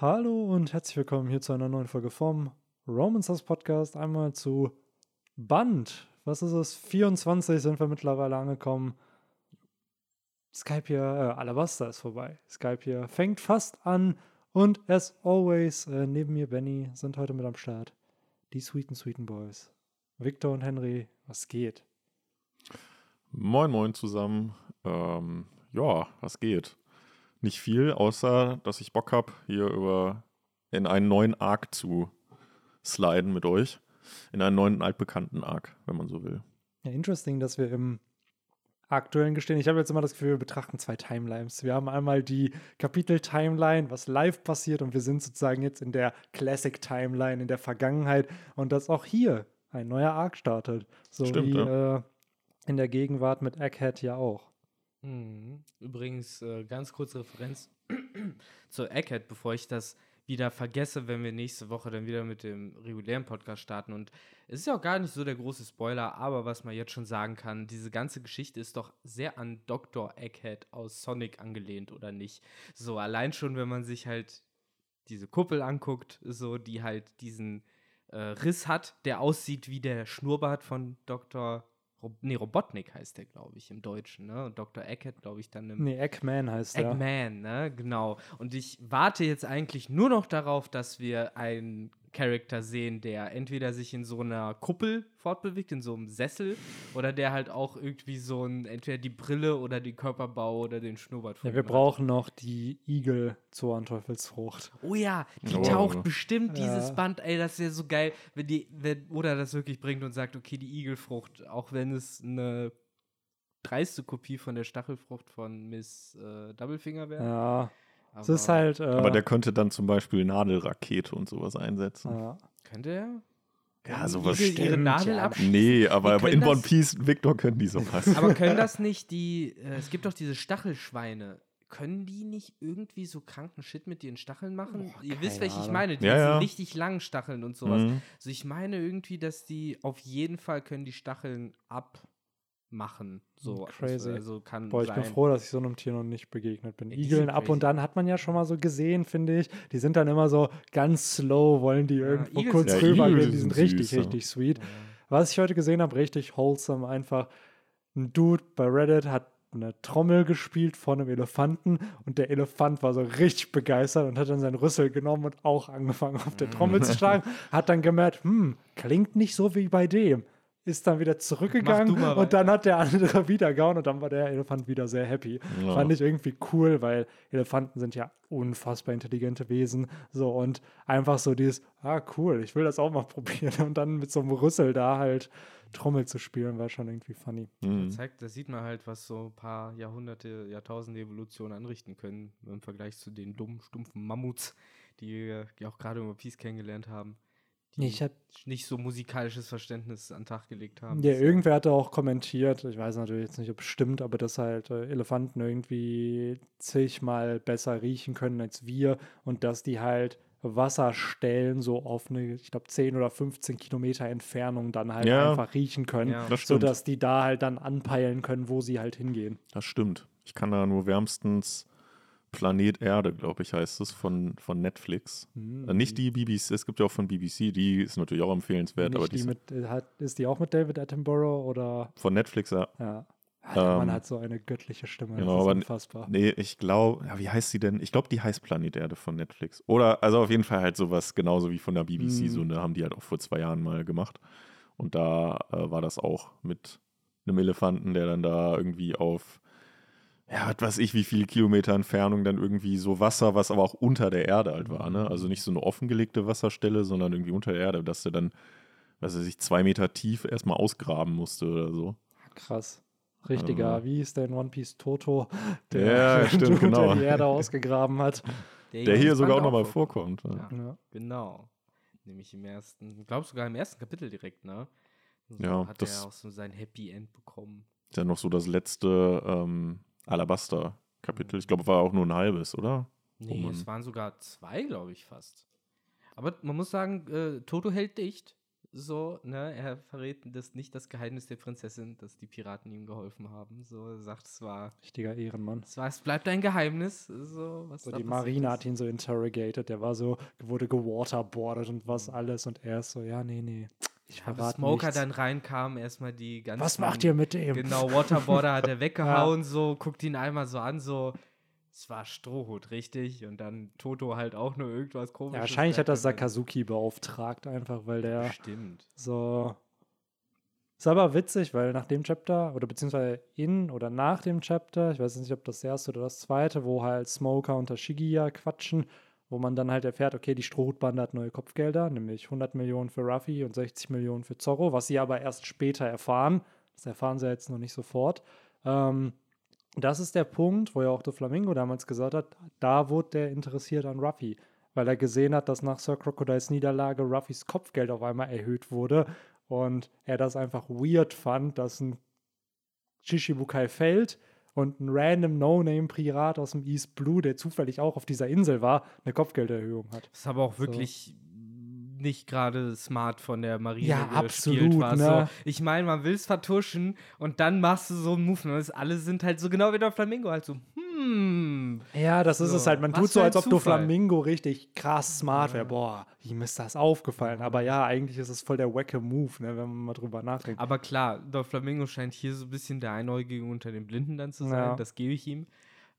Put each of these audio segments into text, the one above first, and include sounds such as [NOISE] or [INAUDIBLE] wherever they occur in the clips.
Hallo und herzlich willkommen hier zu einer neuen Folge vom Romancers Podcast. Einmal zu Band. Was ist es? 24 sind wir mittlerweile angekommen. Skype hier, äh, Alabaster ist vorbei. Skype hier fängt fast an und as always, äh, neben mir Benny sind heute mit am Start. Die sweeten, sweeten Boys. Victor und Henry, was geht? Moin, moin zusammen. Ähm, ja, was geht? Nicht viel, außer dass ich Bock habe, hier über in einen neuen Arc zu sliden mit euch. In einen neuen altbekannten Arc, wenn man so will. Ja, interesting, dass wir im aktuellen Gestehen, ich habe jetzt immer das Gefühl, wir betrachten zwei Timelines. Wir haben einmal die Kapitel-Timeline, was live passiert, und wir sind sozusagen jetzt in der Classic-Timeline, in der Vergangenheit, und dass auch hier ein neuer Arc startet. So Stimmt, wie ja. äh, in der Gegenwart mit Egghead ja auch. Mhm. Übrigens, äh, ganz kurze Referenz [CLEARS THROAT] zur Egghead, bevor ich das wieder vergesse, wenn wir nächste Woche dann wieder mit dem regulären Podcast starten. Und es ist ja auch gar nicht so der große Spoiler, aber was man jetzt schon sagen kann, diese ganze Geschichte ist doch sehr an Dr. Egghead aus Sonic angelehnt, oder nicht? So, allein schon, wenn man sich halt diese Kuppel anguckt, so, die halt diesen äh, Riss hat, der aussieht wie der Schnurrbart von Dr. Rob nee, Robotnik heißt der, glaube ich, im Deutschen, ne? Und Dr. Egghead, glaube ich, dann im Nee, Eggman heißt er. Eggman, ne? Genau. Und ich warte jetzt eigentlich nur noch darauf, dass wir einen Charakter sehen, der entweder sich in so einer Kuppel fortbewegt, in so einem Sessel, oder der halt auch irgendwie so ein, entweder die Brille oder den Körperbau oder den Schnurrbart Ja, wir ihm hat. brauchen noch die Igel-Zornteufelsfrucht. Oh ja, die Oh. taucht bestimmt Ja. dieses Band, ey, das wäre so geil, wenn die, wenn Oda das wirklich bringt und sagt, okay, die Igelfrucht, auch wenn es eine dreiste Kopie von der Stachelfrucht von Miss äh, Doublefinger wäre. Ja, es aber ist halt. Äh, Aber der könnte dann zum Beispiel Nadelrakete und sowas einsetzen. ja. Könnte er? Ja, Können sowas ihre Nadel ja. Nee, aber, aber in können One das- Piece, Victor, können die sowas. [LAUGHS] Aber können das nicht die, äh, es gibt doch diese Stachelschweine. Können die nicht irgendwie so kranken Shit mit ihren Stacheln machen? Boah, Ihr wisst, welche ich meine. Die Ja, ja. richtig langen Stacheln und sowas. Mhm. Also ich meine irgendwie, dass die auf jeden Fall können die Stacheln abmachen. So, Crazy. Also kann Boah, ich sein. bin froh, dass ich so einem Tier noch nicht begegnet bin. Ja, die Igeln ab und dann hat man ja schon mal so gesehen, finde ich. Die sind dann immer so ganz slow, wollen die irgendwo Igel kurz Ja, rübergehen. Die sind sind richtig, süß, ja. richtig sweet. Ja. Was ich heute gesehen habe, richtig wholesome, einfach ein Dude bei Reddit hat eine Trommel gespielt von einem Elefanten und der Elefant war so richtig begeistert und hat dann seinen Rüssel genommen und auch angefangen auf der Trommel zu schlagen. [LAUGHS] Hat dann gemerkt, hm, klingt nicht so wie bei dem. Ist dann wieder zurückgegangen und dann hat der andere [LAUGHS] wieder gehauen und dann war der Elefant wieder sehr happy. Ja. Fand ich irgendwie cool, weil Elefanten sind ja unfassbar intelligente Wesen. So und einfach so dieses, ah, cool, ich will das auch mal [LAUGHS] probieren. Und dann mit so einem Rüssel da halt Trommel zu spielen, war schon irgendwie funny. Das, Mhm. zeigt, das sieht man halt, was so ein paar Jahrhunderte, Jahrtausende Evolution anrichten können, im Vergleich zu den dummen, stumpfen Mammuts, die wir auch gerade über Peace kennengelernt haben. Ich hab- nicht so musikalisches Verständnis an den Tag gelegt haben. Ja, irgendwer hatte auch kommentiert, ich weiß natürlich jetzt nicht, ob es stimmt, aber dass halt äh, Elefanten irgendwie zigmal besser riechen können als wir und dass die halt Wasserstellen so auf eine, ich glaube, 10 oder 15 Kilometer Entfernung dann halt Ja. einfach riechen können, Ja. Das sodass die da halt dann anpeilen können, wo sie halt hingehen. Das stimmt. Ich kann da nur wärmstens Planet Erde, glaube ich, heißt es, von, von Netflix. Hm. Äh, Nicht die BBC, es gibt ja auch von BBC, die ist natürlich auch empfehlenswert, aber Nicht die die ist mit, hat, ist die auch mit David Attenborough oder von Netflix, ja. ja. Mann Ähm, hat so eine göttliche Stimme. genau, das ist aber- unfassbar. Nee, ich glaube, ja, wie heißt sie denn? Ich glaube, die heißt Planet Erde von Netflix. Oder, also auf jeden Fall halt sowas, genauso wie von der BBC, Mhm. so eine haben die halt auch vor zwei Jahren mal gemacht. Und da äh, war das auch mit einem Elefanten, der dann da irgendwie auf, ja, was weiß ich, wie viele Kilometer Entfernung dann irgendwie so Wasser, was aber auch unter der Erde halt war, ne? Also nicht so eine offengelegte Wasserstelle, sondern irgendwie unter der Erde, dass der dann, was weiß ich, zwei Meter tief erstmal ausgraben musste oder so. Krass. Richtiger, Also- wie ist der in One Piece Toto, Ja, [LAUGHS] stimmt, genau. der die Erde ausgegraben hat. Der hier ins sogar auch nochmal vorkommt. vorkommt. Ja. Ja. Genau. Nämlich im ersten, ich glaube sogar im ersten Kapitel direkt, ne? So Ja, hat das- er auch so sein Happy End bekommen. Ist ja noch so das letzte ähm, Alabaster-Kapitel. Ich glaube, war auch nur ein halbes, oder? Nee, man- es waren sogar zwei, glaube ich, fast. Aber man muss sagen, äh, Toto hält dicht. So, ne, er verrät das nicht das Geheimnis der Prinzessin, dass die Piraten ihm geholfen haben. So, er sagt, es war, Richtiger Ehrenmann. es war, es bleibt ein Geheimnis. So, was So die Marine ist. hat ihn so interrogated, der war so, wurde gewaterboardet und was alles und er ist so, ja, nee, nee, ich Ja, Smoker nichts. dann reinkam, erstmal die ganzen. Was macht ihr mit dem? Genau, Waterboarder hat er [LAUGHS] weggehauen, so, guckt ihn einmal so an, so. Es war Strohhut, richtig? Und dann Toto halt auch nur irgendwas komisches. Ja, wahrscheinlich hat das. Sakazuki beauftragt, einfach weil der Stimmt. so. Ist aber witzig, weil nach dem Chapter, oder beziehungsweise in oder nach dem Chapter, ich weiß nicht, ob das erste oder das zweite, wo halt Smoker und Shigiya quatschen, wo man dann halt erfährt, okay, die Strohhutbande hat neue Kopfgelder, nämlich 100 Millionen für Ruffy und 60 Millionen für Zorro, was sie aber erst später erfahren. Das erfahren sie jetzt noch nicht sofort. Ähm, das ist der Punkt, wo ja auch der Flamingo damals gesagt hat, da wurde der interessiert an Ruffy, weil er gesehen hat, dass nach Sir Crocodiles Niederlage Ruffys Kopfgeld auf einmal erhöht wurde und er das einfach weird fand, dass ein Shishibukai fällt und ein random No-Name-Pirat aus dem East Blue, der zufällig auch auf dieser Insel war, eine Kopfgelderhöhung hat. Das ist aber auch wirklich nicht gerade smart von der Marine Ja, absolut, war. ne? So, ich meine, man will es vertuschen und dann machst du so einen Move. Und alle sind halt so genau wie der Flamingo, halt so, hm. Ja, das ist So, es halt. Man was tut so, als ob du Zufall. Flamingo richtig krass smart wäre. Boah, ihm ist das aufgefallen. Aber ja, eigentlich ist es voll der wacke Move, ne, wenn man mal drüber nachdenkt. Aber klar, der Flamingo scheint hier so ein bisschen der Einäugige unter den Blinden dann zu sein. Ja. Das gebe ich ihm.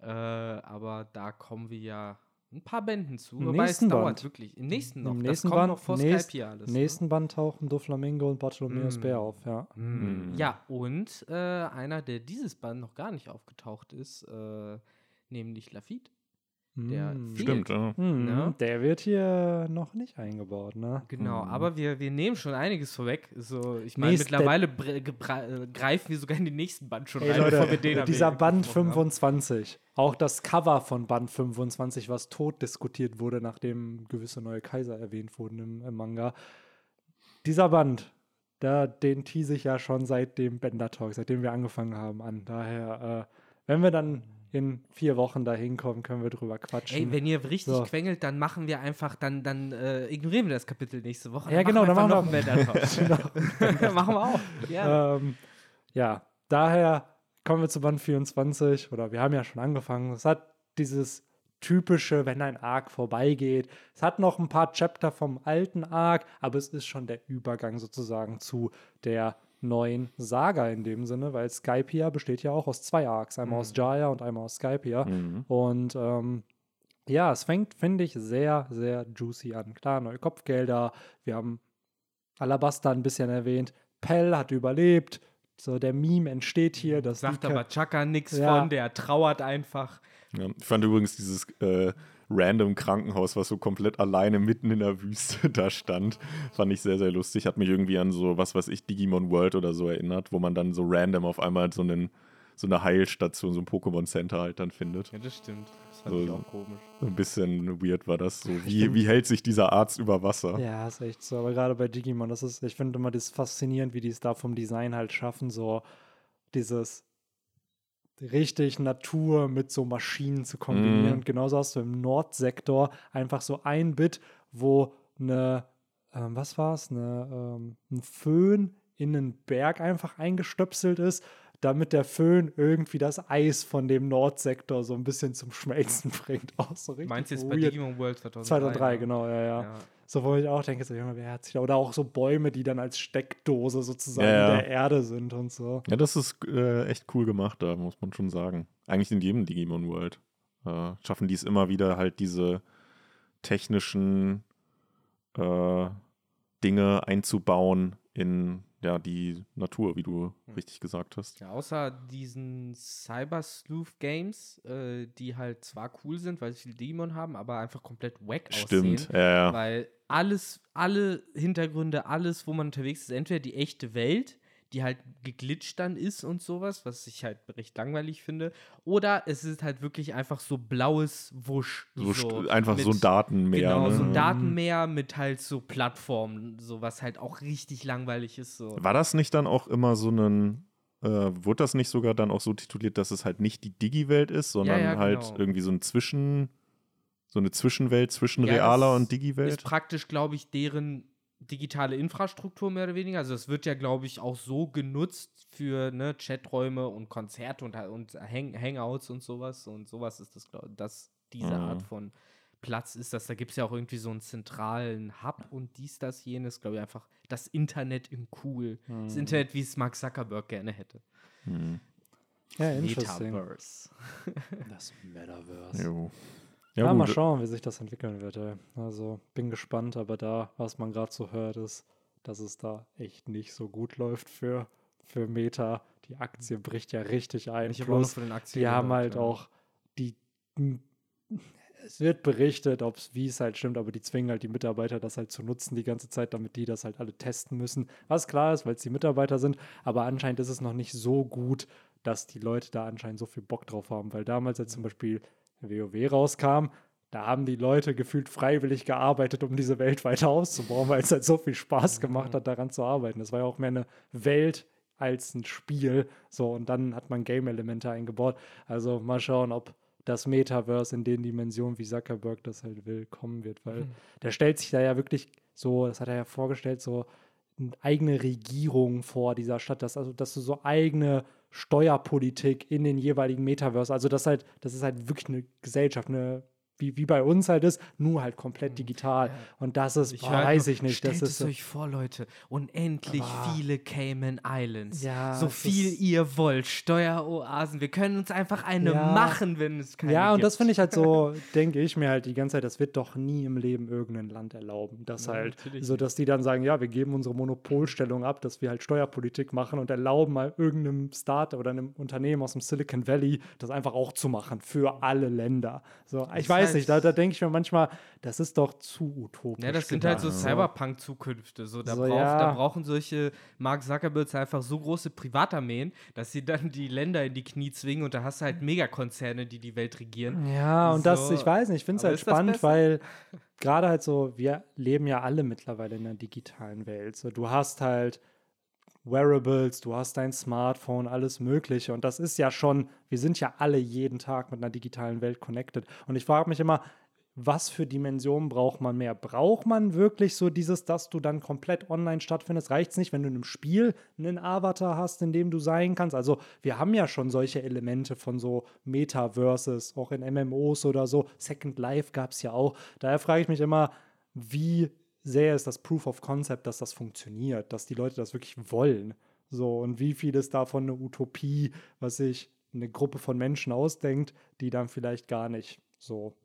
Äh, aber da kommen wir ja ein paar Bänden zu. Im Wobei nächsten es dauert Band. wirklich. Im nächsten noch. Im das nächsten kommt Band, noch vor nächst- Skype hier alles. Im nächsten Band tauchen Doflamingo und Bartholomeus Mm. Bär auf, ja. Ne? Mhm. Ja, und äh, einer, der dieses Band noch gar nicht aufgetaucht ist, äh, nämlich Lafitte. Der fehlt. Stimmt, ja. Hm, Ne? Der wird hier noch nicht eingebaut, ne? Genau, Mhm. aber wir, wir nehmen schon einiges vorweg. So, ich meine, mittlerweile greifen wir sogar in den nächsten Band schon Ey, rein, bevor wir Leute, den dieser Band besprochen haben. 25, auch das Cover von Band 25, was tot diskutiert wurde, nachdem gewisse neue Kaiser erwähnt wurden im, im Manga. Dieser Band, da, den tease ich ja schon seit dem Bender Talk, seitdem wir angefangen haben an. Daher, äh, wenn wir dann in vier Wochen da hinkommen, können wir drüber quatschen. Ey, wenn ihr richtig So. quengelt, dann machen wir einfach, dann, dann äh, ignorieren wir das Kapitel nächste Woche. Ja, genau, machen dann wir machen einfach noch einen [LAUGHS] Bänder [LAUGHS] machen wir auch. Ja. ähm, ja, daher kommen wir zu Band 24, oder wir haben ja schon angefangen. Es hat dieses typische, wenn ein Arc vorbeigeht. Es hat noch ein paar Chapter vom alten Arc, aber es ist schon der Übergang sozusagen zu der neuen Saga in dem Sinne, weil Skypia besteht ja auch aus zwei Arcs, einmal aus Jaya und einmal aus Skypia. Mhm. Und ähm, ja, es fängt, finde ich, sehr, sehr juicy an. Klar, neue Kopfgelder. Wir haben Alabaster ein bisschen erwähnt. Pell hat überlebt. So, der Meme entsteht hier. Das Sagt aber Chaka nichts Ja. von, der trauert einfach. Ja, ich fand übrigens dieses äh, random Krankenhaus, was so komplett alleine mitten in der Wüste [LAUGHS] da stand, fand ich sehr, sehr lustig. Hat mich irgendwie an so, was weiß ich, Digimon World oder so erinnert, wo man dann so random auf einmal so, einen, so eine Heilstation, so ein Pokémon Center halt dann findet. Ja, das stimmt. Das fand So- ich auch komisch. So ein bisschen weird war das. So, [LAUGHS] wie, wie hält sich dieser Arzt über Wasser? Ja, ist echt so. Aber gerade bei Digimon, das ist, ich finde immer das faszinierend, wie die es da vom Design halt schaffen, so dieses richtig Natur mit so Maschinen zu kombinieren. Und genauso hast du im Nordsektor einfach so ein Bit, wo eine, ähm, was war es, eine, ähm, ein Föhn in einen Berg einfach eingestöpselt ist, damit der Föhn irgendwie das Eis von dem Nordsektor so ein bisschen zum Schmelzen [LAUGHS] bringt. Auch so richtig Meinst du jetzt bei. Digimon World 2003? 2003, ne? genau, ja, ja. Ja. So, wo ich auch denke, so, Junge, wer hat sich da? Oder auch so Bäume, die dann als Steckdose sozusagen Ja, ja. in der Erde sind und so. Ja, das ist äh, echt cool gemacht, da muss man schon sagen. Eigentlich in jedem Digimon World äh, schaffen die es immer wieder halt diese technischen äh, Dinge einzubauen in ja, die Natur, wie du richtig gesagt hast. Ja, außer diesen Cyber Sleuth Games, äh, die halt zwar cool sind, weil sie viel Digimon haben, aber einfach komplett wack Stimmt, aussehen. ja, ja. Weil alles, alle Hintergründe, alles, wo man unterwegs ist, entweder die echte Welt, die halt geglitscht dann ist und sowas, was ich halt recht langweilig finde, oder es ist halt wirklich einfach so blaues Wusch. So, st- einfach so ein mit- Datenmeer. Genau, ne? so ein Datenmeer mit halt so Plattformen, so was halt auch richtig langweilig ist. So. War das nicht dann auch immer so ein, äh, wurde das nicht sogar dann auch so tituliert, dass es halt nicht die Digi-Welt ist, sondern ja, halt genau. irgendwie so ein Zwischen, so eine Zwischenwelt zwischen Ja, realer und Digi-Welt? Ist praktisch, glaube ich, deren digitale Infrastruktur mehr oder weniger. Also es wird ja, glaube ich, auch so genutzt für ne, Chaträume und Konzerte und, und Hang Hangouts und sowas. Und sowas ist das, glaube dass diese Mhm. Art von Platz ist das. Da gibt es ja auch irgendwie so einen zentralen Hub und dies, das, jenes. Glaube ich einfach das Internet in cool. Das Mhm. Internet, wie es Mark Zuckerberg gerne hätte. Hm. Ja, interesting. Metaverse. [LAUGHS] Das Metaverse. Jo. Ja, Ja, mal schauen, wie sich das entwickeln wird. Ey. Also bin gespannt, aber da, was man gerade so hört, ist, dass es da echt nicht so gut läuft für, für Meta. Die Aktie bricht ja richtig ein. Ich habe auch noch von den Aktien die haben halt ja. auch die. m, Es wird berichtet, ob es wie es halt stimmt, aber die zwingen halt die Mitarbeiter, das halt zu nutzen die ganze Zeit, damit die das halt alle testen müssen. Was klar ist, weil es die Mitarbeiter sind, aber anscheinend ist es noch nicht so gut, dass die Leute da anscheinend so viel Bock drauf haben. Weil damals, als zum Beispiel WoW rauskam, da haben die Leute gefühlt freiwillig gearbeitet, um diese Welt weiter auszubauen, weil es halt so viel Spaß gemacht hat, daran zu arbeiten. Das war ja auch mehr eine Welt als ein Spiel. So, und dann hat man Game-Elemente eingebaut. Also mal schauen, ob das Metaverse in den Dimensionen, wie Zuckerberg das halt will, kommen wird. Weil der stellt sich da ja wirklich so, das hat er ja vorgestellt, so eine eigene Regierung vor dieser Stadt, dass, also, dass du so eigene Steuerpolitik in den jeweiligen Metaverse, also das halt, das ist halt wirklich eine Gesellschaft, eine, wie, wie bei uns halt ist, nur halt komplett digital. Und das ist, Ich weiß ich nicht. Stellt Das ist es euch vor, Leute. Unendlich viele Cayman Islands. Ja, so viel ihr wollt. Steueroasen. Wir können uns einfach eine Ja. machen, wenn es keine Ja, und gibt. das finde ich halt so, [LAUGHS] denke ich mir halt die ganze Zeit, das wird doch nie im Leben irgendein Land erlauben. Das Ja, halt, so dass die dann sagen, ja, wir geben unsere Monopolstellung ab, dass wir halt Steuerpolitik machen und erlauben mal irgendeinem Start oder einem Unternehmen aus dem Silicon Valley, das einfach auch zu machen für alle Länder. So, ich ist weiß halt- nicht, da, da denke ich mir manchmal, das ist doch zu utopisch. Ja, das sind halt so gedacht. Cyberpunk-Zukünfte. So, da, So, braucht, ja. da brauchen solche Mark Zuckerbergs einfach so große Privatarmeen, dass sie dann die Länder in die Knie zwingen und da hast du halt Megakonzerne, die die Welt regieren. Ja, und das, So, ich weiß nicht, ich finde es halt das spannend, weil gerade halt so, wir leben ja alle mittlerweile in einer digitalen Welt. So, du hast halt Wearables, du hast dein Smartphone, alles Mögliche. Und das ist ja schon, wir sind ja alle jeden Tag mit einer digitalen Welt connected. Und ich frage mich immer, was für Dimensionen braucht man mehr? Braucht man wirklich so dieses, dass du dann komplett online stattfindest? Reicht es nicht, wenn du in einem Spiel einen Avatar hast, in dem du sein kannst? Also, wir haben ja schon solche Elemente von so Metaverses, auch in MMOs oder so. Second Life gab es ja auch. Daher frage ich mich immer, wie sehr ist das Proof of Concept, dass das funktioniert, dass die Leute das wirklich wollen? So, und wie viel ist davon eine Utopie, was sich eine Gruppe von Menschen ausdenkt, die dann vielleicht gar nicht so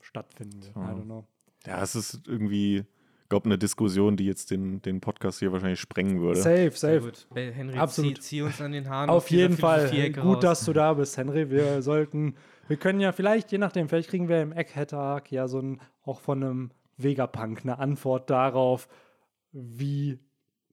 stattfinden. I Ja. don't know. Ja, es ist irgendwie, ich glaube, eine Diskussion, die jetzt den, den Podcast hier wahrscheinlich sprengen würde. Safe, safe. Henry, Absolut. Zieh, zieh uns an den Haaren. Auf dieser jeden Fall. Gut, raus. dass du da bist, Henry. Wir [LAUGHS] sollten, wir können ja vielleicht, je nachdem, vielleicht kriegen wir im Egghead-Arc ja so ein, auch von einem Vegapunk eine Antwort darauf, wie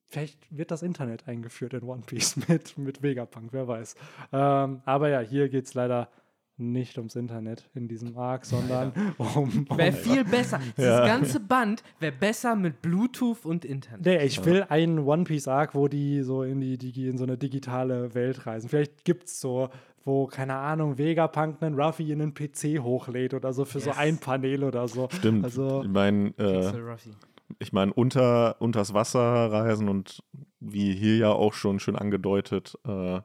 Vielleicht wird das Internet eingeführt in One Piece [LAUGHS] mit, mit Vegapunk, wer weiß. Ähm, aber ja, hier geht es leider nicht ums Internet in diesem Arc, sondern um. um Wäre viel besser. [LAUGHS] Dieses Ja. ganze Band wäre besser mit Bluetooth und Internet. Nee, ich will einen One Piece Arc, wo die so in die Digi, in so eine digitale Welt reisen. Vielleicht gibt es so, wo, keine Ahnung, Vegapunk einen Ruffy in einen PC hochlädt oder so für so Yes. ein Panel oder so. Stimmt. Also, ich meine, äh, ich meine, unter, unters Wasser reisen und wie hier ja auch schon schön angedeutet, äh,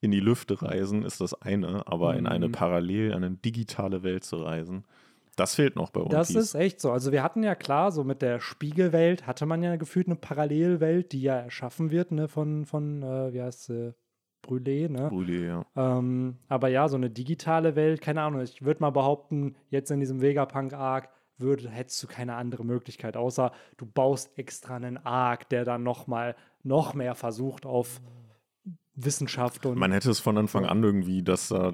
in die Lüfte reisen ist das eine, aber in eine Mhm. parallel, eine digitale Welt zu reisen, das fehlt noch bei uns. das ist echt so. Also wir hatten ja klar, so mit der Spiegelwelt hatte man ja gefühlt eine Parallelwelt, die ja erschaffen wird, ne, von, von äh, wie heißt sie, Brûlé, ne? Brûlé, ja. Ähm, aber ja, so eine digitale Welt, keine Ahnung, ich würde mal behaupten, jetzt in diesem Vegapunk-Arc würde, hättest du keine andere Möglichkeit, außer du baust extra einen Arc, der dann noch mal noch mehr versucht auf Wissenschaft und Man hätte es von Anfang an irgendwie, dass da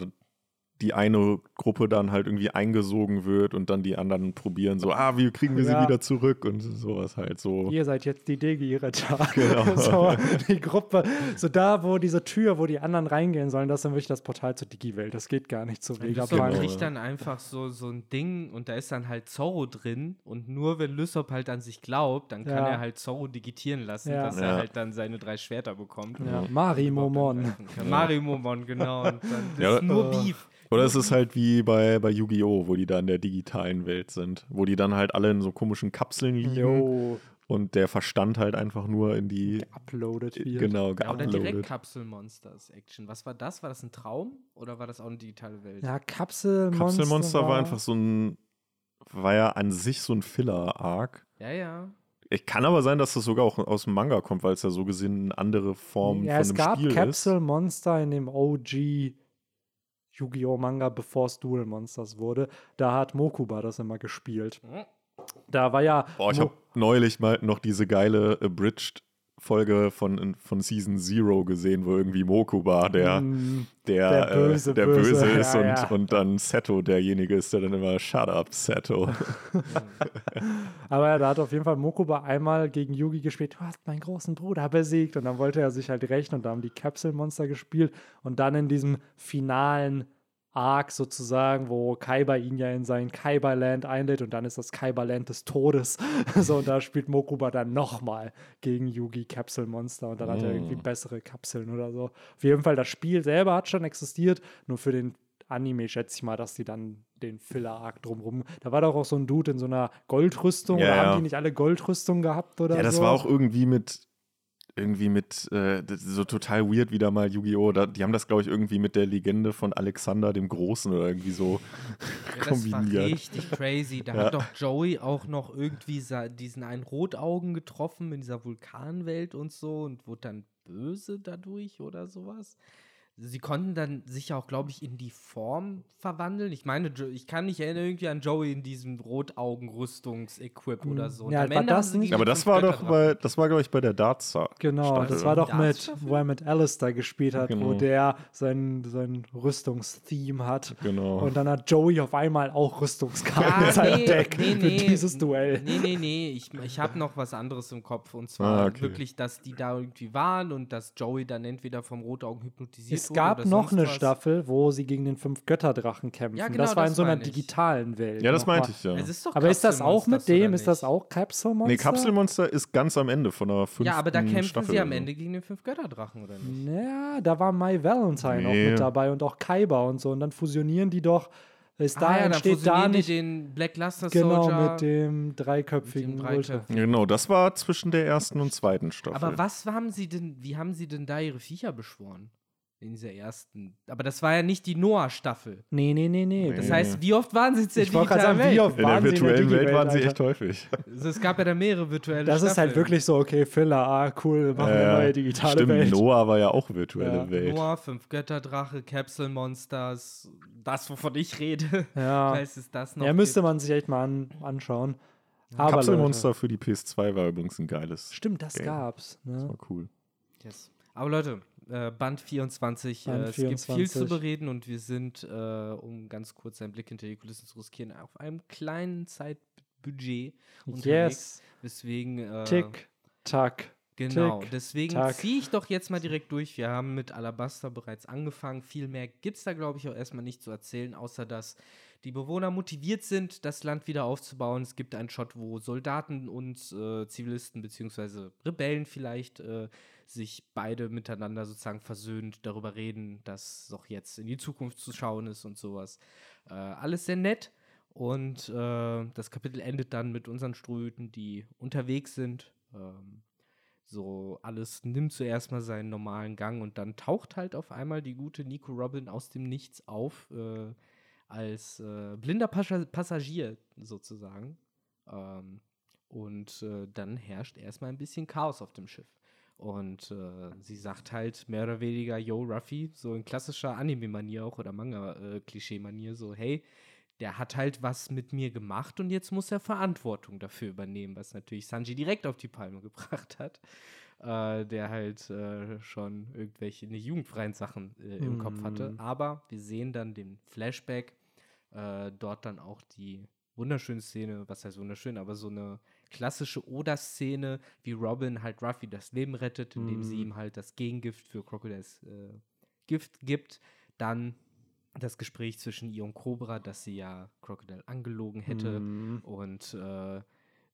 die eine Gruppe dann halt irgendwie eingesogen wird und dann die anderen probieren so, ah, wie kriegen wir sie Ja. wieder zurück und sowas halt so. ihr seid jetzt die Digi-Ritter. Genau. [LAUGHS] so, die Gruppe, so da, wo diese Tür, wo die anderen reingehen sollen, das ist dann wirklich das Portal zur Digi-Welt. Das geht gar nicht zu Lysop Vegapunk. Genau. kriegt dann einfach so, so ein Ding und da ist dann halt Zorro drin und nur wenn Lysop halt an sich glaubt, dann kann Ja. er halt Zorro digitieren lassen, Ja. dass Ja. er halt dann seine drei Schwerter bekommt. Ja, Marimomon. Ja, Marimomon, genau. Und dann ist nur Beef. Oder es ist halt wie bei, bei Yu-Gi-Oh!, wo die da in der digitalen Welt sind, wo die dann halt alle in so komischen Kapseln liegen Jo. und der Verstand halt einfach nur in die, Uploaded wird. genau, Ja, oder direkt geuploadet. Kapselmonsters Action. Was war das? War das ein Traum oder war das auch eine digitale Welt? Ja, Kapselmonster. Kapselmonster war einfach so ein, war ja an sich so ein Filler-Arc. ja. ja. Ich kann aber sein, dass das sogar auch aus dem Manga kommt, weil es ja so gesehen eine andere Form Ja, von es einem gab Spiel ist. Kapselmonster in dem OG Yu-Gi-Oh! Manga, bevor es Duel Monsters wurde. Da hat Mokuba das immer gespielt. Hm. Da war ja. Boah, ich Mo- habe neulich mal noch diese geile Abridged Folge von, von Season Zero gesehen, wo irgendwie Mokuba der, Mm, der, der äh, Böse, der Böse, Böse ist ja, und, ja. und dann Seto derjenige ist, der dann immer Shut up, Seto. [LAUGHS] Aber ja, da hat auf jeden Fall Mokuba einmal gegen Yugi gespielt. Du hast meinen großen Bruder besiegt. Und dann wollte er sich halt rächen und da haben die Kapselmonster gespielt. Und dann in diesem finalen Arc sozusagen, wo Kaiba ihn ja in sein Kaiba-Land einlädt und dann ist das Kaiba-Land des Todes. [LAUGHS] so, und da spielt Mokuba dann nochmal gegen Yugi Kapselmonster und dann hat er irgendwie Mm. bessere Kapseln oder so. Auf jeden Fall, das Spiel selber hat schon existiert, nur für den Anime schätze ich mal, dass die dann den Filler-Arc drumrum. Da war doch auch so ein Dude in so einer Goldrüstung. Ja, oder ja. haben die nicht alle Goldrüstung gehabt oder Ja, das so? war auch irgendwie mit irgendwie mit äh, so total weird wieder mal Yu-Gi-Oh! Da, die haben das, glaube ich, irgendwie mit der Legende von Alexander dem Großen oder irgendwie so Ja, [LAUGHS] das war kombiniert. richtig crazy. Da Ja. hat doch Joey auch noch irgendwie diesen einen Rotaugen getroffen in dieser Vulkanwelt und so und wurde dann böse dadurch oder sowas. Sie konnten dann sich auch, glaube ich, in die Form verwandeln. Ich meine, ich kann mich erinnern irgendwie an Joey in diesem Rotaugen-Rüstungs-Equip oder so. Ja, war das nicht- Aber das war doch bei, das war, glaube ich, bei der Darts. Genau, Staffel. das war doch mit, wo er mit Alistair gespielt hat, wo Genau. der sein, sein Rüstungstheme hat. Genau. Und dann hat Joey auf einmal auch Rüstungskarten Ja, in seinem nee, Deck nee, für nee. dieses Duell. Nee, nee, nee. Ich, ich habe noch was anderes im Kopf. Und zwar Ah, okay. wirklich, dass die da irgendwie waren und dass Joey dann entweder vom Rotaugen hypnotisiert Es gab noch eine was. Staffel, wo sie gegen den fünf Götterdrachen kämpfen. Ja, genau, das war in das so einer ich. digitalen Welt. ja, das meinte ich ja. Es ist doch Aber ist das auch mit dem? Ist das auch Kapselmonster? Nee, Kapselmonster ist ganz am Ende von der fünften Ja, aber da kämpfen Staffel sie am. Ende gegen den fünf Götterdrachen, oder nicht? Ja, da war My Valentine auch Nee. mit dabei und auch Kaiba und so. Und dann fusionieren die doch. Ist da ah, ja, dann entsteht da fusionieren die nicht den Black Luster genau Soldier. mit dem dreiköpfigen Ultra. Dreiköpfigen. Genau, das war zwischen der ersten und zweiten Staffel. Aber was haben sie denn, wie haben sie denn da ihre Viecher beschworen? In dieser ersten. Aber das war ja nicht die Noah-Staffel. Nee, nee, nee, nee. Das Nee. heißt, wie oft waren sie jetzt in ich der wollte gerade digitalen sagen, wie Welt? oft in der waren sie virtuellen in der Welt waren sie echt häufig. Also, es gab ja da mehrere virtuelle Das ist halt Staffeln. wirklich so, okay, Filler, ah, cool, machen wir Äh, eine neue digitale Stimmt, Welt. Noah war ja auch virtuelle Ja. Welt. Noah, fünf Götterdrache, Capsule-Monsters, das, wovon ich rede. Ja. Falls es das noch ja, müsste gibt. man sich echt mal an, anschauen. Aber Kapselmonster für die PS2 war übrigens ein geiles. Stimmt, das Game. gab's. Das Ne? war cool. Yes. Aber Leute, äh, Band 24, Band äh, es gibt viel zu 24. bereden und wir sind, äh, um ganz kurz einen Blick hinter die Kulissen zu riskieren, auf einem kleinen Zeitbudget unterwegs. Yes, Deswegen, äh, tick, tack. genau, tick, deswegen ziehe ich doch jetzt mal direkt durch. Wir haben mit Alabaster bereits angefangen. Viel mehr gibt es da, glaube ich, auch erstmal nicht zu erzählen, außer dass die Bewohner motiviert sind, das Land wieder aufzubauen. Es gibt einen Shot, wo Soldaten und äh, Zivilisten beziehungsweise Rebellen vielleicht äh, sich beide miteinander sozusagen versöhnt darüber reden, dass doch jetzt in die Zukunft zu schauen ist und sowas. Äh, alles sehr nett. Und äh, das Kapitel endet dann mit unseren Ströten, die unterwegs sind. Ähm, so alles nimmt zuerst mal seinen normalen Gang und dann taucht halt auf einmal die gute Nico Robin aus dem Nichts auf, äh, als äh, blinder Passagier sozusagen. Ähm, und äh, dann herrscht erstmal ein bisschen Chaos auf dem Schiff. Und äh, sie sagt halt mehr oder weniger, yo, Ruffy, so in klassischer Anime-Manier auch oder Manga-Klischee-Manier, so, hey, der hat halt was mit mir gemacht und jetzt muss er Verantwortung dafür übernehmen, was natürlich Sanji direkt auf die Palme [LAUGHS] gebracht hat, äh, der halt äh, schon irgendwelche ne, jugendfreien Sachen äh, im Kopf hatte. Mhm. Aber wir sehen dann den Flashback, äh, dort dann auch die wunderschöne Szene, was heißt wunderschön, aber so eine klassische Oda-Szene, wie Robin halt Ruffy das Leben rettet, indem sie Mhm. ihm halt das Gegengift für Crocodiles äh, Gift gibt. Dann das Gespräch zwischen ihr und Cobra, dass sie ja Crocodile angelogen hätte Mhm. und äh,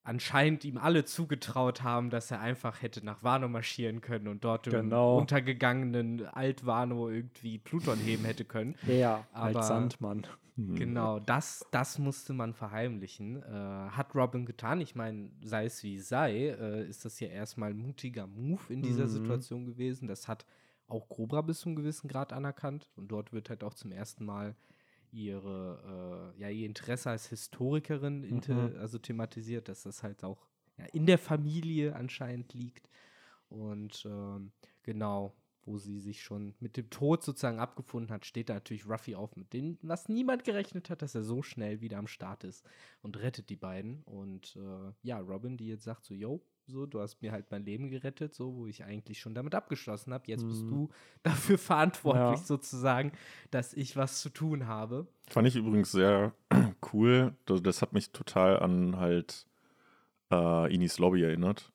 anscheinend ihm alle zugetraut haben, dass er einfach hätte nach Wano marschieren können und dort Genau. im untergegangenen Alt-Wano irgendwie Pluton heben hätte können. [LAUGHS] Ja, Aber- als Sandmann. Genau, das, das musste man verheimlichen. Äh, hat Robin getan. Ich meine, sei es wie sei, äh, ist das ja erstmal ein mutiger Move in dieser Mhm. Situation gewesen. Das hat auch Cobra bis zu einem gewissen Grad anerkannt. Und dort wird halt auch zum ersten Mal ihre, äh, ja, ihr Interesse als Historikerin Mhm. also thematisiert, dass das halt auch ja, in der Familie anscheinend liegt. Und ähm, genau, wo sie sich schon mit dem Tod sozusagen abgefunden hat, steht da natürlich Ruffy auf, mit dem, was niemand gerechnet hat, dass er so schnell wieder am Start ist und rettet die beiden. Und äh, ja, Robin, die jetzt sagt so, yo, so, du hast mir halt mein Leben gerettet, so, wo ich eigentlich schon damit abgeschlossen habe. Jetzt bist Mhm. du [LAUGHS] dafür verantwortlich Ja. sozusagen, dass ich was zu tun habe. Fand ich übrigens sehr [CLEARS THROAT] cool. Das, das hat mich total an halt äh, Inis Lobby erinnert.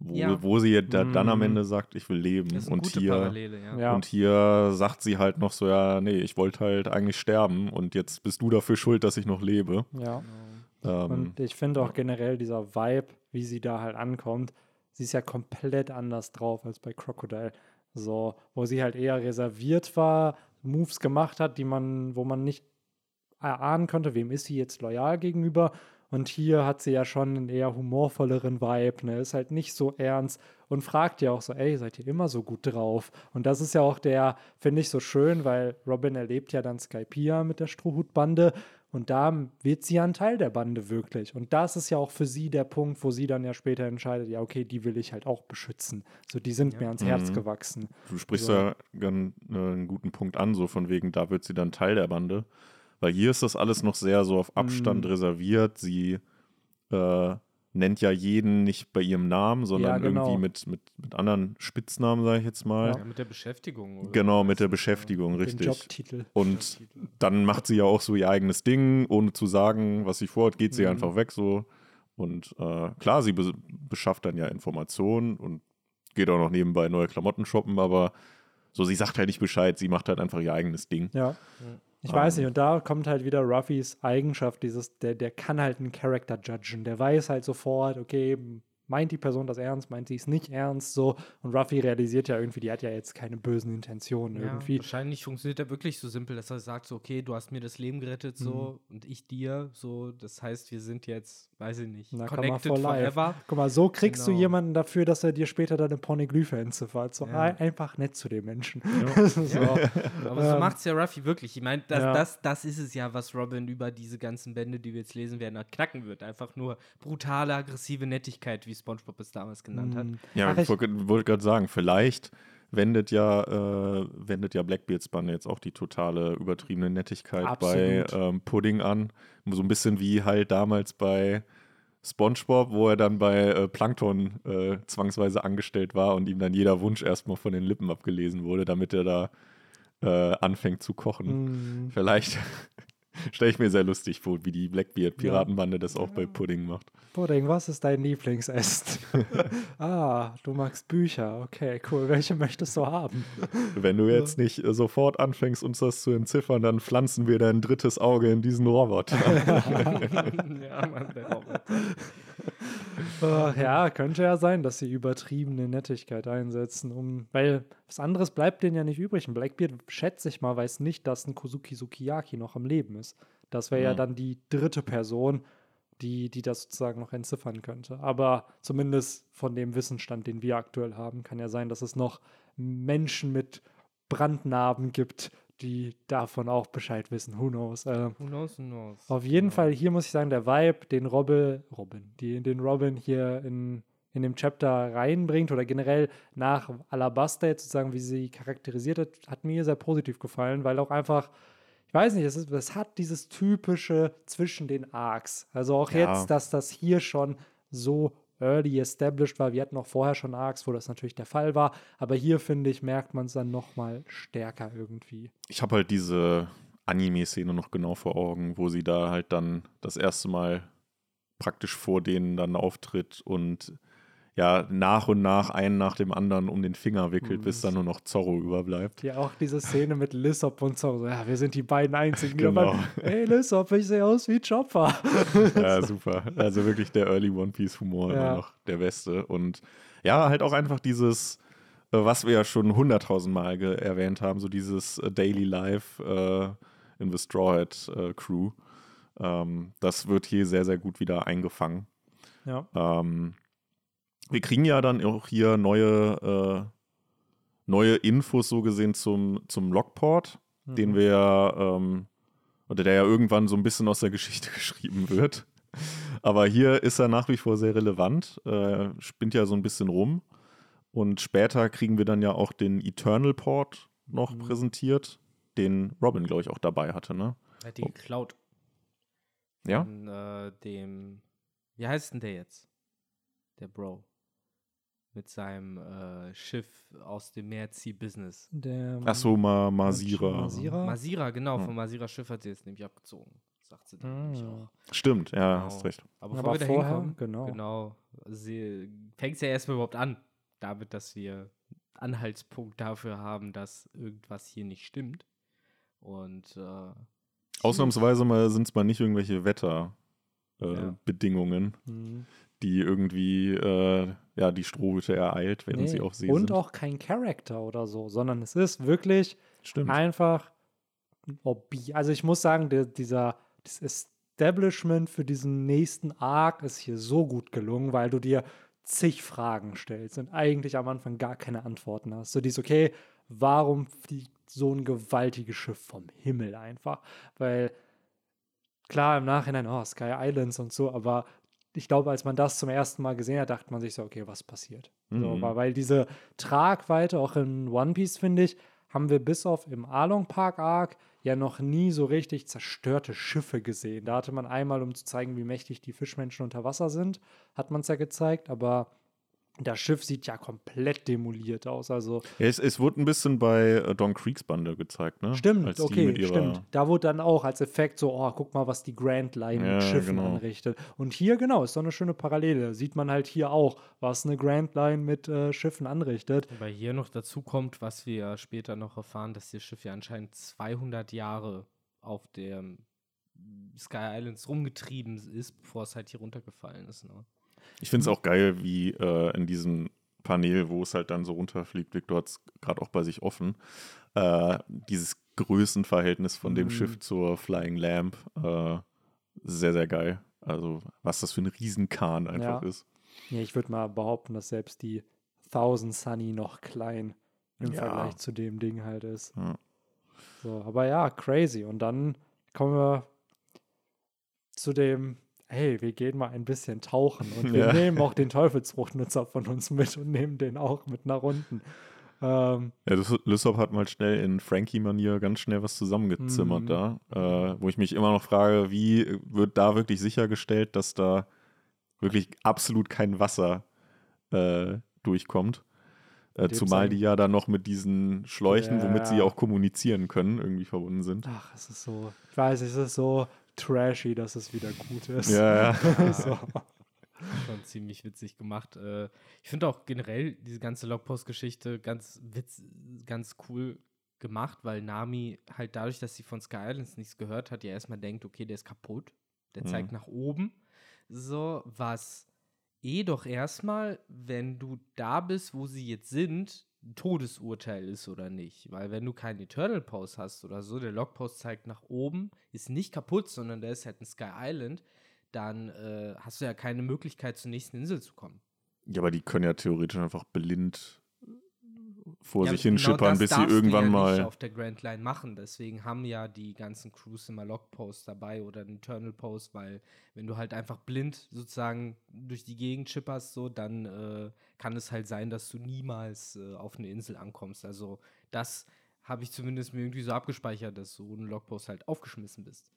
Wo, Ja. wo sie ja da, dann am Mm. Ende sagt, ich will leben. Das ist eine und gute hier, Parallele, ja. Ja. und hier sagt sie halt noch so, ja, nee, ich wollte halt eigentlich sterben und jetzt bist du dafür schuld, dass ich noch lebe. Ja. Genau. Ähm, Und ich finde auch generell dieser Vibe, wie sie da halt ankommt, sie ist ja komplett anders drauf als bei Crocodile. So, wo sie halt eher reserviert war, Moves gemacht hat, die man, wo man nicht erahnen konnte, wem ist sie jetzt loyal gegenüber. Und hier hat sie ja schon einen eher humorvolleren Vibe, ne? Ist halt nicht so ernst und fragt ja auch so, ey, seid ihr immer so gut drauf? Und das ist ja auch der, finde ich so schön, weil Robin erlebt ja dann Skypia mit der Strohhutbande und da wird sie ja ein Teil der Bande wirklich. Und das ist ja auch für sie der Punkt, wo sie dann ja später entscheidet, ja, okay, die will ich halt auch beschützen. So, die sind Ja. mir ans Herz Mhm. gewachsen. Du sprichst So. ja ganz, äh, einen guten Punkt an, so von wegen, da wird sie dann Teil der Bande. Weil hier ist das alles noch sehr so auf Abstand Mhm. reserviert. Sie äh, nennt ja jeden nicht bei ihrem Namen, sondern genau. irgendwie mit, mit, mit anderen Spitznamen, sage ich jetzt mal. Ja, mit der Beschäftigung. oder Genau, mit der? Beschäftigung, Den richtig. Jobtitel. Und dann macht sie ja auch so ihr eigenes Ding, ohne zu sagen, was sie vorhat, geht sie Mhm. einfach weg so. Und äh, klar, sie be beschafft dann ja Informationen und geht auch noch nebenbei neue Klamotten shoppen, aber so, sie sagt halt nicht Bescheid, sie macht halt einfach ihr eigenes Ding. Ja. Ich weiß nicht, und da kommt halt wieder Ruffys Eigenschaft, dieses, der, der kann halt einen Charakter judgen. Der weiß halt sofort, okay, meint die Person das ernst, meint sie es nicht ernst, so. Und Ruffy realisiert ja irgendwie, die hat ja jetzt keine bösen Intentionen Ja, irgendwie. wahrscheinlich funktioniert er wirklich so simpel, dass er sagt so, okay, du hast mir das Leben gerettet, so, Mhm. und ich dir, so, das heißt, wir sind jetzt, weiß ich nicht, Na, connected for life. forever. Guck mal, so kriegst du Genau. jemanden dafür, dass er dir später deine Pornoglyphe entziffert. So Ja. ein- einfach nett zu den Menschen. [LAUGHS] so. Aber so Ähm, macht es ja Ruffy wirklich. Ich meine, das, ja. das, das ist es ja, was Robin über diese ganzen Bände, die wir jetzt lesen werden, knacken wird. Einfach nur brutale, aggressive Nettigkeit, wie Spongebob es damals genannt hat. Mm. Ja, Ach, ich wollte wollt gerade sagen, vielleicht wendet ja, äh, wendet ja Blackbeards Bande jetzt auch die totale übertriebene Nettigkeit bei Absolut. ähm, Pudding an. So ein bisschen wie halt damals bei SpongeBob, wo er dann bei äh, Plankton äh, zwangsweise angestellt war und ihm dann jeder Wunsch erstmal von den Lippen abgelesen wurde, damit er da äh, anfängt zu kochen. Mm. Vielleicht [LAUGHS] stelle ich mir sehr lustig vor, wie die Blackbeard-Piratenbande das auch bei Pudding macht. Pudding, was ist dein Lieblingsessen? [LAUGHS] ah, du magst Bücher. Okay, cool. Welche möchtest du haben? Wenn du jetzt nicht äh, sofort anfängst, uns das zu entziffern, dann pflanzen wir dein drittes Auge in diesen Roboter. [LAUGHS] ja, Mann, der Roboter. Ach, ja, könnte ja sein, dass sie übertriebene Nettigkeit einsetzen, um, weil was anderes bleibt denen ja nicht übrig. Ein Blackbeard, schätze ich mal, weiß nicht, dass ein Kozuki Sukiyaki noch am Leben ist. Das wäre ja Mhm. dann die dritte Person, die, die das sozusagen noch entziffern könnte. Aber zumindest von dem Wissensstand, den wir aktuell haben, kann ja sein, dass es noch Menschen mit Brandnarben gibt, die davon auch Bescheid wissen. Who knows? Äh, Who knows, who knows. auf jeden Genau. Fall, hier muss ich sagen, der Vibe, den Robin, Robin, die, den Robin hier in, in dem Chapter reinbringt oder generell nach Alabaster jetzt sozusagen, wie sie charakterisiert hat, hat mir sehr positiv gefallen, weil auch einfach, ich weiß nicht, es, ist, es hat dieses typische zwischen den Arcs. Also auch Ja. jetzt, dass das hier schon so early established war. Wir hatten auch vorher schon Arcs, wo das natürlich der Fall war. Aber hier, finde ich, merkt man es dann noch mal stärker irgendwie. Ich habe halt diese Anime-Szene noch genau vor Augen, wo sie da halt dann das erste Mal praktisch vor denen dann auftritt und ja nach und nach einen nach dem anderen um den Finger wickelt, Mhm. bis dann nur noch Zorro überbleibt. Ja, auch diese Szene mit Lissop und so. Ja, wir sind die beiden einzigen. die Genau. aber, Ey, Lissop, ich sehe aus wie Chopper. [LAUGHS] Ja, super. Also wirklich der Early One Piece Humor Ja. immer noch der beste. Und ja, halt auch einfach dieses, äh, was wir ja schon hunderttausend Mal ge- erwähnt haben, so dieses äh, Daily Life äh, in the Straw Hat äh, Crew. Ähm, das wird hier sehr, sehr gut wieder eingefangen. Ja. Ähm, wir kriegen ja dann auch hier neue, äh, neue Infos so gesehen zum, zum Logport, den Mhm. wir ja, ähm, oder der ja irgendwann so ein bisschen aus der Geschichte [LAUGHS] geschrieben wird. Aber hier ist er nach wie vor sehr relevant, äh, spinnt ja so ein bisschen rum. Und später kriegen wir dann ja auch den Eternal Port noch Mhm. präsentiert, den Robin, glaube ich, auch dabei hatte, ne? Er hat die geklaut. Ja? Von, äh, dem. Wie heißt denn der jetzt? Der Bro. Mit seinem äh, Schiff aus dem Meerzee-Business. Der, Ach so, Ma Masira. Masira? Masira, genau, Hm. von Masira Schiff hat sie jetzt nämlich abgezogen. Sagt sie dann nämlich Ah. auch. Stimmt, ja, Genau. hast recht. Aber, Aber bevor wir vorher, hinkommen, genau. genau sie fängt es ja erstmal überhaupt an, damit, dass wir Anhaltspunkt dafür haben, dass irgendwas hier nicht stimmt. Und äh, Ausnahmsweise mal sind es mal nicht irgendwelche Wetterbedingungen, äh, Ja. Mhm. Die irgendwie äh, ja, die Strohhütte ereilt, während Nee. sie auf See Und sind. auch kein Charakter oder so, sondern es ist wirklich Stimmt. einfach ein Hobby. Also ich muss sagen, der, dieser das Establishment für diesen nächsten Arc ist hier so gut gelungen, weil du dir zig Fragen stellst und eigentlich am Anfang gar keine Antworten hast. So dies, okay, warum fliegt so ein gewaltiges Schiff vom Himmel einfach? Weil klar, im Nachhinein, oh, Sky Islands und so, aber ich glaube, als man das zum ersten Mal gesehen hat, dachte man sich so, okay, was passiert? So, Mhm. weil, weil diese Tragweite auch in One Piece, finde ich, haben wir bis auf im Along Park Arc ja noch nie so richtig zerstörte Schiffe gesehen. Da hatte man einmal, um zu zeigen, wie mächtig die Fischmenschen unter Wasser sind, hat man es ja gezeigt, aber das Schiff sieht ja komplett demoliert aus. Also Ja, es, es wurde ein bisschen bei äh, Don Creeks Bande gezeigt, ne? stimmt, Als okay, stimmt. Da wurde dann auch als Effekt so, oh, guck mal, was die Grand Line Ja, mit Schiffen genau. anrichtet. Und hier, genau, ist so eine schöne Parallele. Sieht man halt hier auch, was eine Grand Line mit äh, Schiffen anrichtet. Wobei hier noch dazu kommt, was wir ja später noch erfahren, dass das Schiff ja anscheinend 200 Jahre auf dem Sky Islands rumgetrieben ist, bevor es halt hier runtergefallen ist. Ne? Ich finde es auch geil, wie äh, in diesem Panel, wo es halt dann so runterfliegt, Victor hat es gerade auch bei sich offen, äh, dieses Größenverhältnis von dem Mhm. Schiff zur Flying Lamp, äh, sehr, sehr geil. Also, was das für ein Riesenkahn einfach Ja. ist. Ja, ich würde mal behaupten, dass selbst die Thousand Sunny noch klein im Ja. Vergleich zu dem Ding halt ist. Ja. So, aber ja, crazy. Und dann kommen wir zu dem, hey, wir gehen mal ein bisschen tauchen und wir Ja. nehmen auch den Teufelsfruchtnutzer von uns mit und nehmen den auch mit nach unten. Ähm, Ja, Lysop hat mal schnell in Frankie-Manier ganz schnell was zusammengezimmert Mhm. da, äh, wo ich mich immer noch frage, wie wird da wirklich sichergestellt, dass da wirklich absolut kein Wasser äh, durchkommt. Äh, zumal sein- die ja dann noch mit diesen Schläuchen, womit sie Ja. auch kommunizieren können, irgendwie verbunden sind. ach, es ist so, ich weiß, es ist so trashy, dass es wieder gut ist. Ja, ja. [LAUGHS] so. [LAUGHS] Schon ziemlich witzig gemacht. Äh, ich finde auch generell diese ganze Logpost-Geschichte ganz witz, ganz cool gemacht, weil Nami halt dadurch, dass sie von Sky Islands nichts gehört hat, ja erstmal denkt, okay, der ist kaputt. Der Mhm. zeigt nach oben. So, was eh doch erstmal, wenn du da bist, wo sie jetzt sind, Todesurteil ist oder nicht. Weil wenn du keinen Eternal Post hast oder so, der Logpost zeigt nach oben, ist nicht kaputt, sondern da ist halt ein Sky Island, dann äh, hast du ja keine Möglichkeit, zur nächsten Insel zu kommen. ja, aber die können ja theoretisch einfach blind vor Ja, sich genau hinschippern, das bis sie irgendwann ja mal. Nicht auf der Grand Line machen. Deswegen haben ja die ganzen Crews immer Logposts dabei oder einen Eternal Post, weil wenn du halt einfach blind sozusagen durch die Gegend schipperst, so, dann äh, kann es halt sein, dass du niemals äh, auf eine Insel ankommst. Also das habe ich zumindest mir irgendwie so abgespeichert, dass du ohne Logpost halt aufgeschmissen bist.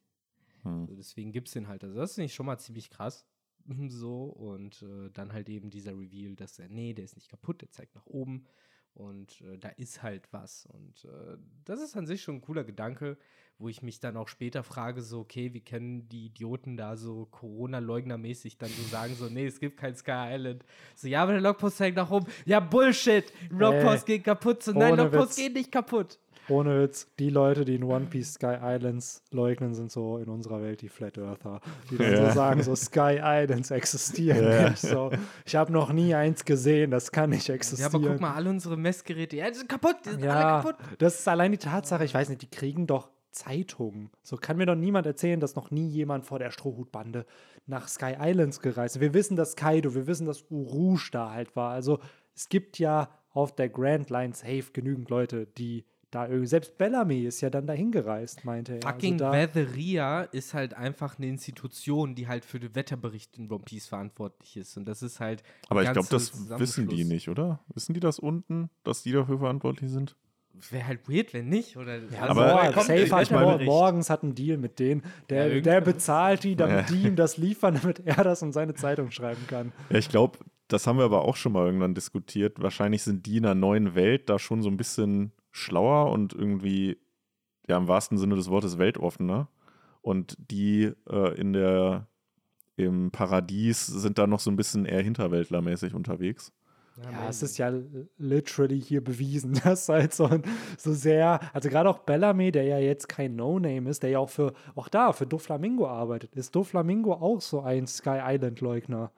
Hm. So, deswegen gibt es den halt. Also das finde ich schon mal ziemlich krass. [LAUGHS] So, und äh, dann halt eben dieser Reveal, dass er, nee, der ist nicht kaputt, der zeigt nach oben. Und äh, da ist halt was. Und äh, das ist an sich schon ein cooler Gedanke, wo ich mich dann auch später frage, so, okay, wie können die Idioten da so Corona-Leugner-mäßig dann so sagen, so, nee, es gibt kein Sky Island. So, ja, aber der Logpost hängt nach oben. Ja, Bullshit. Logpost geht kaputt. So, nein, Logpost Witz. geht nicht kaputt. Ohne Witz, die Leute, die in One Piece Sky Islands leugnen, sind so in unserer Welt die Flat Earther. Die dann Ja. so sagen, so Sky Islands existieren Ja. nicht. [LAUGHS] So, ich habe noch nie eins gesehen, das kann nicht Ja, existieren. aber guck mal, alle unsere Messgeräte, ja, die sind kaputt, die sind alle Ja, kaputt. das ist allein die Tatsache, ich weiß nicht, die kriegen doch Zeitungen. So kann mir doch niemand erzählen, dass noch nie jemand vor der Strohhutbande nach Sky Islands gereist ist. Wir wissen, dass Kaido, wir wissen, dass Urouge da halt war. Also es gibt ja auf der Grand Line safe genügend Leute, die da irgendwie, selbst Bellamy ist ja dann dahin gereist, meinte er. Fucking also Weatheria ist halt einfach eine Institution, die halt für den Wetterbericht in One Piece verantwortlich ist. Und das ist halt. ein Aber ich glaube, das wissen die nicht, oder? Wissen die das unten, dass die dafür verantwortlich sind? Wäre halt weird, wenn nicht. Oder Ja, Aber- aber kommt safe Mor Wetterbericht? morgens hat einen Deal mit denen. Der, Ja, der bezahlt die, damit Ja. die ihm das liefern, damit er das in seine Zeitung schreiben kann. Ja, ich glaube, das haben wir aber auch schon mal irgendwann diskutiert. Wahrscheinlich sind die in einer neuen Welt da schon so ein bisschen schlauer und irgendwie, ja, im wahrsten Sinne des Wortes weltoffener. Und die äh, in der, im Paradies sind da noch so ein bisschen eher hinterwäldlermäßig unterwegs. Ja, es ist ja literally hier bewiesen, [LAUGHS] dass halt so, ein- so sehr, also gerade auch Bellamy, der ja jetzt kein No-Name ist, der ja auch für, auch da, für Doflamingo arbeitet, ist Doflamingo auch so ein Sky Island-Leugner.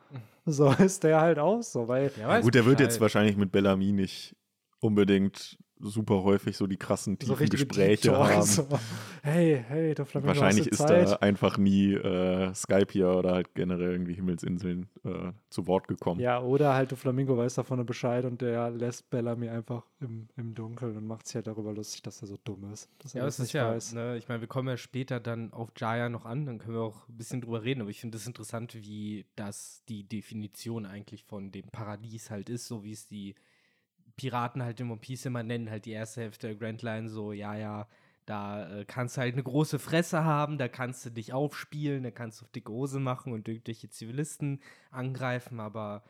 So [LAUGHS] ist der halt auch so, weil Ja, gut, der wird jetzt wahrscheinlich mit Bellamy nicht unbedingt super häufig so die krassen, so tiefen richtige Gespräche haben. So. [LAUGHS] Hey, hey, Doflamingo, Wahrscheinlich hast ist du Zeit? da einfach nie äh, Skype hier oder halt generell irgendwie Himmelsinseln äh, zu Wort gekommen. Ja, oder halt Doflamingo weiß davon Bescheid und der lässt Bellamy einfach im, im Dunkeln und macht sich halt darüber lustig, dass er so dumm ist. Dass er Ja, das ist nicht ja, weiß. ne, ich meine, wir kommen ja später dann auf Jaya noch an, dann können wir auch ein bisschen drüber reden, aber ich finde es interessant, wie das die Definition eigentlich von dem Paradies halt ist, so wie es die Piraten halt in One Piece immer nennen, halt die erste Hälfte der Grand Line, so, ja, ja, da äh, kannst du halt eine große Fresse haben, da kannst du dich aufspielen, da kannst du auf dicke Hose machen und irgendwelche Zivilisten angreifen, aber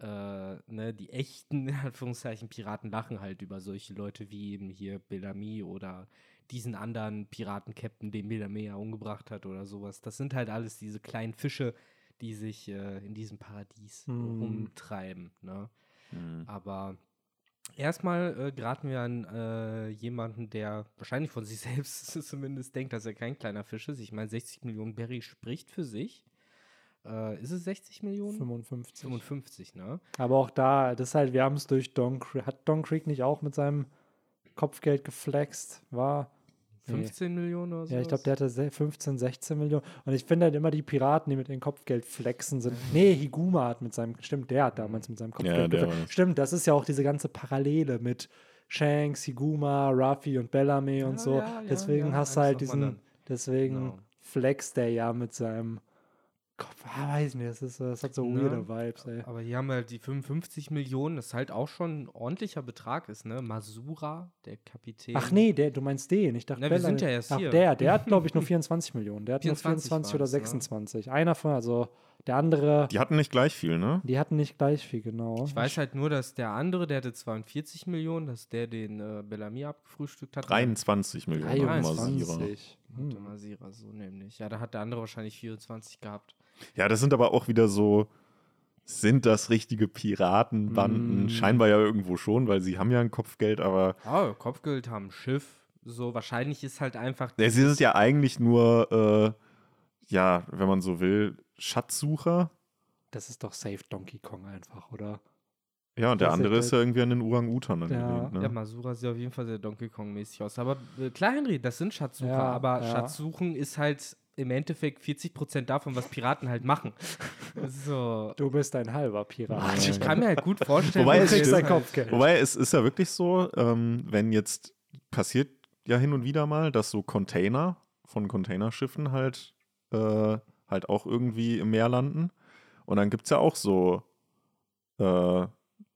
äh, ne, die echten, [LAUGHS] in Anführungszeichen, Piraten lachen halt über solche Leute wie eben hier Bellamy oder diesen anderen Piraten-Captain, den Bellamy ja umgebracht hat oder sowas. Das sind halt alles diese kleinen Fische, die sich äh, in diesem Paradies Hm. rumtreiben. Ne? Mhm. Aber erstmal äh, geraten wir an äh, jemanden, der wahrscheinlich von [LAUGHS] sich selbst zumindest denkt, dass er kein kleiner Fisch ist. Ich meine, 60 Millionen Berry spricht für sich. Äh, ist es 60 Millionen? 55. 55, ne? Aber auch da, das ist halt, wir haben es durch Don Creek. Hat Don Creek nicht auch mit seinem Kopfgeld geflext? War. Nee. 15 Millionen oder so? Ja, ich glaube, der hatte se- 15, 16 Millionen. Und ich finde halt immer die Piraten, die mit ihrem Kopfgeld flexen sind. Nee, Higuma hat mit seinem, stimmt, der hat damals mit seinem Kopfgeld der geflext. war das. Stimmt, das ist ja auch diese ganze Parallele mit Shanks, Higuma, Ruffy und Bellamy und Ja, so. ja, ja, deswegen ja, hast du halt dem diesen, deswegen Genau. flext der ja mit seinem Kopf. Ah, weiß nicht, das, ist, das hat so Ne? weirde Vibes, ey. Aber hier haben wir halt die 55 Millionen, das halt auch schon ein ordentlicher Betrag ist, ne? Masura, der Kapitän. Ach nee, der, du meinst den. Ich dachte, Na, wir sind ja erst Ach, hier. der, der hat, glaube ich, nur [LAUGHS] 24 Millionen. Der hat 24 nur 24 oder war's, ne? 26. Einer von, also der andere, Die hatten nicht gleich viel, ne? die hatten nicht gleich viel, genau. Ich weiß halt nur, dass der andere, der hatte 42 Millionen, dass der den äh, Bellamy abgefrühstückt hat. 23 Millionen hat Masira. 23. Hm. Hm. Masira, so nämlich. Ja, da hat der andere wahrscheinlich 24 gehabt. Ja, das sind aber auch wieder so, sind das richtige Piratenbanden? Mm. Scheinbar ja irgendwo schon, weil sie haben ja ein Kopfgeld, aber Ah, Kopfgeld haben ein Schiff. So, wahrscheinlich ist halt einfach. Ja, sie sind ja eigentlich nur, äh, ja, wenn man so will, Schatzsucher. Das ist doch safe Donkey Kong einfach, oder? Ja, und der ist andere ist ja irgendwie an den Orang-Utan Ja. angelehnt. Ne? Ja, Masura sieht auf jeden Fall sehr Donkey Kong-mäßig aus. Aber äh, klar, Henry, das sind Schatzsucher. Ja, aber ja. Schatzsuchen ist halt im Endeffekt 40% davon, was Piraten halt machen. [LAUGHS] so. Du bist ein halber Pirat. Ich kann mir halt gut vorstellen, Wobei Du es dein halt- Kopfgeld. Wobei es ist ja wirklich so, ähm, wenn jetzt passiert ja hin und wieder mal, dass so Container von Containerschiffen halt, äh, halt auch irgendwie im Meer landen. Und dann gibt es ja auch so äh,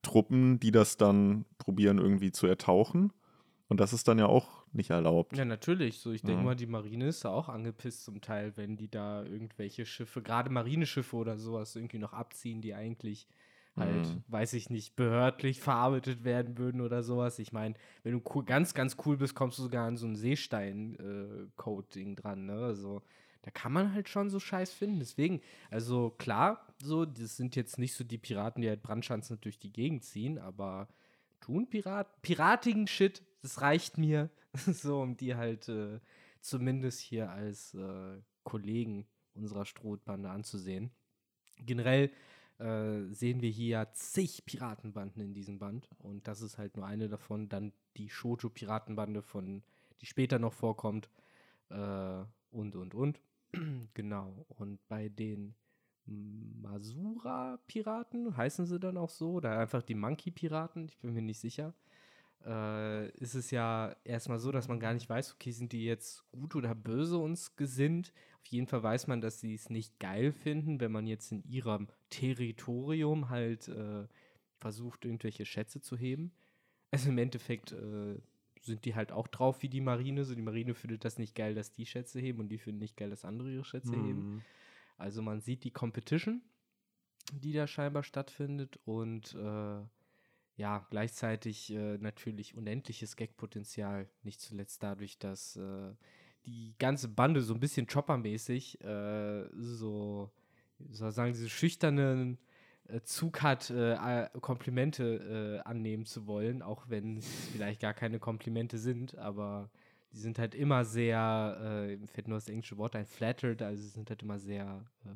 Truppen, die das dann probieren irgendwie zu ertauchen. Und das ist dann ja auch nicht erlaubt. Ja, natürlich. So, ich denke Ja. mal, die Marine ist da auch angepisst zum Teil, wenn die da irgendwelche Schiffe, gerade Marineschiffe oder sowas, irgendwie noch abziehen, die eigentlich halt, Mhm. weiß ich nicht, behördlich verarbeitet werden würden oder sowas. Ich meine, wenn du cool, ganz, ganz cool bist, kommst du sogar an so ein Seestein-Coating dran, ne? Also, da kann man halt schon so Scheiß finden. Deswegen, also klar, so, das sind jetzt nicht so die Piraten, die halt Brandschanzen durch die Gegend ziehen, aber tun Pirat, piratigen Shit, das reicht mir, [LAUGHS] so, um die halt äh, zumindest hier als äh, Kollegen unserer Strohbande anzusehen. Generell äh, sehen wir hier zig Piratenbanden in diesem Band und das ist halt nur eine davon. Dann die Shoto-Piratenbande, von die später noch vorkommt äh, und und und. [CLEARS THROAT] genau. Und bei den Masura-Piraten, heißen sie dann auch so, oder einfach die Monkey-Piraten, ich bin mir nicht sicher, äh, ist es ja erstmal so, dass man gar nicht weiß, okay, sind die jetzt gut oder böse uns gesinnt. Auf jeden Fall weiß man, dass sie es nicht geil finden, wenn man jetzt in ihrem Territorium halt äh, versucht, irgendwelche Schätze zu heben. Also im Endeffekt äh, sind die halt auch drauf wie die Marine. So die Marine findet das nicht geil, dass die Schätze heben und die finden nicht geil, dass andere ihre Schätze heben. Mhm. Also man sieht die Competition, die da scheinbar stattfindet und äh, ja, gleichzeitig äh, natürlich unendliches Gagpotenzial, nicht zuletzt dadurch, dass äh, die ganze Bande so ein bisschen choppermäßig äh, so, soll sagen, diese schüchternen Zug hat, äh, äh, Komplimente äh, annehmen zu wollen, auch wenn es vielleicht gar keine Komplimente sind, aber die sind halt immer sehr, äh, fällt nur das englische Wort ein, flattered, also sie sind halt immer sehr äh,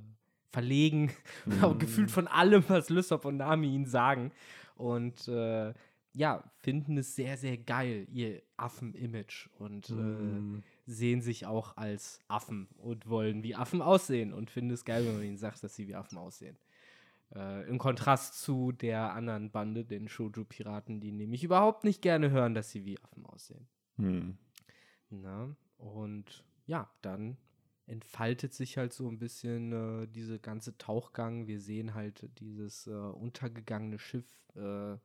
verlegen, [LAUGHS] auch gefühlt von allem, was Lysop und Nami ihnen sagen. Und äh, ja, finden es sehr, sehr geil, ihr Affen-Image und äh, Mhm. sehen sich auch als Affen und wollen wie Affen aussehen und finden es geil, wenn man ihnen sagt, dass sie wie Affen aussehen. Äh, Im Kontrast zu der anderen Bande, den Shoujo-Piraten, die nämlich überhaupt nicht gerne hören, dass sie wie Affen aussehen. Hm. Na, und ja, dann entfaltet sich halt so ein bisschen äh, diese ganze Tauchgang. Wir sehen halt dieses äh, untergegangene Schiff, äh,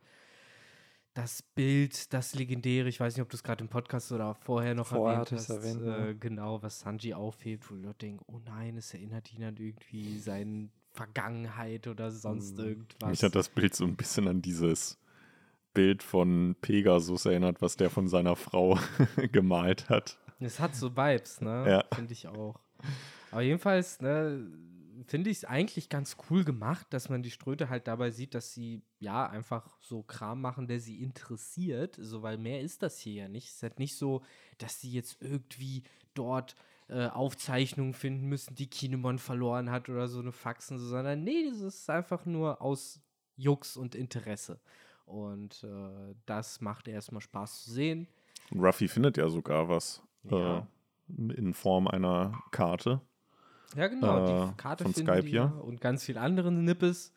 das Bild, das legendäre, ich weiß nicht, ob du es gerade im Podcast oder vorher noch Vorher erwähnt hast, erwähnt, äh, ja. genau, was Sanji aufhebt, wo Leute denken, oh nein, es erinnert ihn an irgendwie seine Vergangenheit oder sonst Mhm. irgendwas. Mich hat das Bild so ein bisschen an dieses Bild von Pegasus erinnert, was der von seiner Frau [LAUGHS] gemalt hat. Es hat so Vibes, ne? Ja. Finde ich auch. Aber jedenfalls, ne, finde ich es eigentlich ganz cool gemacht, dass man die Ströte halt dabei sieht, dass sie ja einfach so Kram machen, der sie interessiert. So, weil mehr ist das hier ja nicht. Es ist halt nicht so, dass sie jetzt irgendwie dort äh, Aufzeichnungen finden müssen, die Kinemon verloren hat oder so eine Faxen, so, sondern nee, das ist einfach nur aus Jux und Interesse. Und äh, das macht erstmal Spaß zu sehen. Und Ruffy findet ja sogar was Ja. äh, in Form einer Karte. Ja, genau. Äh, die Karte von Skype ja und ganz viel anderen Nippes,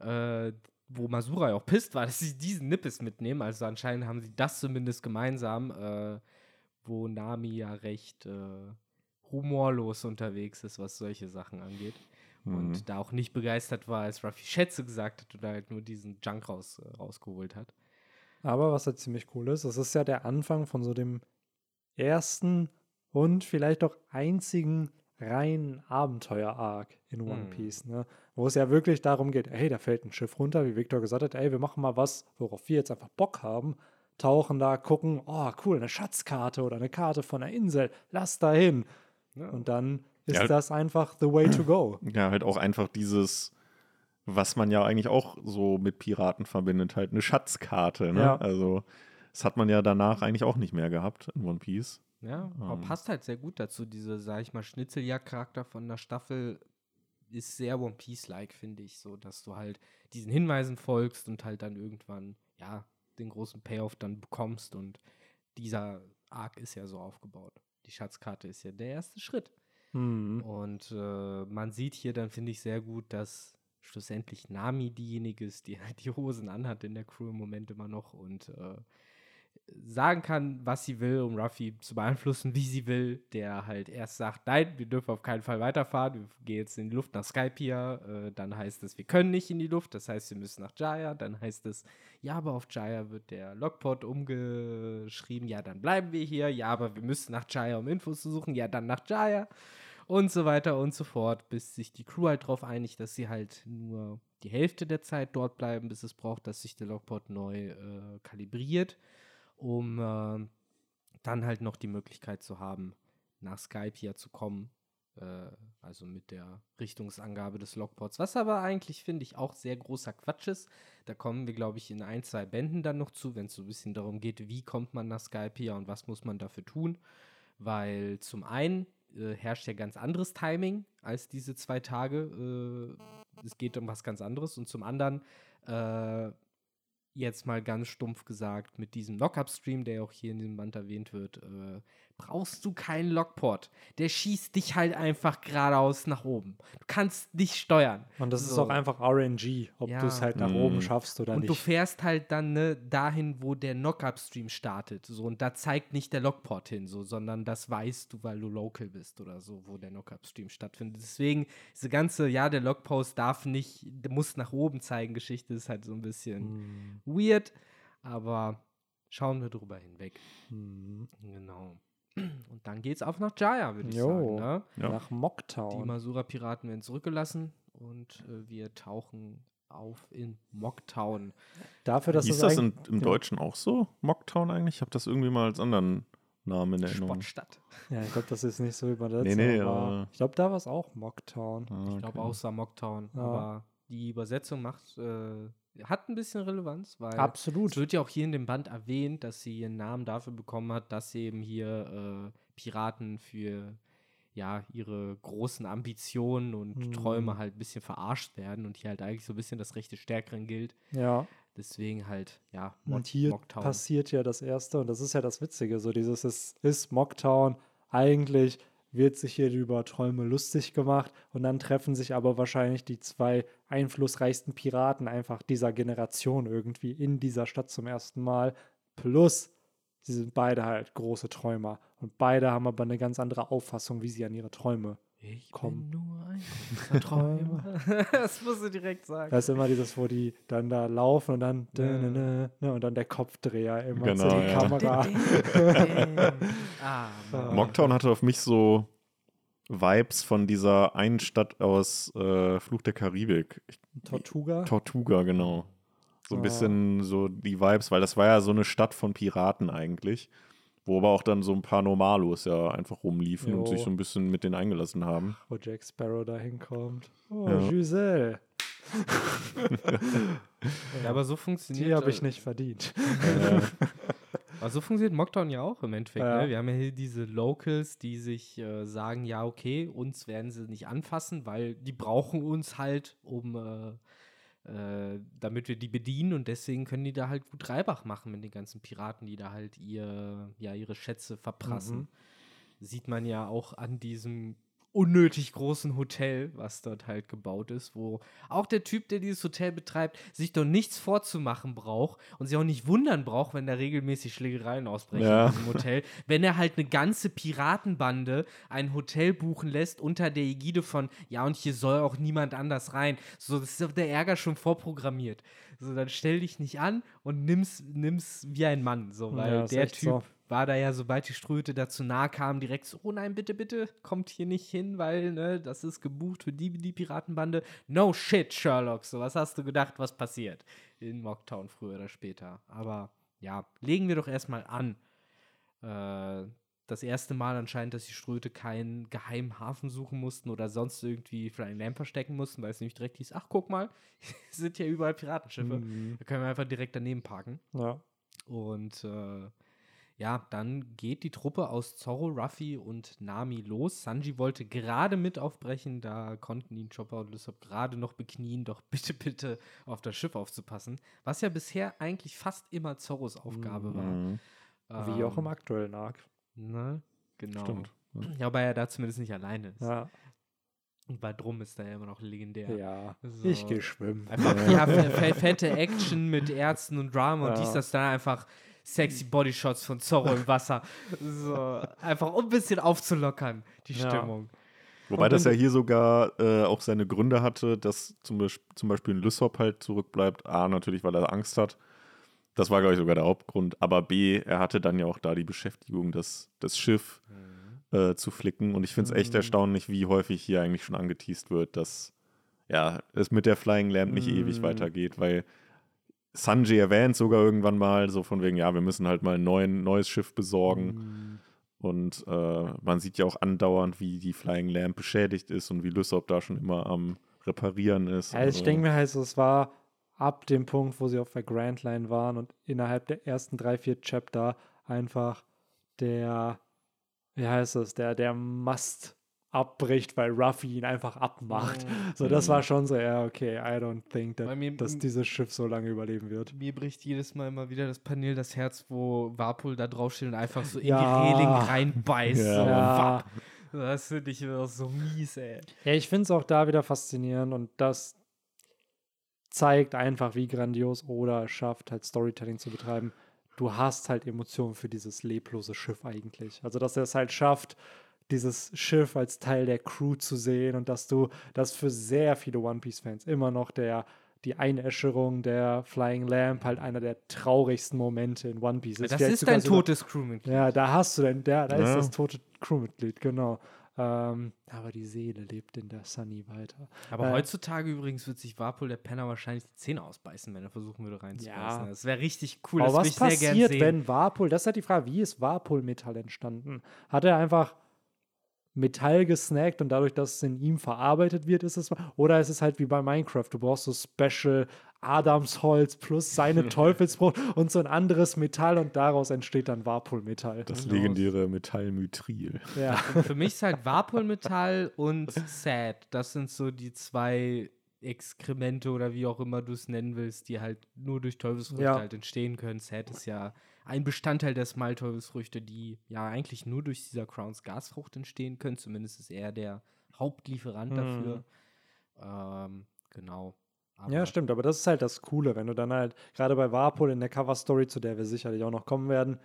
äh, wo Masura ja auch pisst war, [LAUGHS] dass sie diesen Nippes mitnehmen. Also anscheinend haben sie das zumindest gemeinsam, äh, wo Nami ja recht äh, humorlos unterwegs ist, was solche Sachen angeht. Mhm. Und da auch nicht begeistert war, als Ruffy Schätze gesagt hat oder halt nur diesen Junk raus, äh, rausgeholt hat. Aber was halt ziemlich cool ist, das ist ja der Anfang von so dem ersten und vielleicht auch einzigen reinen Abenteuer-Arc in One Hm. Piece, ne? Wo es ja wirklich darum geht, hey, da fällt ein Schiff runter, wie Victor gesagt hat, ey, wir machen mal was, worauf wir jetzt einfach Bock haben, tauchen da, gucken, oh, cool, eine Schatzkarte oder eine Karte von einer Insel, lass da hin. Ja. Und dann ist Ja. das einfach the way to go. [CLEARS THROAT] Ja, halt auch einfach dieses, was man ja eigentlich auch so mit Piraten verbindet, halt eine Schatzkarte. Ne? Ja. Also, das hat man ja danach eigentlich auch nicht mehr gehabt in One Piece. Ja, aber Ähm. passt halt sehr gut dazu. Diese, sag ich mal, Schnitzeljagd-Charakter von der Staffel ist sehr One Piece-like, finde ich. So, dass du halt diesen Hinweisen folgst und halt dann irgendwann, ja, den großen Payoff dann bekommst. Und dieser Arc ist ja so aufgebaut. Die Schatzkarte ist ja der erste Schritt. Mhm. Und äh, man sieht hier dann, finde ich, sehr gut, dass schlussendlich Nami diejenige ist, die halt die Hosen anhat in der Crew im Moment immer noch und äh, sagen kann, was sie will, um Ruffy zu beeinflussen, wie sie will, der halt erst sagt, nein, wir dürfen auf keinen Fall weiterfahren, wir gehen jetzt in die Luft nach Skype hier, äh, dann heißt es, wir können nicht in die Luft, das heißt, wir müssen nach Jaya, dann heißt es, ja, aber auf Jaya wird der Logpod umgeschrieben, ja, dann bleiben wir hier, ja, aber wir müssen nach Jaya, um Infos zu suchen, ja, dann nach Jaya. und so weiter und so fort, bis sich die Crew halt darauf einigt, dass sie halt nur die Hälfte der Zeit dort bleiben, bis es braucht, dass sich der Logport neu äh, kalibriert, um äh, dann halt noch die Möglichkeit zu haben, nach Skype hier zu kommen. Äh, also mit der Richtungsangabe des Logports, was aber eigentlich, finde ich, auch sehr großer Quatsch ist. Da kommen wir, glaube ich, in ein, zwei Bänden dann noch zu, wenn es so ein bisschen darum geht, wie kommt man nach Skype hier und was muss man dafür tun. Weil zum einen äh, herrscht ja ganz anderes Timing als diese zwei Tage. Äh, es geht um was ganz anderes. Und zum anderen, äh, jetzt mal ganz stumpf gesagt, mit diesem Lockup-Stream, der auch hier in diesem Band erwähnt wird, äh, brauchst du keinen Lockport. Der schießt dich halt einfach geradeaus nach oben. Du kannst nicht steuern. Und das ist So. auch einfach RNG, ob Ja. du es halt nach Mhm. oben schaffst oder Und du nicht. fährst halt dann ne, dahin, wo der Knockup-Stream startet. So, und da zeigt nicht der Lockport hin, so, sondern das weißt du, weil du local bist oder so, wo der Knockup-Stream stattfindet. Deswegen, diese ganze, ja, der Logpost darf nicht, muss nach oben zeigen, Geschichte ist halt so ein bisschen Mhm. weird, aber schauen wir drüber hinweg. Mhm. Genau. Und dann geht's auf nach Jaya, würde ich Jo. sagen. Ne? Ja. Nach Die Mocktown. Masura-Piraten werden zurückgelassen und äh, wir tauchen auf in Mocktown. Dafür, dass Hieß es das eigentlich- in, im Deutschen auch so? Mocktown eigentlich? Ich habe das irgendwie mal als anderen Namen in Erinnerung. Sportstadt. Ja, ich glaube, das ist nicht so übersetzt. Nee, nee, aber aber- ich glaube, da war es auch Mocktown. Ah, Ich glaube okay. außer Mocktown. Ja. Aber die Übersetzung macht, äh, hat ein bisschen Relevanz, weil Absolut. es wird ja auch hier in dem Band erwähnt, dass sie ihren Namen dafür bekommen hat, dass sie eben hier äh, Piraten für ja, ihre großen Ambitionen und Mhm. Träume halt ein bisschen verarscht werden und hier halt eigentlich so ein bisschen das Recht des Stärkeren gilt. Ja. Deswegen halt, ja, Mock- Und hier Mocktown. passiert ja das Erste, und das ist ja das Witzige, so dieses ist, ist Mocktown, eigentlich wird sich hier über Träume lustig gemacht und dann treffen sich aber wahrscheinlich die zwei einflussreichsten Piraten einfach dieser Generation irgendwie in dieser Stadt zum ersten Mal. Plus, sie sind beide halt große Träumer und beide haben aber eine ganz andere Auffassung, wie sie an ihre Träume. Ich Komm. bin nur ein großer [LAUGHS] Träumer. [LAUGHS] das musst du direkt sagen. Da ist immer dieses, wo die dann da laufen und dann Ja. dä- ne, ne, und dann der Kopfdreher immer Genau, zu die ja. Kamera. [LAUGHS] ah. Mocktown hatte auf mich so Vibes von dieser einen Stadt aus äh, Fluch der Karibik. Ich, Tortuga. Tortuga, genau. So ein Ah. bisschen so die Vibes, weil das war ja so eine Stadt von Piraten eigentlich, wo aber auch dann so ein paar Normalos ja einfach rumliefen und Jo. sich so ein bisschen mit denen eingelassen haben. wo Jack Sparrow da hinkommt. Oh, Ja. Giselle. [LAUGHS] Ja, aber so funktioniert Die habe ich äh, nicht verdient. [LAUGHS] Aber so funktioniert Mocktown ja auch im Endeffekt. Ja. Ne? Wir haben ja hier diese Locals, die sich äh, sagen, ja, okay, uns werden sie nicht anfassen, weil die brauchen uns halt, um äh, äh, damit wir die bedienen und deswegen können die da halt gut Reibach machen mit den ganzen Piraten, die da halt ihr, ja, ihre Schätze verprassen. Mhm. Sieht man ja auch an diesem unnötig großen Hotel, was dort halt gebaut ist, wo auch der Typ, der dieses Hotel betreibt, sich doch nichts vorzumachen braucht und sich auch nicht wundern braucht, wenn da regelmäßig Schlägereien ausbrechen Ja. in diesem Hotel, wenn er halt eine ganze Piratenbande ein Hotel buchen lässt unter der Ägide von, ja, und hier soll auch niemand anders rein. So, das ist doch der Ärger schon vorprogrammiert. So, dann stell dich nicht an und nimm's, nimm's wie ein Mann, so, weil Ja, der Typ so. War da ja, sobald die Ströte dazu nahe kam, direkt so, oh nein, bitte, bitte, kommt hier nicht hin, weil, ne, das ist gebucht für die, die Piratenbande. No shit, Sherlock, so, was hast du gedacht, was passiert? In Mocktown früher oder später. Aber ja, legen wir doch erstmal an. Äh, das erste Mal anscheinend, dass die Ströte keinen geheimen Hafen suchen mussten oder sonst irgendwie Flying Lamp verstecken mussten, weil es nämlich direkt hieß, ach guck mal, [LAUGHS] sind ja überall Piratenschiffe. Mhm. Da können wir einfach direkt daneben parken. Ja. Und äh, ja, dann geht die Truppe aus Zorro, Ruffy und Nami los. Sanji wollte gerade mit aufbrechen, da konnten ihn Chopper und Lysop gerade noch beknien, doch [LAUGHS] bitte, bitte auf das Schiff aufzupassen. Was ja bisher eigentlich fast immer Zorros Aufgabe war. Mhm. Wie auch im Ähm, aktuellen Arc. Ne? Genau. Stimmt. Ja, aber er da zumindest nicht alleine ist. Ja. Und bei Drum ist er ja immer noch legendär. Ja. So. Ich gehe schwimmen. Einfach ja, [LAUGHS] fe- fette Action mit Ärzten und Drama und Ja. dies, das dann einfach sexy Bodyshots von Zorro im Wasser. So, einfach um ein bisschen aufzulockern, die Ja. Stimmung. Wobei das ja hier sogar äh, auch seine Gründe hatte, dass zum, zum Beispiel ein Lysop halt zurückbleibt. A, natürlich, weil er Angst hat. Das war, glaube ich, sogar der Hauptgrund. Aber B, er hatte dann ja auch da die Beschäftigung, dass das Schiff äh, zu flicken. Und ich finde es echt Mhm. erstaunlich, wie häufig hier eigentlich schon angeteased wird, dass ja, es mit der Flying Lamp nicht ewig Mhm. weitergeht, weil Sanji erwähnt sogar irgendwann mal so von wegen, ja, wir müssen halt mal ein neuen, neues Schiff besorgen. Mm, Und äh, man sieht ja auch andauernd, wie die Flying Lamp beschädigt ist und wie Lysop da schon immer am Reparieren ist. Ja, ich Also, denke mir halt es war ab dem Punkt, wo sie auf der Grand Line waren und innerhalb der ersten drei, vier Chapter einfach der, wie heißt es, der, der Mast abbricht, weil Ruffy ihn einfach abmacht. So, das war schon so, ja, okay, I don't think, that, mir- dass dieses Schiff so lange überleben wird. Mir bricht jedes Mal immer wieder das Panel das Herz, wo Warpol da draufsteht und einfach so in Ja. die Reling reinbeißt. Ja. So. Ja. Das finde ich so mies, ey. Ja, ich finde es auch da wieder faszinierend und das zeigt einfach, wie grandios Oda es schafft, halt Storytelling zu betreiben. Du hast halt Emotionen für dieses leblose Schiff eigentlich. Also, dass er es halt schafft, dieses Schiff als Teil der Crew zu sehen und dass du das für sehr viele One Piece-Fans immer noch der die Einäscherung der Flying Lamp halt einer der traurigsten Momente in One Piece Das Vielleicht ist dein totes Crewmitglied. ja, da hast du denn, da, da ist Ja. das tote Crewmitglied, genau. Ähm, aber die Seele lebt in der Sunny weiter. Aber Äh, heutzutage übrigens wird sich Warpol, der Penner, wahrscheinlich die Zähne ausbeißen, wenn er versuchen würde reinzubeißen. Ja. Das wäre richtig cool. aber das was passiert, wenn Warpol, das ist halt die Frage, wie ist Warpol-Metall entstanden? Hat er einfach Metall gesnackt und dadurch, dass es in ihm verarbeitet wird, ist es, oder ist es halt wie bei Minecraft, du brauchst so Special Adamsholz plus seine [LAUGHS] Teufelsbrot und so ein anderes Metall und daraus entsteht dann Warpol-Metall. Das Genau. legendäre Metallmytril. Ja. Für mich ist halt Warpol-Metall und Sad. Das sind so die zwei Exkremente oder wie auch immer du es nennen willst, die halt nur durch Teufelsfrüchte Ja. halt entstehen können. Sad ist ja ein Bestandteil der Smile-Teufelsfrüchte, die ja eigentlich nur durch dieser Crowns Gasfrucht entstehen können. Zumindest ist er der Hauptlieferant Mhm. dafür. Ähm, genau. Aber Ja, stimmt, aber das ist halt das Coole, wenn du dann halt, gerade bei Warpol in der Cover-Story, zu der wir sicherlich auch noch kommen werden,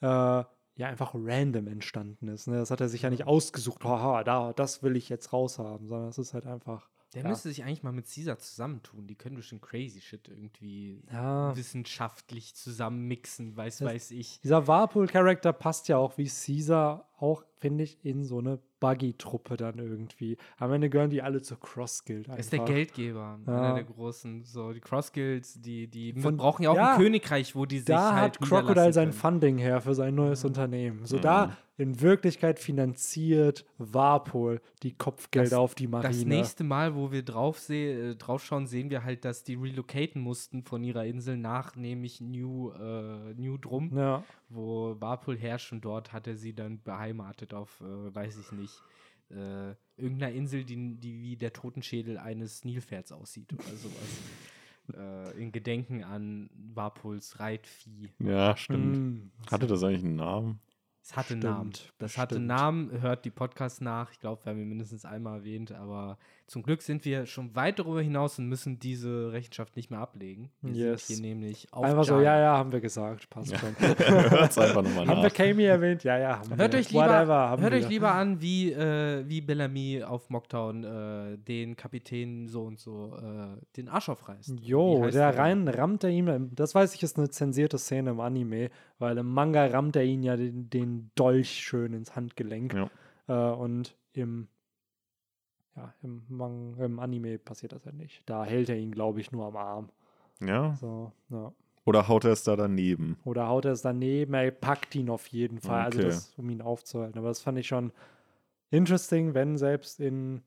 äh, ja, einfach random entstanden ist. Ne? Das hat er sich ja nicht ausgesucht, haha, da, das will ich jetzt raushaben, sondern es ist halt einfach. Der ja. müsste sich eigentlich mal mit Caesar zusammentun. Die können bestimmt crazy Shit irgendwie Ja. wissenschaftlich zusammenmixen, weiß, Das- weiß ich. Dieser Warpol-Charakter passt ja auch wie Caesar auch, finde ich, in so eine Buggy-Truppe dann irgendwie. Am Ende gehören die alle zur Cross-Guild. Ist der. Geldgeber, Ja. einer der großen. So, die Cross Guilds, die, die Von- brauchen ja auch ja. ein Königreich, wo die sich Da halt hat Crocodile sein. Funding her für sein neues Unternehmen. So da in Wirklichkeit finanziert Warpol die Kopfgelder Das- auf die Marine. Das nächste Mal, wo wir drauf seh, äh, draufschauen, sehen wir halt, dass die relocaten mussten von ihrer Insel nach, nämlich New, äh, New Drum, Ja. Wo Warpol herrscht und dort hat er sie dann beheimatet auf, äh, weiß ich nicht, äh, irgendeiner Insel, die, die wie der Totenschädel eines Nilpferds aussieht oder sowas. [LAUGHS] äh, in Gedenken an Warpols Reitvieh. Ja, stimmt. Mm. Hatte das eigentlich einen Namen? Es hatte Bestimmt, Namen. Das hatte bestimmt. Namen, hört die Podcasts nach. Ich glaube, wir haben ihn mindestens einmal erwähnt, aber zum Glück sind wir schon weit darüber hinaus und müssen diese Rechenschaft nicht mehr ablegen. Wir Yes. sind hier nämlich auf Einfach so, Jai. ja, ja, haben wir gesagt. Passt schon. [LAUGHS] Hört's einfach nochmal haben wir. Kami erwähnt? Ja, ja, haben Hört wir. euch lieber, Whatever, haben hört wir. euch lieber an, wie, äh, wie Bellamy auf Mocktown äh, den Kapitän so und so äh, den Arsch aufreißt. Jo, der der? rein rammt er ihm, das weiß ich, ist eine zensierte Szene im Anime, weil im Manga rammt er ihn ja den, den Dolch schön ins Handgelenk. Ja. Äh, und im, ja, im, Man im Anime passiert das ja nicht. Da hält er ihn, glaube ich, nur am Arm. Ja? So, ja. Oder haut er es da daneben? Oder haut er es daneben, er packt ihn auf jeden Fall, also Okay. das, um ihn aufzuhalten. Aber das fand ich schon interesting, wenn selbst in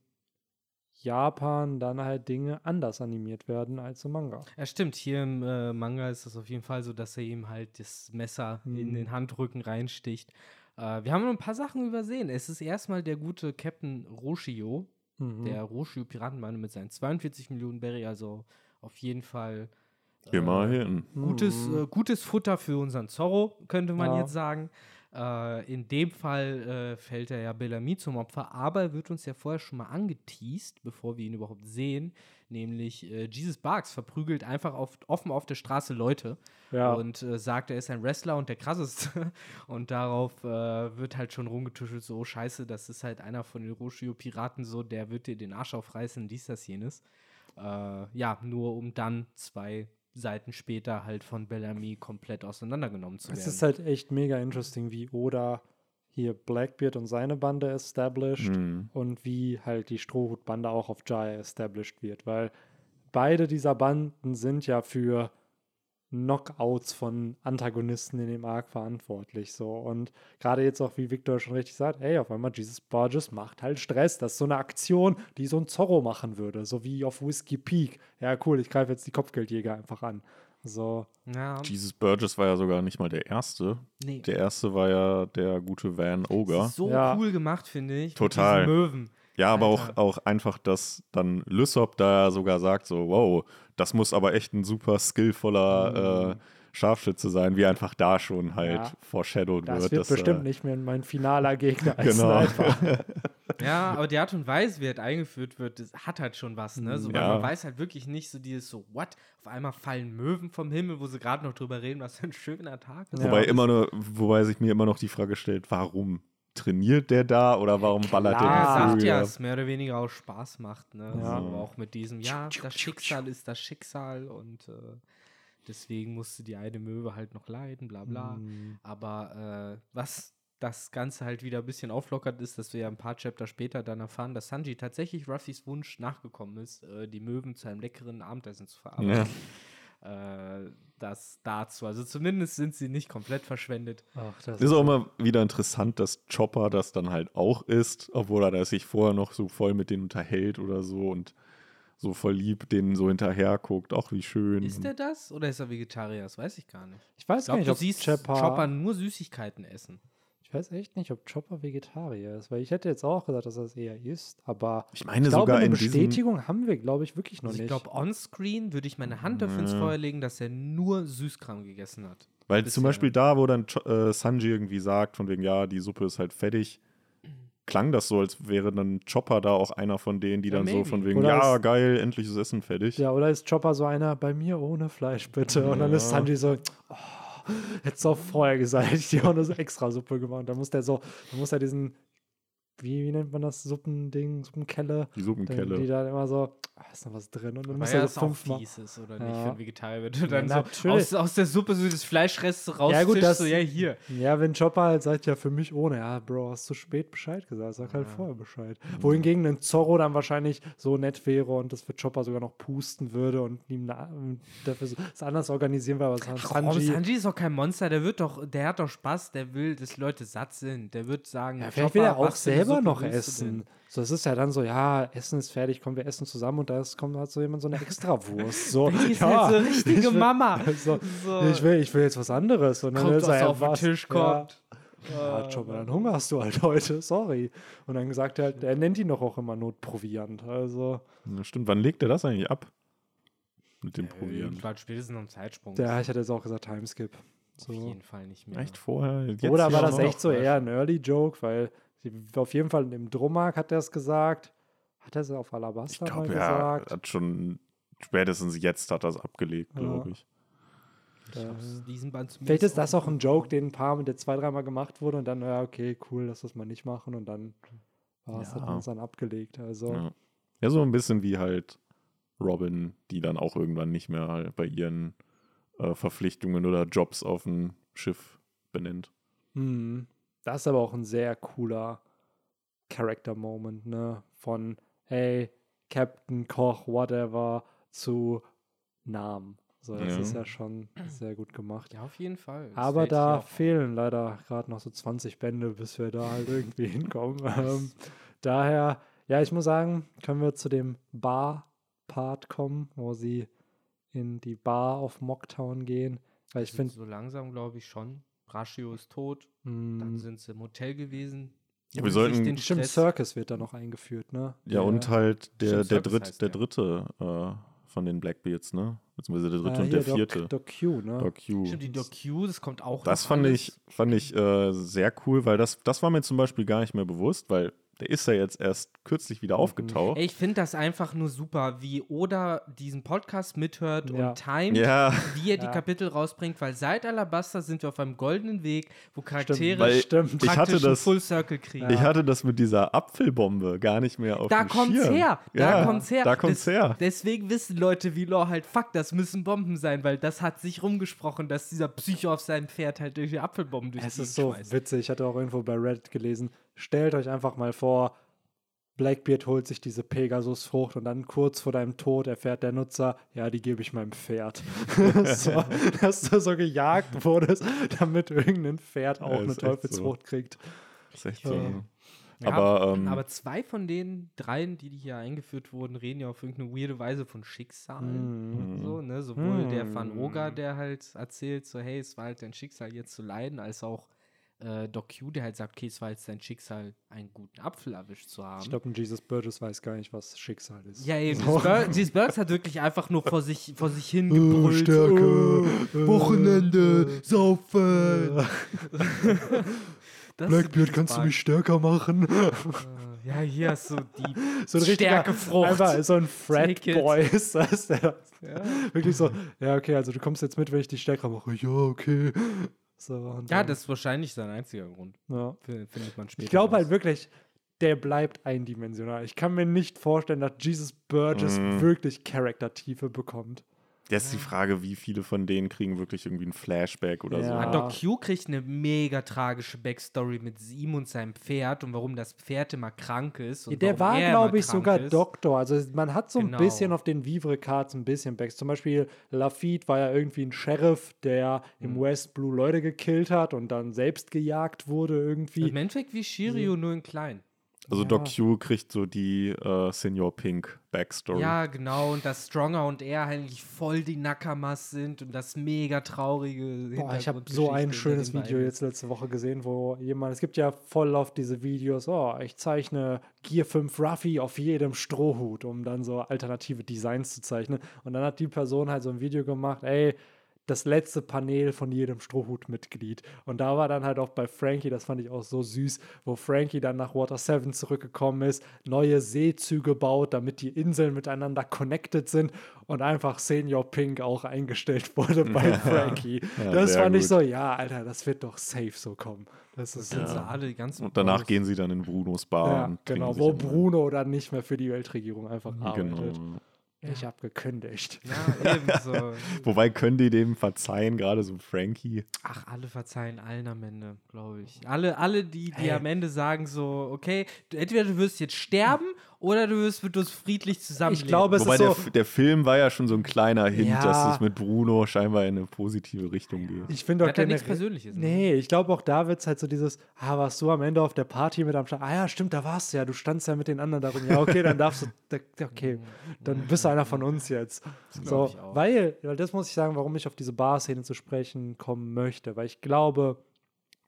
Japan dann halt Dinge anders animiert werden als im Manga. Ja, stimmt. Hier im äh, Manga ist es auf jeden Fall so, dass er ihm halt das Messer in Mhm. den Handrücken reinsticht. Äh, wir haben noch ein paar Sachen übersehen. Es ist erstmal der gute Captain Roshio, Mhm. der Roshio Piratenbande mit seinen 42 Millionen Berry, also auf jeden Fall äh, Immerhin. gutes, Mhm. äh, gutes Futter für unseren Zorro, könnte man Ja. jetzt sagen. Äh, in dem Fall äh, fällt er ja Bellamy zum Opfer, aber er wird uns ja vorher schon mal angeteased, bevor wir ihn überhaupt sehen. Nämlich äh, Jesus Barks verprügelt einfach auf, offen auf der Straße Leute Ja. und äh, sagt, er ist ein Wrestler und der krasseste. [LAUGHS] und darauf äh, wird halt schon rumgetuschelt, so, oh, scheiße, das ist halt einer von den Roshio-Piraten, so, der wird dir den Arsch aufreißen, dies, das, jenes. Äh, ja, nur um dann zwei Seiten später halt von Bellamy komplett auseinandergenommen zu werden. Es ist halt echt mega interesting, wie Oda hier Blackbeard und seine Bande established Mhm. und wie halt die Strohhutbande auch auf Jaya established wird, weil beide dieser Banden sind ja für Knockouts von Antagonisten in dem Arc verantwortlich. So. Und gerade jetzt auch, wie Victor schon richtig sagt, ey, auf einmal Jesus Burgess macht halt Stress. Das ist so eine Aktion, die so ein Zorro machen würde, so wie auf Whiskey Peak. Ja, cool, ich greife jetzt die Kopfgeldjäger einfach an. So, Ja, Jesus Burgess war ja sogar nicht mal der Erste. nee. Der Erste war ja der gute Van Ogre. so Ja. cool gemacht, finde ich. mit Total. diesen Möwen. Ja, aber auch, Alter. auch einfach, dass dann Lysop da sogar sagt, so, wow, das muss aber echt ein super skillvoller äh, Scharfschütze sein, wie einfach da schon halt Ja. foreshadowed das wird. wird dass, bestimmt äh, nicht mehr mein finaler Gegner als Genau. Sniper. [LAUGHS] Ja, aber die Art und Weise, wie halt eingeführt wird, das hat halt schon was, ne? So, weil Ja. man weiß halt wirklich nicht so dieses so, what? Auf einmal fallen Möwen vom Himmel, wo sie gerade noch drüber reden, was für ein schöner Tag ist. Ja. Wobei, immer nur, wobei sich mir immer noch die Frage stellt, warum trainiert der da oder warum ballert Klar. Er der sagt die ja, es mehr oder weniger auch Spaß macht, ne? Ja. So, auch mit diesem, ja, das Schicksal ist das Schicksal und äh, deswegen musste die eine Möwe halt noch leiden, bla bla. Mhm. Aber äh, was das Ganze halt wieder ein bisschen auflockert, ist, dass wir ja ein paar Chapter später dann erfahren, dass Sanji tatsächlich Ruffys Wunsch nachgekommen ist, äh, die Möwen zu einem leckeren Abendessen zu verarbeiten. Äh, das dazu. Also zumindest sind sie nicht komplett verschwendet. Ach, das Ist auch immer wieder interessant, dass Chopper das dann halt auch ist, obwohl er da sich vorher noch so voll mit denen unterhält oder so und so voll lieb denen so hinterher guckt. Ach, wie schön. Ist er das oder ist er Vegetarier? Das weiß ich gar nicht. Ich weiß Ich gar glaube, nicht, du ob siehst Chopper, Chopper nur Süßigkeiten essen. Ich weiß echt nicht, ob Chopper Vegetarier ist, weil ich hätte jetzt auch gesagt, dass er es eher ist, aber Ich meine ich glaube, sogar eine in diesem Bestätigung haben wir, glaube ich, wirklich noch Also ich nicht. glaube, on-screen würde ich meine Hand dafür ins Ja. Feuer legen, dass er nur Süßkram gegessen hat. Weil Bisher. zum Beispiel da, wo dann äh, Sanji irgendwie sagt, von wegen, ja, die Suppe ist halt fertig, klang das so, als wäre dann Chopper da auch einer von denen, die Ja, dann so maybe. von wegen, Oder ja, ist- geil, endlich ist Essen fertig. ja, oder ist Chopper so einer bei mir ohne Fleisch, bitte? Und dann ist Ja. Sanji so, oh, hättest du auch vorher gesagt, [LAUGHS] hätte ich dir auch eine extra Suppe gemacht. Dann muss der so, dann muss er diesen, wie, wie nennt man das, Suppending, Suppenkelle, Die dann, Suppenkelle. die dann immer so, ah, ist noch was drin? Und dann muss er das so auch fünfmal. fies ist, oder Ja. nicht, für ein Vegetarier, wenn du dann Ja, so aus, aus der Suppe so das Fleischrest Ja, gut, das- so, ja, hier. Ja, wenn Chopper halt sagt, ja, für mich ohne, ja, Bro, hast zu spät Bescheid gesagt, sag halt Ja. vorher Bescheid. Wohingegen ein Zorro dann wahrscheinlich so nett wäre und das für Chopper sogar noch pusten würde und ihm na, dafür so, es anders organisieren würde, aber Ach, komm, Sanji, Sanji ist doch kein Monster, der wird doch, der hat doch Spaß, der will, dass Leute satt sind. Der wird sagen, ja, vielleicht will er Chopper, auch eine selber noch essen. So, es ist ja dann so, ja, Essen ist fertig, komm, wir essen zusammen und da kommt halt so jemand so eine Extrawurst. So, [LAUGHS] Die ist ja, halt so richtige ich will- Mama. So, So. ich, will, ich will jetzt was anderes. Und dann Kommt, ist er, was ja, auf den? Tisch Ja. kommt. Ja, Chopper, dann hungerst du halt [LAUGHS] heute, sorry. Und dann sagt er halt, er nennt ihn doch auch immer Notproviant. Also, Ja, stimmt, wann legt er das eigentlich ab? Mit dem Äh, Probieren. Bald spätestens am Zeitsprung. ja, ich hatte jetzt auch gesagt Timeskip. Auf So. jeden Fall nicht mehr. Echt vorher? Jetzt Oder war ja das echt so eher ein Early-Joke? Weil sie, auf jeden Fall im Drummark hat er es gesagt. Hat er es auf Ich Alabasta mal er gesagt? hat schon, spätestens jetzt hat er es abgelegt, Ja. glaube ich. Ich diesen Band Vielleicht ist das auch ein Joke, den ein paar, der zwei, dreimal gemacht wurde und dann, ja, okay, cool, lass das mal nicht machen und dann war es, Ja. hat man es dann abgelegt. Also, Ja. ja, so ein bisschen wie halt Robin, die dann auch irgendwann nicht mehr halt bei ihren äh, Verpflichtungen oder Jobs auf dem Schiff benennt. hm, das ist aber auch ein sehr cooler Character-Moment, ne? Von, hey, Captain, Koch, whatever, zu Namen. So, das Ja. ist ja schon sehr gut gemacht. Ja, auf jeden Fall. Das Aber da fehlen leider gerade noch so 20 Bände, bis wir da halt irgendwie [LAUGHS] hinkommen. Ähm, daher, ja, ich muss sagen, können wir zu dem Bar-Part kommen, wo sie in die Bar auf Mocktown gehen. Weil ich Also finde, So langsam glaube ich schon. Brashio ist tot. Dann mh, sind sie im Hotel gewesen. Ja, wir sollten- den Stress- Circus wird da noch eingeführt, ne? Ja, Der- und halt der, der, Dritt, der der. dritte äh, von den Blackbeards, ne? Beziehungsweise der dritte äh, und der vierte. Doc, Doc Q, ne? Doc Q. Stimmt, die Doc Q, das kommt auch Das fand alles. ich, fand ich äh, sehr cool, weil das, das war mir zum Beispiel gar nicht mehr bewusst, weil der ist ja jetzt erst kürzlich wieder aufgetaucht. Ey, ich finde das einfach nur super, wie Oda diesen Podcast mithört Ja. und timet, Ja, wie er die Ja. Kapitel rausbringt, weil seit Alabasta sind wir auf einem goldenen Weg, wo Charaktere Stimmt. ich hatte praktisch das- Full Circle kriegen. ich hatte das mit dieser Apfelbombe gar nicht mehr auf Da dem kommt's Schirm. her. Da ja, kommt's her. Da kommt's Des- her. Deswegen wissen Leute wie Law halt, fuck, das müssen Bomben sein, weil das hat sich rumgesprochen, dass dieser Psycho auf seinem Pferd halt durch die Apfelbomben durch Es die ist so schmeißt. witzig. Ich hatte auch irgendwo bei Reddit gelesen. Stellt euch einfach mal vor, Blackbeard holt sich diese Pegasus-Frucht und dann kurz vor deinem Tod erfährt der Nutzer, ja, die gebe ich meinem Pferd. [LAUGHS] so, dass du so gejagt wurdest, damit irgendein Pferd auch Ja, eine echt so. Teufelsfrucht kriegt. Das ist echt so. Ja, Aber, ähm, aber zwei von den dreien, die hier eingeführt wurden, reden ja auf irgendeine weirde Weise von Schicksalen. Mhm. So, ne? Sowohl der Van Mhm. Oga, der halt erzählt, so, hey, es war halt dein Schicksal, jetzt zu leiden, als auch äh, Doc Q, der halt sagt, okay, es war jetzt dein Schicksal, einen guten Apfel erwischt zu haben. Ich glaube, ein Jesus Burgess weiß gar nicht, was Schicksal ist. Ja, eben. So. Jesus Burks hat wirklich einfach nur vor sich, vor sich hin Oh, gebrüllt. Stärke, Oh, äh, Wochenende, äh, saufen. [LAUGHS] Blackbeard, kannst du mich stärker machen? Äh, Ja, hier hast du die [LAUGHS] so ein Stärkefrucht. Einfach so ein. Frat-Boy ist das. Der Ja. wirklich so, ja, okay, also du kommst jetzt mit, wenn ich dich stärker mache. Ja, okay. So, und ja, dann- das ist wahrscheinlich sein einziger Grund. ja. Findet man später. Ich glaube halt wirklich, der bleibt eindimensional. Ich kann mir nicht vorstellen, dass Jesus Burgess Mhm. wirklich Charaktertiefe bekommt. Jetzt die Frage, wie viele von denen kriegen wirklich irgendwie ein Flashback oder Ja. So. Doc Q kriegt eine mega tragische Backstory mit ihm und seinem Pferd und warum das Pferd immer krank ist. Und der war, glaube ich, sogar ist. Doktor. Also man hat so Genau. ein bisschen auf den Vivre-Cards ein bisschen Backs. Zum Beispiel Lafitte war ja irgendwie ein Sheriff, der Mhm. im West Blue Leute gekillt hat und dann selbst gejagt wurde irgendwie. Im Endeffekt wie Shiryu, nur in klein. Also Ja. Doc Q kriegt so die äh, Senior Pink Backstory. Ja, genau. Und dass Stronger und er eigentlich voll die Nakamas sind und das mega traurige Boah, ich habe so ein schönes Video jetzt letzte Woche gesehen, wo jemand, es gibt ja voll oft diese Videos, oh, ich zeichne Gear 5 Ruffy auf jedem Strohhut, um dann so alternative Designs zu zeichnen. Und dann hat die Person halt so ein Video gemacht, ey, das letzte Panel von jedem Strohhutmitglied. Und da war dann halt auch bei Frankie, das fand ich auch so süß, wo Frankie dann nach Water 7 zurückgekommen ist, neue Seezüge baut, damit die Inseln miteinander connected sind und einfach Senior Pink auch eingestellt wurde [LAUGHS] bei Frankie. Ja, das fand ich gut. so, ja, Alter, das wird doch safe so kommen. Das ist Sind sie ja. alle die ganzen Und danach Bros. gehen sie dann in Brunos Bar Ja, und genau, wo Bruno dann nicht mehr für die Weltregierung einfach arbeitet. Genau. Ich habe gekündigt. Ja, eben so. [LAUGHS] Wobei können die dem verzeihen, gerade so Frankie. Ach, alle verzeihen allen am Ende, glaube ich. Alle, alle die, die Hey. am Ende sagen so, okay, entweder du wirst jetzt sterben oder du wirst mit uns friedlich zusammenleben. Ich glaube, es Wobei ist der, so, der Film war ja schon so ein kleiner Hint, Ja. dass es mit Bruno scheinbar in eine positive Richtung geht. ich finde auch hat ja nichts Persönliches. ne? Nee, ich glaube auch da wird es halt so dieses, ah, warst du am Ende auf der Party mit am Start? Ah ja, stimmt, da warst du ja, du standst ja mit den anderen darum. Ja, okay, dann darfst du, [LAUGHS] okay, dann bist du einer von uns jetzt. So, ich auch. weil, weil das muss ich sagen, warum ich auf diese Bar-Szene zu sprechen kommen möchte, weil ich glaube,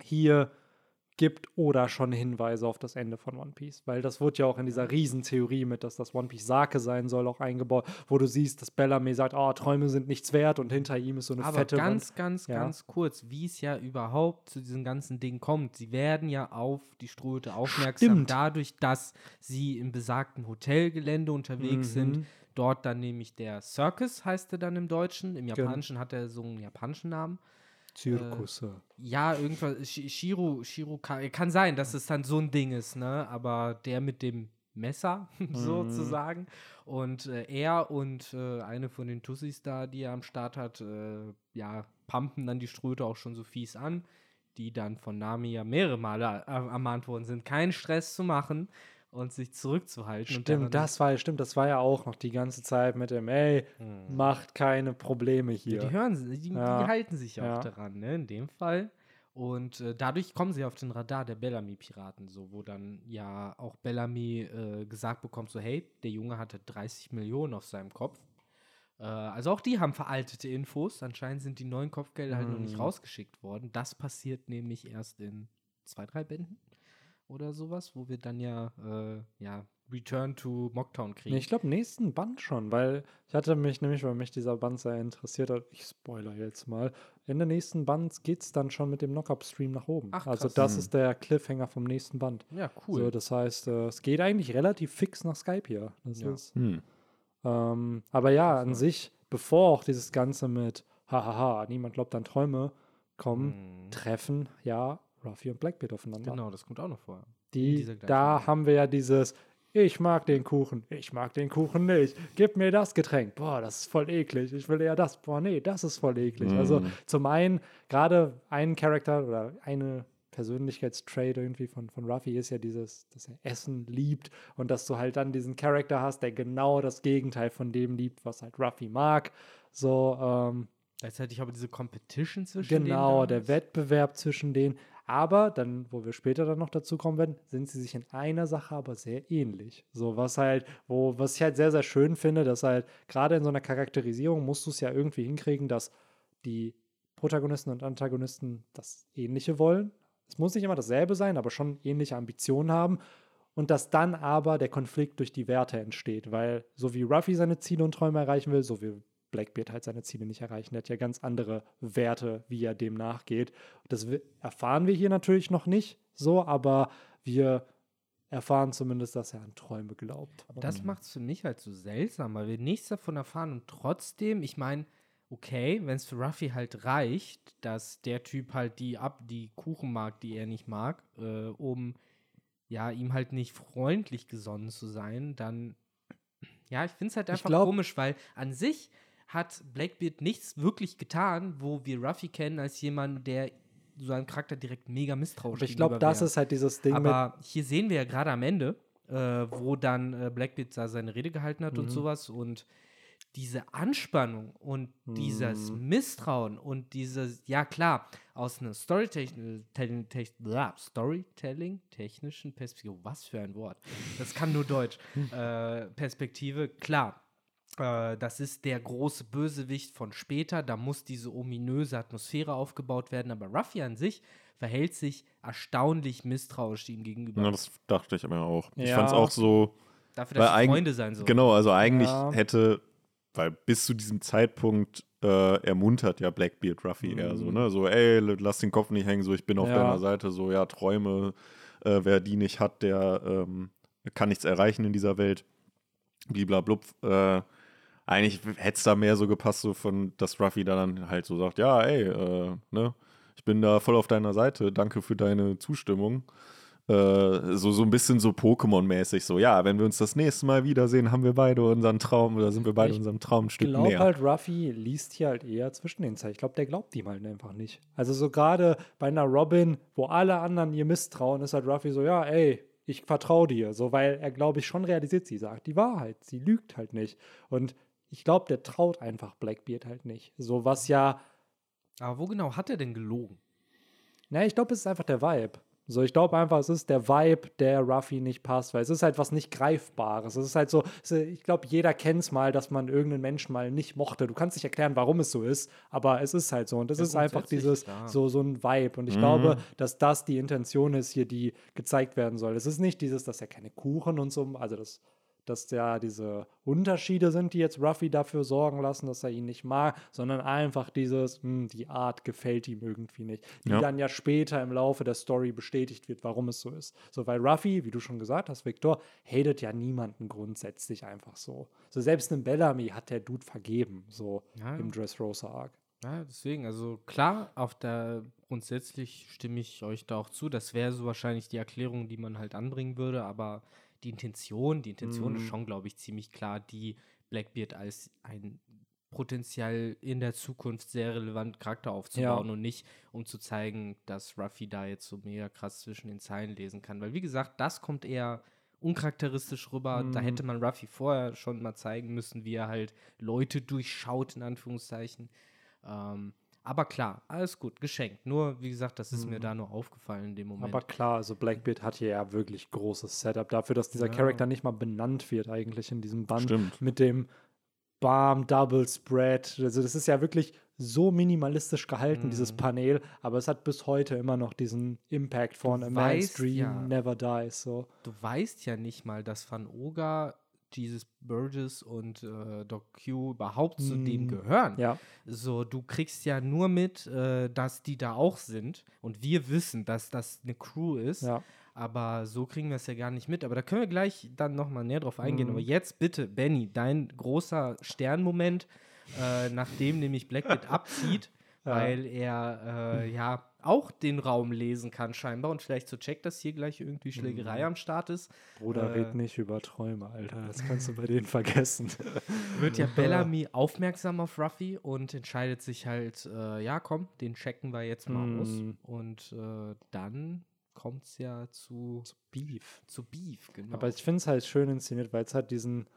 hier gibt oder schon Hinweise auf das Ende von One Piece, weil das wurde ja auch in dieser Riesentheorie mit, dass das One Piece Sake sein soll, auch eingebaut, wo du siehst, dass Bellamy sagt, oh, Träume sind nichts wert und hinter ihm ist so eine Aber fette ganz, Wand. ganz, Ja. ganz kurz, wie es ja überhaupt zu diesem ganzen Ding kommt. Sie werden ja auf die Strohhüte aufmerksam, Stimmt. dadurch, dass sie im besagten Hotelgelände unterwegs sind. Mhm. Dort dann nämlich der Circus, heißt er dann im Deutschen. Im Genau. Japanischen hat er so einen japanischen Namen. Zirkus. ja. Ja, irgendwas, Shi- Shiro, Shiro, kann, kann sein, dass es dann so ein Ding ist, ne? Aber der mit dem Messer, [LAUGHS] sozusagen. Und äh, er und äh, eine von den Tussis da, die er am Start hat, äh, ja, pumpen dann die Ströte auch schon so fies an, die dann von Nami ja mehrere Male äh, ermahnt worden sind, keinen Stress zu machen und sich zurückzuhalten. Stimmt, das war, stimmt, das war ja auch noch die ganze Zeit mit dem, ey, macht keine Probleme Ja, hier. die hören, die, Ja. die halten sich auch Ja. daran, ne, in dem Fall. Und äh, dadurch kommen sie auf den Radar der Bellamy-Piraten, so, wo dann ja auch Bellamy äh, gesagt bekommt, so, hey, der Junge hatte 30 Millionen auf seinem Kopf. Äh, also auch die haben veraltete Infos. Anscheinend sind die neuen Kopfgelder halt noch nicht Mhm. rausgeschickt worden. Das passiert nämlich erst in zwei, drei Bänden oder sowas, wo wir dann ja, äh, ja Return to Mocktown kriegen. Nee, ich glaube, nächsten Band schon, weil ich hatte mich nämlich, weil mich dieser Band sehr interessiert hat, ich spoiler jetzt mal, in der nächsten Band geht es dann schon mit dem Knock-Up-Stream nach oben. Ach, also das Mhm. ist der Cliffhanger vom nächsten Band. ja, So, cool. das heißt, äh, es geht eigentlich relativ fix nach Skype hier. Das Ja. ist, Hm. ähm, aber ja, an Also- sich, bevor auch dieses Ganze mit hahaha, niemand glaubt an Träume kommen, Mhm. treffen ja Ruffy und Blackbeard aufeinander. Genau, das kommt auch noch vorher. Die, da haben wir ja dieses, ich mag den Kuchen, ich mag den Kuchen nicht, gib mir das Getränk, boah, das ist voll eklig, ich will eher das, boah, nee, das ist voll eklig. Also Mhm. zum einen, gerade ein Charakter oder eine Persönlichkeitstrait irgendwie von, von Ruffy ist ja dieses, dass er Essen liebt und dass du halt dann diesen Charakter hast, der genau das Gegenteil von dem liebt, was halt Ruffy mag. So, ähm, Gleichzeitig aber diese Competition zwischen denen Genau, der. Wettbewerb zwischen denen. Aber dann, wo wir später dann noch dazu kommen werden, sind sie sich in einer Sache aber sehr ähnlich. So, was halt, wo, was ich halt sehr, sehr schön finde, dass halt gerade in so einer Charakterisierung musst du es ja irgendwie hinkriegen, dass die Protagonisten und Antagonisten das Ähnliche wollen. Es muss nicht immer dasselbe sein, aber schon ähnliche Ambitionen haben. Und dass dann aber der Konflikt durch die Werte entsteht, weil so wie Ruffy seine Ziele und Träume erreichen will, so will Blackbeard halt seine Ziele nicht erreichen. Er hat ja ganz andere Werte, wie er dem nachgeht. Das erfahren wir hier natürlich noch nicht so, aber wir erfahren zumindest, dass er an Träume glaubt. Das macht es für mich halt so seltsam, weil wir nichts davon erfahren und trotzdem, ich meine, okay, wenn es für Ruffy halt reicht, dass der Typ halt die ab die Kuchen mag, die er nicht mag, äh, um ja ihm halt nicht freundlich gesonnen zu sein, dann ja, ich finde es halt einfach glaub- komisch, weil an sich hat Blackbeard nichts wirklich getan, wo wir Ruffy kennen als jemand, der so einem Charakter direkt mega misstrauisch aber ich glaube, das ist halt dieses Ding. Aber hier sehen wir ja gerade am Ende, äh, wo dann äh, Blackbeard da seine Rede gehalten hat und Mhm. sowas und diese Anspannung und dieses Mhm. Misstrauen und dieses, ja klar, aus einer Storytelling, Storytelling, technischen Perspektive, was für ein Wort, das kann nur Deutsch, [LAUGHS] äh, Perspektive, klar, äh, das ist der große Bösewicht von später, da muss diese ominöse Atmosphäre aufgebaut werden, aber Ruffy an sich verhält sich erstaunlich misstrauisch ihm gegenüber. Ja, das dachte ich mir auch. Ich Ja. fand es auch so, Dafür, dass sie Freunde sein sollen. genau, also eigentlich Ja. hätte, weil bis zu diesem Zeitpunkt äh, ermuntert ja Blackbeard Ruffy eher so, Mhm. ne? So, ey, lass den Kopf nicht hängen, so, ich bin auf Ja. deiner Seite, so, ja, Träume, äh, wer die nicht hat, der ähm, kann nichts erreichen in dieser Welt. Bliblablub. Äh, eigentlich hätte es da mehr so gepasst, so von, dass Ruffy da dann halt so sagt, ja, ey, äh, ne, ich bin da voll auf deiner Seite, danke für deine Zustimmung. Äh, so, so ein bisschen so Pokémon-mäßig, so, ja, wenn wir uns das nächste Mal wiedersehen, haben wir beide unseren Traum oder sind wir beide Ich unserem Traum ein Stück Ich glaube näher. halt, Ruffy liest hier halt eher zwischen den Zeilen. Ich glaube, der glaubt ihm halt einfach nicht. Also so gerade bei einer Robin, wo alle anderen ihr misstrauen, ist halt Ruffy so, ja, ey, ich vertraue dir. So, weil er, glaube ich, schon realisiert, sie sagt die Wahrheit. Sie lügt halt nicht. Und ich glaube, der traut einfach Blackbeard halt nicht. So was ja, Aber wo genau hat er denn gelogen? na, ich glaube, es ist einfach der Vibe. So, ich glaube einfach, es ist der Vibe, der Ruffy nicht passt, weil es ist halt was nicht Greifbares. Es ist halt so, ich glaube, jeder kennt es mal, dass man irgendeinen Menschen mal nicht mochte. Du kannst nicht erklären, warum es so ist, aber es ist halt so. Und es Ja, ist einfach dieses, so, so ein Vibe. Und ich Mhm. glaube, dass das die Intention ist hier, die gezeigt werden soll. Es ist nicht dieses, dass er keine Kuchen und so, also das dass ja diese Unterschiede sind, die jetzt Ruffy dafür sorgen lassen, dass er ihn nicht mag, sondern einfach dieses, hm, die Art gefällt ihm irgendwie nicht, die Ja. dann ja später im Laufe der Story bestätigt wird, warum es so ist. So, weil Ruffy, wie du schon gesagt hast, Victor, hatet ja niemanden grundsätzlich einfach so. So selbst einem Bellamy hat der Dude vergeben, so Ja, im Dressrosa Arc. Ja, deswegen, also klar, auf der grundsätzlich stimme ich euch da auch zu. Das wäre so wahrscheinlich die Erklärung, die man halt anbringen würde, aber die Intention, die Intention ist Mhm. schon, glaube ich, ziemlich klar, die Blackbeard als ein potenziell in der Zukunft sehr relevanten Charakter aufzubauen und nicht, um zu zeigen, dass Ruffy da jetzt so mega krass zwischen den Zeilen lesen kann. Weil, wie gesagt, das kommt eher uncharakteristisch rüber. Da Mhm. hätte man Ruffy vorher schon mal zeigen müssen, wie er halt Leute durchschaut, in Anführungszeichen. Ähm, aber klar, alles gut, geschenkt. Nur, wie gesagt, das ist mir Mhm. da nur aufgefallen in dem Moment. Aber klar, also Blackbeard hat hier ja wirklich großes Setup dafür, dass dieser Ja. Charakter nicht mal benannt wird eigentlich in diesem Band. Stimmt. mit dem Bam, Double Spread. Also das ist ja wirklich so minimalistisch gehalten, dieses Mhm. Panel, aber es hat bis heute immer noch diesen Impact von Du A Man's Dream ja- Never Dies. So. Du weißt ja nicht mal, dass Van Oga, Jesus Burgess und äh, Doc Q überhaupt zu dem Mm, gehören. Ja, So, du kriegst ja nur mit, äh, dass die da auch sind und wir wissen, dass das eine Crew ist. ja. Aber so kriegen wir es ja gar nicht mit. Aber da können wir gleich dann nochmal näher drauf eingehen. Mhm. Aber jetzt bitte, Benny, dein großer Sternmoment, äh, nachdem nämlich Blackbeard abzieht, [LAUGHS] Ja. weil er äh, ja auch den Raum lesen kann scheinbar und vielleicht so checkt, dass hier gleich irgendwie Schlägerei Mhm. am Start ist. Bruder, Äh, red nicht über Träume, Alter. Das kannst du bei denen [LAUGHS] vergessen. Wird ja [LAUGHS] Bellamy aufmerksam auf Ruffy und entscheidet sich halt, äh, ja komm, den checken wir jetzt mal aus. Mhm. Und äh, dann kommt es ja zu, Beef. zu Beef, genau. Aber ich finde es halt schön inszeniert, weil es hat diesen,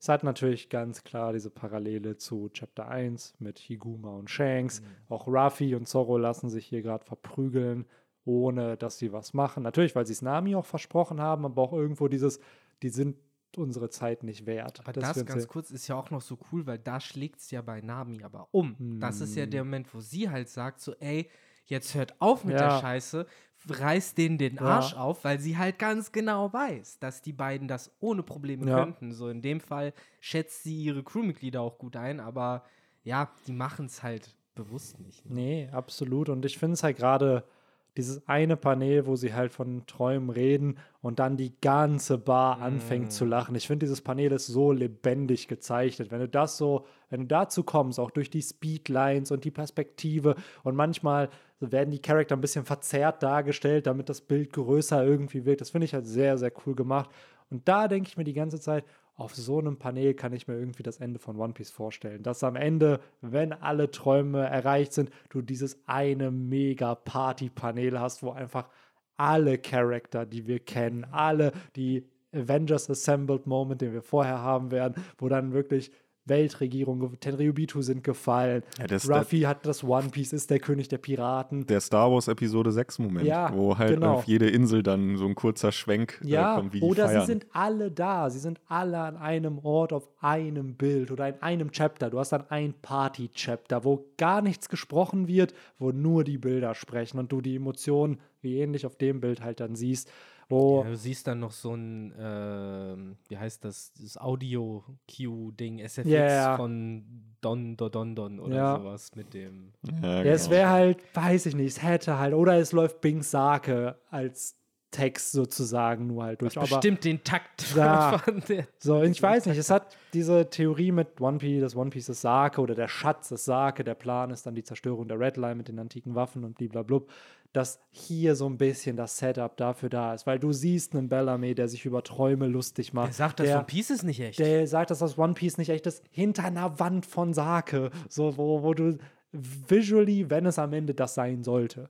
es hat natürlich ganz klar diese Parallele zu Chapter 1 mit Higuma und Shanks. Mhm. Auch Ruffy und Zorro lassen sich hier gerade verprügeln, ohne dass sie was machen. Natürlich, weil sie es Nami auch versprochen haben, aber auch irgendwo dieses, die sind unsere Zeit nicht wert. Aber das uns ganz kurz ist ja auch noch so cool, weil da schlägt es ja bei Nami aber um. Das ist ja der Moment, wo sie halt sagt so, ey, jetzt hört auf mit Ja. der Scheiße, reißt denen den Ja. Arsch auf, weil sie halt ganz genau weiß, dass die beiden das ohne Probleme Ja. könnten. So in dem Fall schätzt sie ihre Crewmitglieder auch gut ein, aber ja, die machen es halt bewusst nicht. Ne? Nee, absolut. Und ich finde es halt gerade dieses eine Panel, wo sie halt von Träumen reden und dann die ganze Bar anfängt Mm. zu lachen. Ich finde, dieses Panel ist so lebendig gezeichnet. Wenn du das so, wenn du dazu kommst, auch durch die Speedlines und die Perspektive und manchmal werden die Charakter ein bisschen verzerrt dargestellt, damit das Bild größer irgendwie wirkt. Das finde ich halt sehr, sehr cool gemacht. Und da denke ich mir die ganze Zeit, auf so einem Panel kann ich mir irgendwie das Ende von One Piece vorstellen. Dass am Ende, wenn alle Träume erreicht sind, du dieses eine mega Party-Panel hast, wo einfach alle Charakter, die wir kennen, alle die Avengers Assembled Moment, den wir vorher haben werden, wo dann wirklich Weltregierung, Tenryubitu sind gefallen. Ja, das- Ruffy hat das One Piece, ist der König der Piraten. Der Star Wars Episode 6 Moment, Ja, wo halt genau. auf jede Insel dann so ein kurzer Schwenk Ja, äh, kommt, wie oder feiern. sie sind alle da. Sie sind alle an einem Ort, auf einem Bild oder in einem Chapter. Du hast dann ein Party-Chapter, wo gar nichts gesprochen wird, wo nur die Bilder sprechen und du die Emotionen wie ähnlich auf dem Bild halt dann siehst. Wo, Ja, du siehst dann noch so ein, ähm, wie heißt das, das Audio-Q-Ding, SFX ja. von Don Don Don Don oder Ja. sowas mit dem. ja, ja, es genau. wäre halt, weiß ich nicht, es hätte halt, oder es läuft Bing Sake als Text sozusagen nur halt durch. Aber Bestimmt den Takt Ja. der. So, ich weiß nicht, es hat diese Theorie mit One Piece, das One Piece ist Sake oder der Schatz ist Sake, der Plan ist dann die Zerstörung der Red Line mit den antiken Waffen und blablabla, dass hier so ein bisschen das Setup dafür da ist, weil du siehst einen Bellamy, der sich über Träume lustig macht. Er sagt, das der, One Piece ist nicht echt. der sagt, dass das One Piece nicht echt ist, hinter einer Wand von Sake, so wo, wo du visually, wenn es am Ende das sein sollte,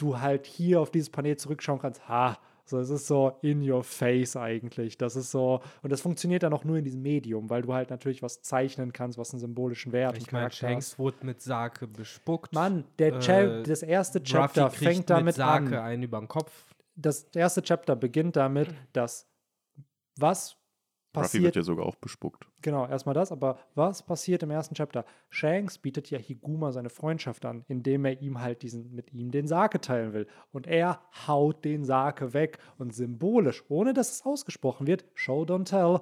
du halt hier auf dieses Panel zurückschauen kannst, ha, so es ist so in your face eigentlich. Das ist so und das funktioniert dann auch nur in diesem Medium, weil du halt natürlich was zeichnen kannst, was einen symbolischen Wert und ich meine, hat. Shanks wurde mit Sake bespuckt. Mann, der Äh, das erste Chapter Ruffy fängt damit mit Sake an. einen über den Kopf. Das erste Chapter beginnt damit, dass was Ruffy passiert wird ja sogar auch bespuckt. Genau, erstmal das, aber was passiert im ersten Chapter? Shanks bietet ja Higuma seine Freundschaft an, indem er ihm halt diesen, mit ihm den Sake teilen will. Und er haut den Sake weg und symbolisch, ohne dass es ausgesprochen wird, Show don't tell,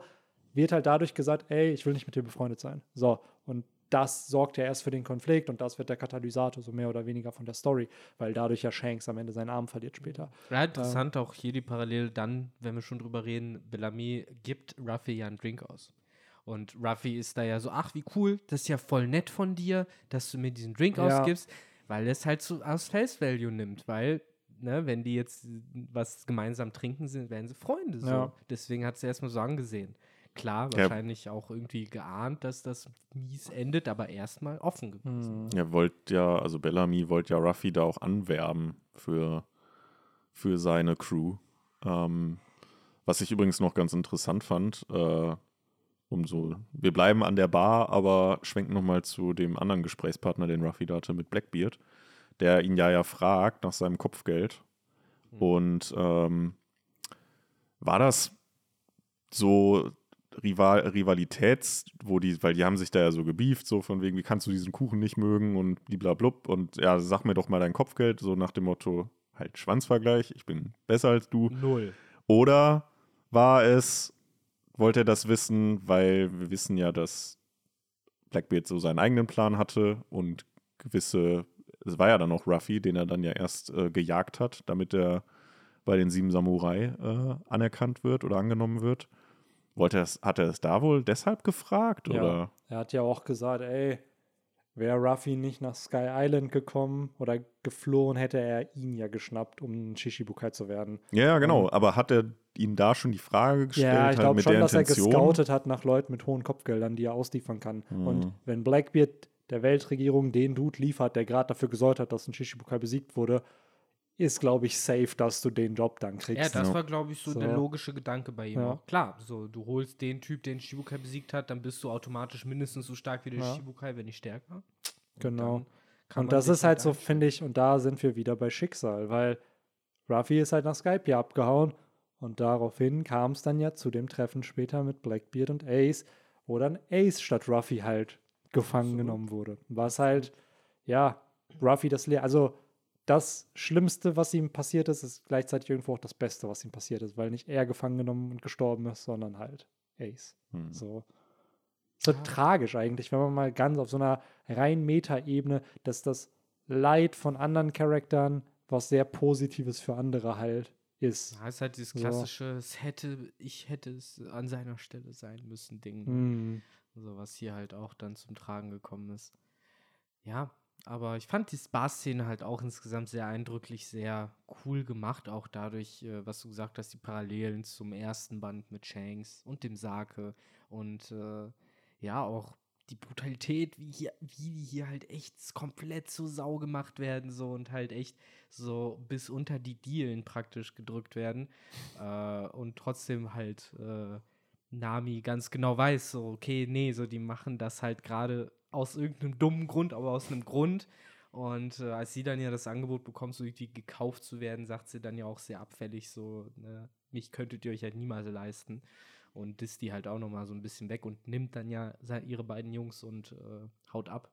wird halt dadurch gesagt, ey, ich will nicht mit dir befreundet sein. So, und das sorgt ja erst für den Konflikt und das wird der Katalysator so mehr oder weniger von der Story, weil dadurch ja Shanks am Ende seinen Arm verliert später. Ja, interessant auch hier die Parallele dann, wenn wir schon drüber reden, Bellamy gibt Ruffy ja einen Drink aus. Und Ruffy ist da ja so, ach wie cool, das ist ja voll nett von dir, dass du mir diesen Drink Ja. ausgibst, weil es halt so aus Face Value nimmt, weil, ne, wenn die jetzt was gemeinsam trinken sind, werden sie Freunde. So. Ja. Deswegen hat sie erstmal so angesehen. Klar, Ja. wahrscheinlich auch irgendwie geahnt, dass das mies endet, aber erstmal offen gewesen. Er wollte ja, also Bellamy wollte ja Ruffy da auch anwerben für, für seine Crew. Ähm, was ich übrigens noch ganz interessant fand, äh, um so, wir bleiben an der Bar, aber schwenken nochmal zu dem anderen Gesprächspartner, den Ruffy da hatte mit Blackbeard, der ihn ja ja fragt nach seinem Kopfgeld. Und ähm, war das so Rival Rivalitäts, wo die, weil die haben sich da ja so gebieft, so von wegen, wie kannst du diesen Kuchen nicht mögen und bliblablub und ja, sag mir doch mal dein Kopfgeld, so nach dem Motto, halt Schwanzvergleich, ich bin besser als du. Null. Oder war es, wollte er das wissen, weil wir wissen ja, dass Blackbeard so seinen eigenen Plan hatte und gewisse, es war ja dann auch Ruffy, den er dann ja erst äh, gejagt hat, damit er bei den sieben Samurai äh, anerkannt wird oder angenommen wird. Wollte er es, hat er es da wohl deshalb gefragt? Ja. Oder? Er hat ja auch gesagt, ey, wäre Ruffy nicht nach Sky Island gekommen oder geflohen, hätte er ihn ja geschnappt, um ein Shishibukai zu werden. Ja, genau. Und- Aber hat er ihn da schon die Frage gestellt, Ja, ich halt glaube mit schon, der dass er Intention? gescoutet hat nach Leuten mit hohen Kopfgeldern, die er ausliefern kann. Mhm. Und wenn Blackbeard der Weltregierung den Dude liefert, der gerade dafür gesorgt hat, dass ein Shishibukai besiegt wurde, ist, glaube ich, safe, dass du den Job dann Ja, kriegst. das Ja. war, glaube ich, so, So. der logische Gedanke bei ihm. Ja. auch. Klar, so, du holst den Typ, den Shibukai besiegt hat, dann bist du automatisch mindestens so stark wie der Ja. Shibukai, wenn nicht stärker. Und Genau. Und das ist halt so, einstellen. finde ich, und da sind wir wieder bei Schicksal, weil Ruffy ist halt nach Skype hier abgehauen und daraufhin kam es dann ja zu dem Treffen später mit Blackbeard und Ace, wo dann Ace statt Ruffy halt gefangen Absolut. genommen wurde. Was halt, ja, Ruffy das Le also das Schlimmste, was ihm passiert ist, ist gleichzeitig irgendwo auch das Beste, was ihm passiert ist, weil nicht er gefangen genommen und gestorben ist, sondern halt Ace. Hm. So. So Ja. tragisch eigentlich, wenn man mal ganz auf so einer rein Meta-Ebene, dass das Leid von anderen Charakteren was sehr Positives für andere halt ist. Ja, ist halt dieses So. klassische, es hätte, ich hätte es an seiner Stelle sein müssen, Ding. Hm. So was hier halt auch dann zum Tragen gekommen ist. Ja, aber ich fand die Spa-Szene halt auch insgesamt sehr eindrücklich, sehr cool gemacht, auch dadurch, äh, was du gesagt hast, die Parallelen zum ersten Band mit Shanks und dem Sake und äh, ja, auch die Brutalität, wie hier, wie die hier halt echt komplett zur Sau gemacht werden, so und halt echt so bis unter die Dielen praktisch gedrückt werden. Äh, und trotzdem halt äh, Nami ganz genau weiß, so, okay, nee, so die machen das halt gerade aus irgendeinem dummen Grund, aber aus einem Grund. Und äh, als sie dann ja das Angebot bekommt, so irgendwie gekauft zu werden, sagt sie dann ja auch sehr abfällig, so, ne, mich könntet ihr euch halt niemals leisten. Und disst die halt auch nochmal so ein bisschen weg und nimmt dann ja ihre beiden Jungs und äh, haut ab.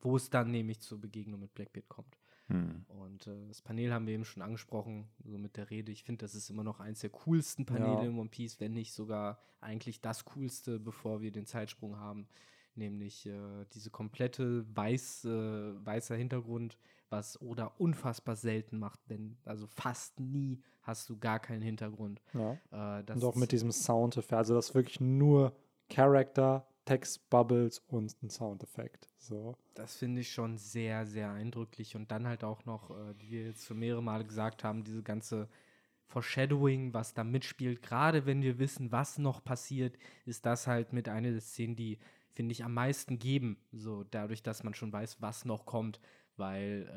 Wo es dann nämlich zur Begegnung mit Blackbeard kommt. Hm. Und äh, das Panel haben wir eben schon angesprochen, so mit der Rede. Ich finde, das ist immer noch eins der coolsten Paneele Ja. in One Piece, wenn nicht sogar eigentlich das coolste, bevor wir den Zeitsprung haben. Nämlich äh, diese komplette weiß, äh, weißer Hintergrund, was Oda unfassbar selten macht, denn also fast nie hast du gar keinen Hintergrund. Ja. Äh, Und auch mit diesem Soundeffekt. Also das ist wirklich nur Character, Text-Bubbles und ein Soundeffekt. So. Das finde ich schon sehr, sehr eindrücklich. Und dann halt auch noch, äh, wie wir jetzt schon mehrere Male gesagt haben, diese ganze Foreshadowing, was da mitspielt. Gerade wenn wir wissen, was noch passiert, ist das halt mit einer der Szenen, die, finde ich, am meisten geben. So dadurch, dass man schon weiß, was noch kommt. Weil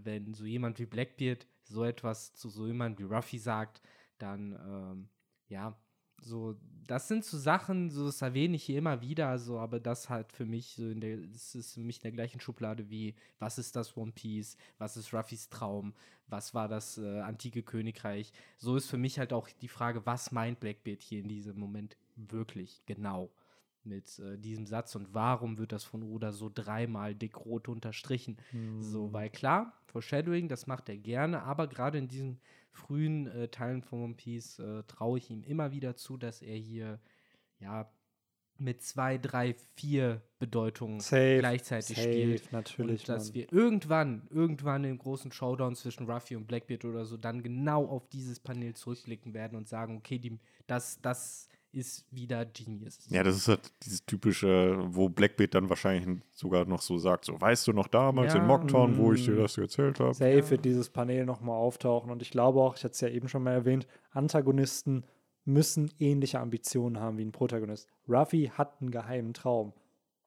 äh, wenn so jemand wie Blackbeard so etwas zu so jemand wie Ruffy sagt, dann, ähm, ja, so, das sind so Sachen, so das erwähne ich hier immer wieder, so, aber das halt für mich so in der, das ist für mich in der gleichen Schublade wie, was ist das One Piece, was ist Ruffys Traum, was war das äh, antike Königreich. So ist für mich halt auch die Frage, was meint Blackbeard hier in diesem Moment wirklich genau mit äh, diesem Satz und warum wird das von Oda so dreimal dick rot unterstrichen? So, weil klar, Foreshadowing, das macht er gerne, aber gerade in diesen frühen äh, Teilen von One Piece äh, traue ich ihm immer wieder zu, dass er hier ja mit zwei, drei, vier Bedeutungen Safe, gleichzeitig safe, spielt. natürlich, Und dass Mann. wir irgendwann, irgendwann im großen Showdown zwischen Ruffy und Blackbeard oder so dann genau auf dieses Panel zurückblicken werden und sagen, okay, die, das, das ist wieder Genius. Ja, das ist halt dieses typische, wo Blackbeard dann wahrscheinlich sogar noch so sagt, so, weißt du noch damals Ja, in Mocktown, wo ich dir mm. das erzählt habe? Safe wird dieses Panel nochmal auftauchen. Und ich glaube auch, ich hatte es ja eben schon mal erwähnt, Antagonisten müssen ähnliche Ambitionen haben wie ein Protagonist. Ruffy hat einen geheimen Traum.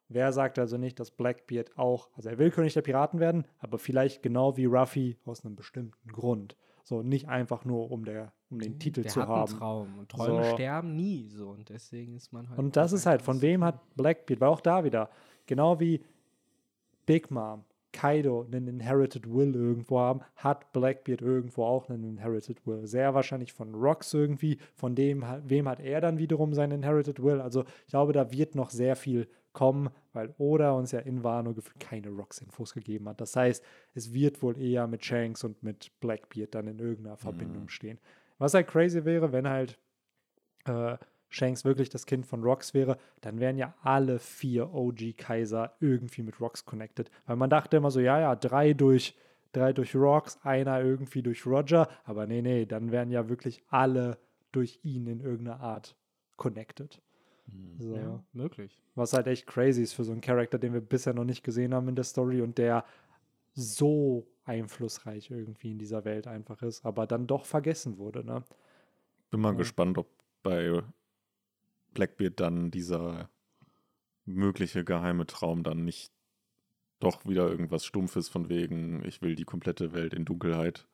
Wer sagt also nicht, dass Blackbeard auch, also er will König der Piraten werden, aber vielleicht genau wie Ruffy aus einem bestimmten Grund. So nicht einfach nur, um, der, um den Titel Der zu hat haben. einen Traum und Träume So. sterben nie so und deswegen ist man halt. Und das ist halt, von wem hat Blackbeard, weil auch da wieder, genau wie Big Mom, Kaido einen Inherited Will irgendwo haben, hat Blackbeard irgendwo auch einen Inherited Will. Sehr wahrscheinlich von Rocks irgendwie, von dem, wem hat er dann wiederum seinen Inherited Will. Also ich glaube, da wird noch sehr viel kommen, weil Oda uns ja in Wano gefühlt keine Rocks-Infos gegeben hat. Das heißt, es wird wohl eher mit Shanks und mit Blackbeard dann in irgendeiner Verbindung mhm. stehen. Was halt crazy wäre, wenn halt äh, Shanks wirklich das Kind von Rocks wäre, dann wären ja alle vier OG-Kaiser irgendwie mit Rocks connected. Weil man dachte immer so, ja, ja, drei durch, drei durch Rocks, einer irgendwie durch Roger, aber nee, nee, dann wären ja wirklich alle durch ihn in irgendeiner Art connected. Hm. So. Ja, möglich. Was halt echt crazy ist für so einen Charakter, den wir bisher noch nicht gesehen haben in der Story und der so einflussreich irgendwie in dieser Welt einfach ist, aber dann doch vergessen wurde. Ne? Bin mal ja. gespannt, ob bei Blackbeard dann dieser mögliche geheime Traum dann nicht doch wieder irgendwas Stumpfes von wegen, ich will die komplette Welt in Dunkelheit,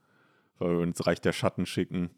weil uns Reich der Schatten schicken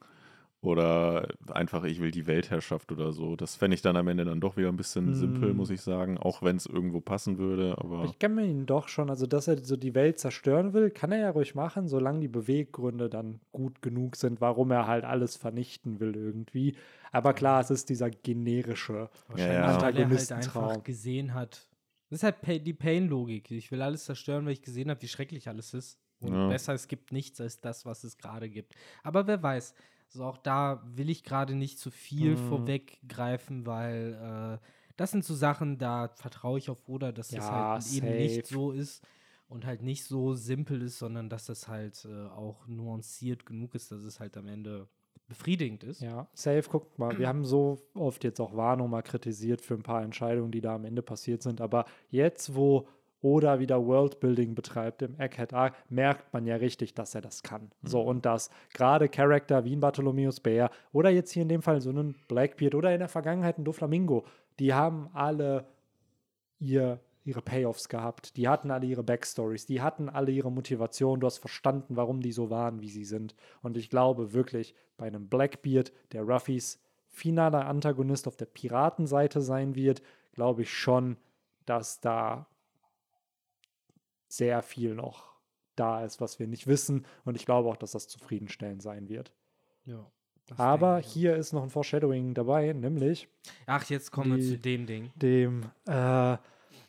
oder einfach, ich will die Weltherrschaft oder so. Das fände ich dann am Ende dann doch wieder ein bisschen mm. simpel, muss ich sagen, auch wenn es irgendwo passen würde. Aber ich kann mir ihn doch schon, also dass er so die Welt zerstören will, kann er ja ruhig machen, solange die Beweggründe dann gut genug sind, warum er halt alles vernichten will irgendwie. Aber klar, es ist dieser generische ja, ja. Antagonistentraum. Weil er halt einfach gesehen hat. Das ist halt die Pain-Logik. Ich will alles zerstören, weil ich gesehen habe, wie schrecklich alles ist. Und ja. besser, es gibt nichts als das, was es gerade gibt. Aber wer weiß, also auch da will ich gerade nicht zu viel mhm. vorweggreifen, weil äh, das sind so Sachen, da vertraue ich auf Oda, dass ja, das halt safe. eben nicht so ist und halt nicht so simpel ist, sondern dass das halt äh, auch nuanciert genug ist, dass es halt am Ende befriedigend ist. Ja, safe, guckt mal, wir haben so oft jetzt auch Warnung mal kritisiert für ein paar Entscheidungen, die da am Ende passiert sind, aber jetzt, wo oder wieder Worldbuilding betreibt im Egghead Arc, merkt man ja richtig, dass er das kann. Mhm. So, und dass gerade Charakter wie ein Bartholomeus Bär oder jetzt hier in dem Fall so einen Blackbeard oder in der Vergangenheit ein Doflamingo, die haben alle ihr, ihre Payoffs gehabt. Die hatten alle ihre Backstories, die hatten alle ihre Motivation. Du hast verstanden, warum die so waren, wie sie sind. Und ich glaube wirklich, bei einem Blackbeard, der Ruffys finaler Antagonist auf der Piratenseite sein wird, glaube ich schon, dass da sehr viel noch da ist, was wir nicht wissen. Und ich glaube auch, dass das zufriedenstellend sein wird. Ja. Aber hier ist noch ein Foreshadowing dabei, nämlich. Ach, jetzt kommen die, wir zu dem Ding. Dem, äh,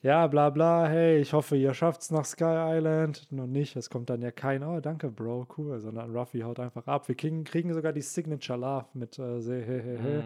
ja, bla bla, hey, ich hoffe, ihr schafft's nach Sky Island. Nur nicht, es kommt dann ja kein, oh, danke, Bro, cool, sondern Ruffy haut einfach ab. Wir kriegen, kriegen sogar die Signature Love mit äh, he, he, he. Mhm.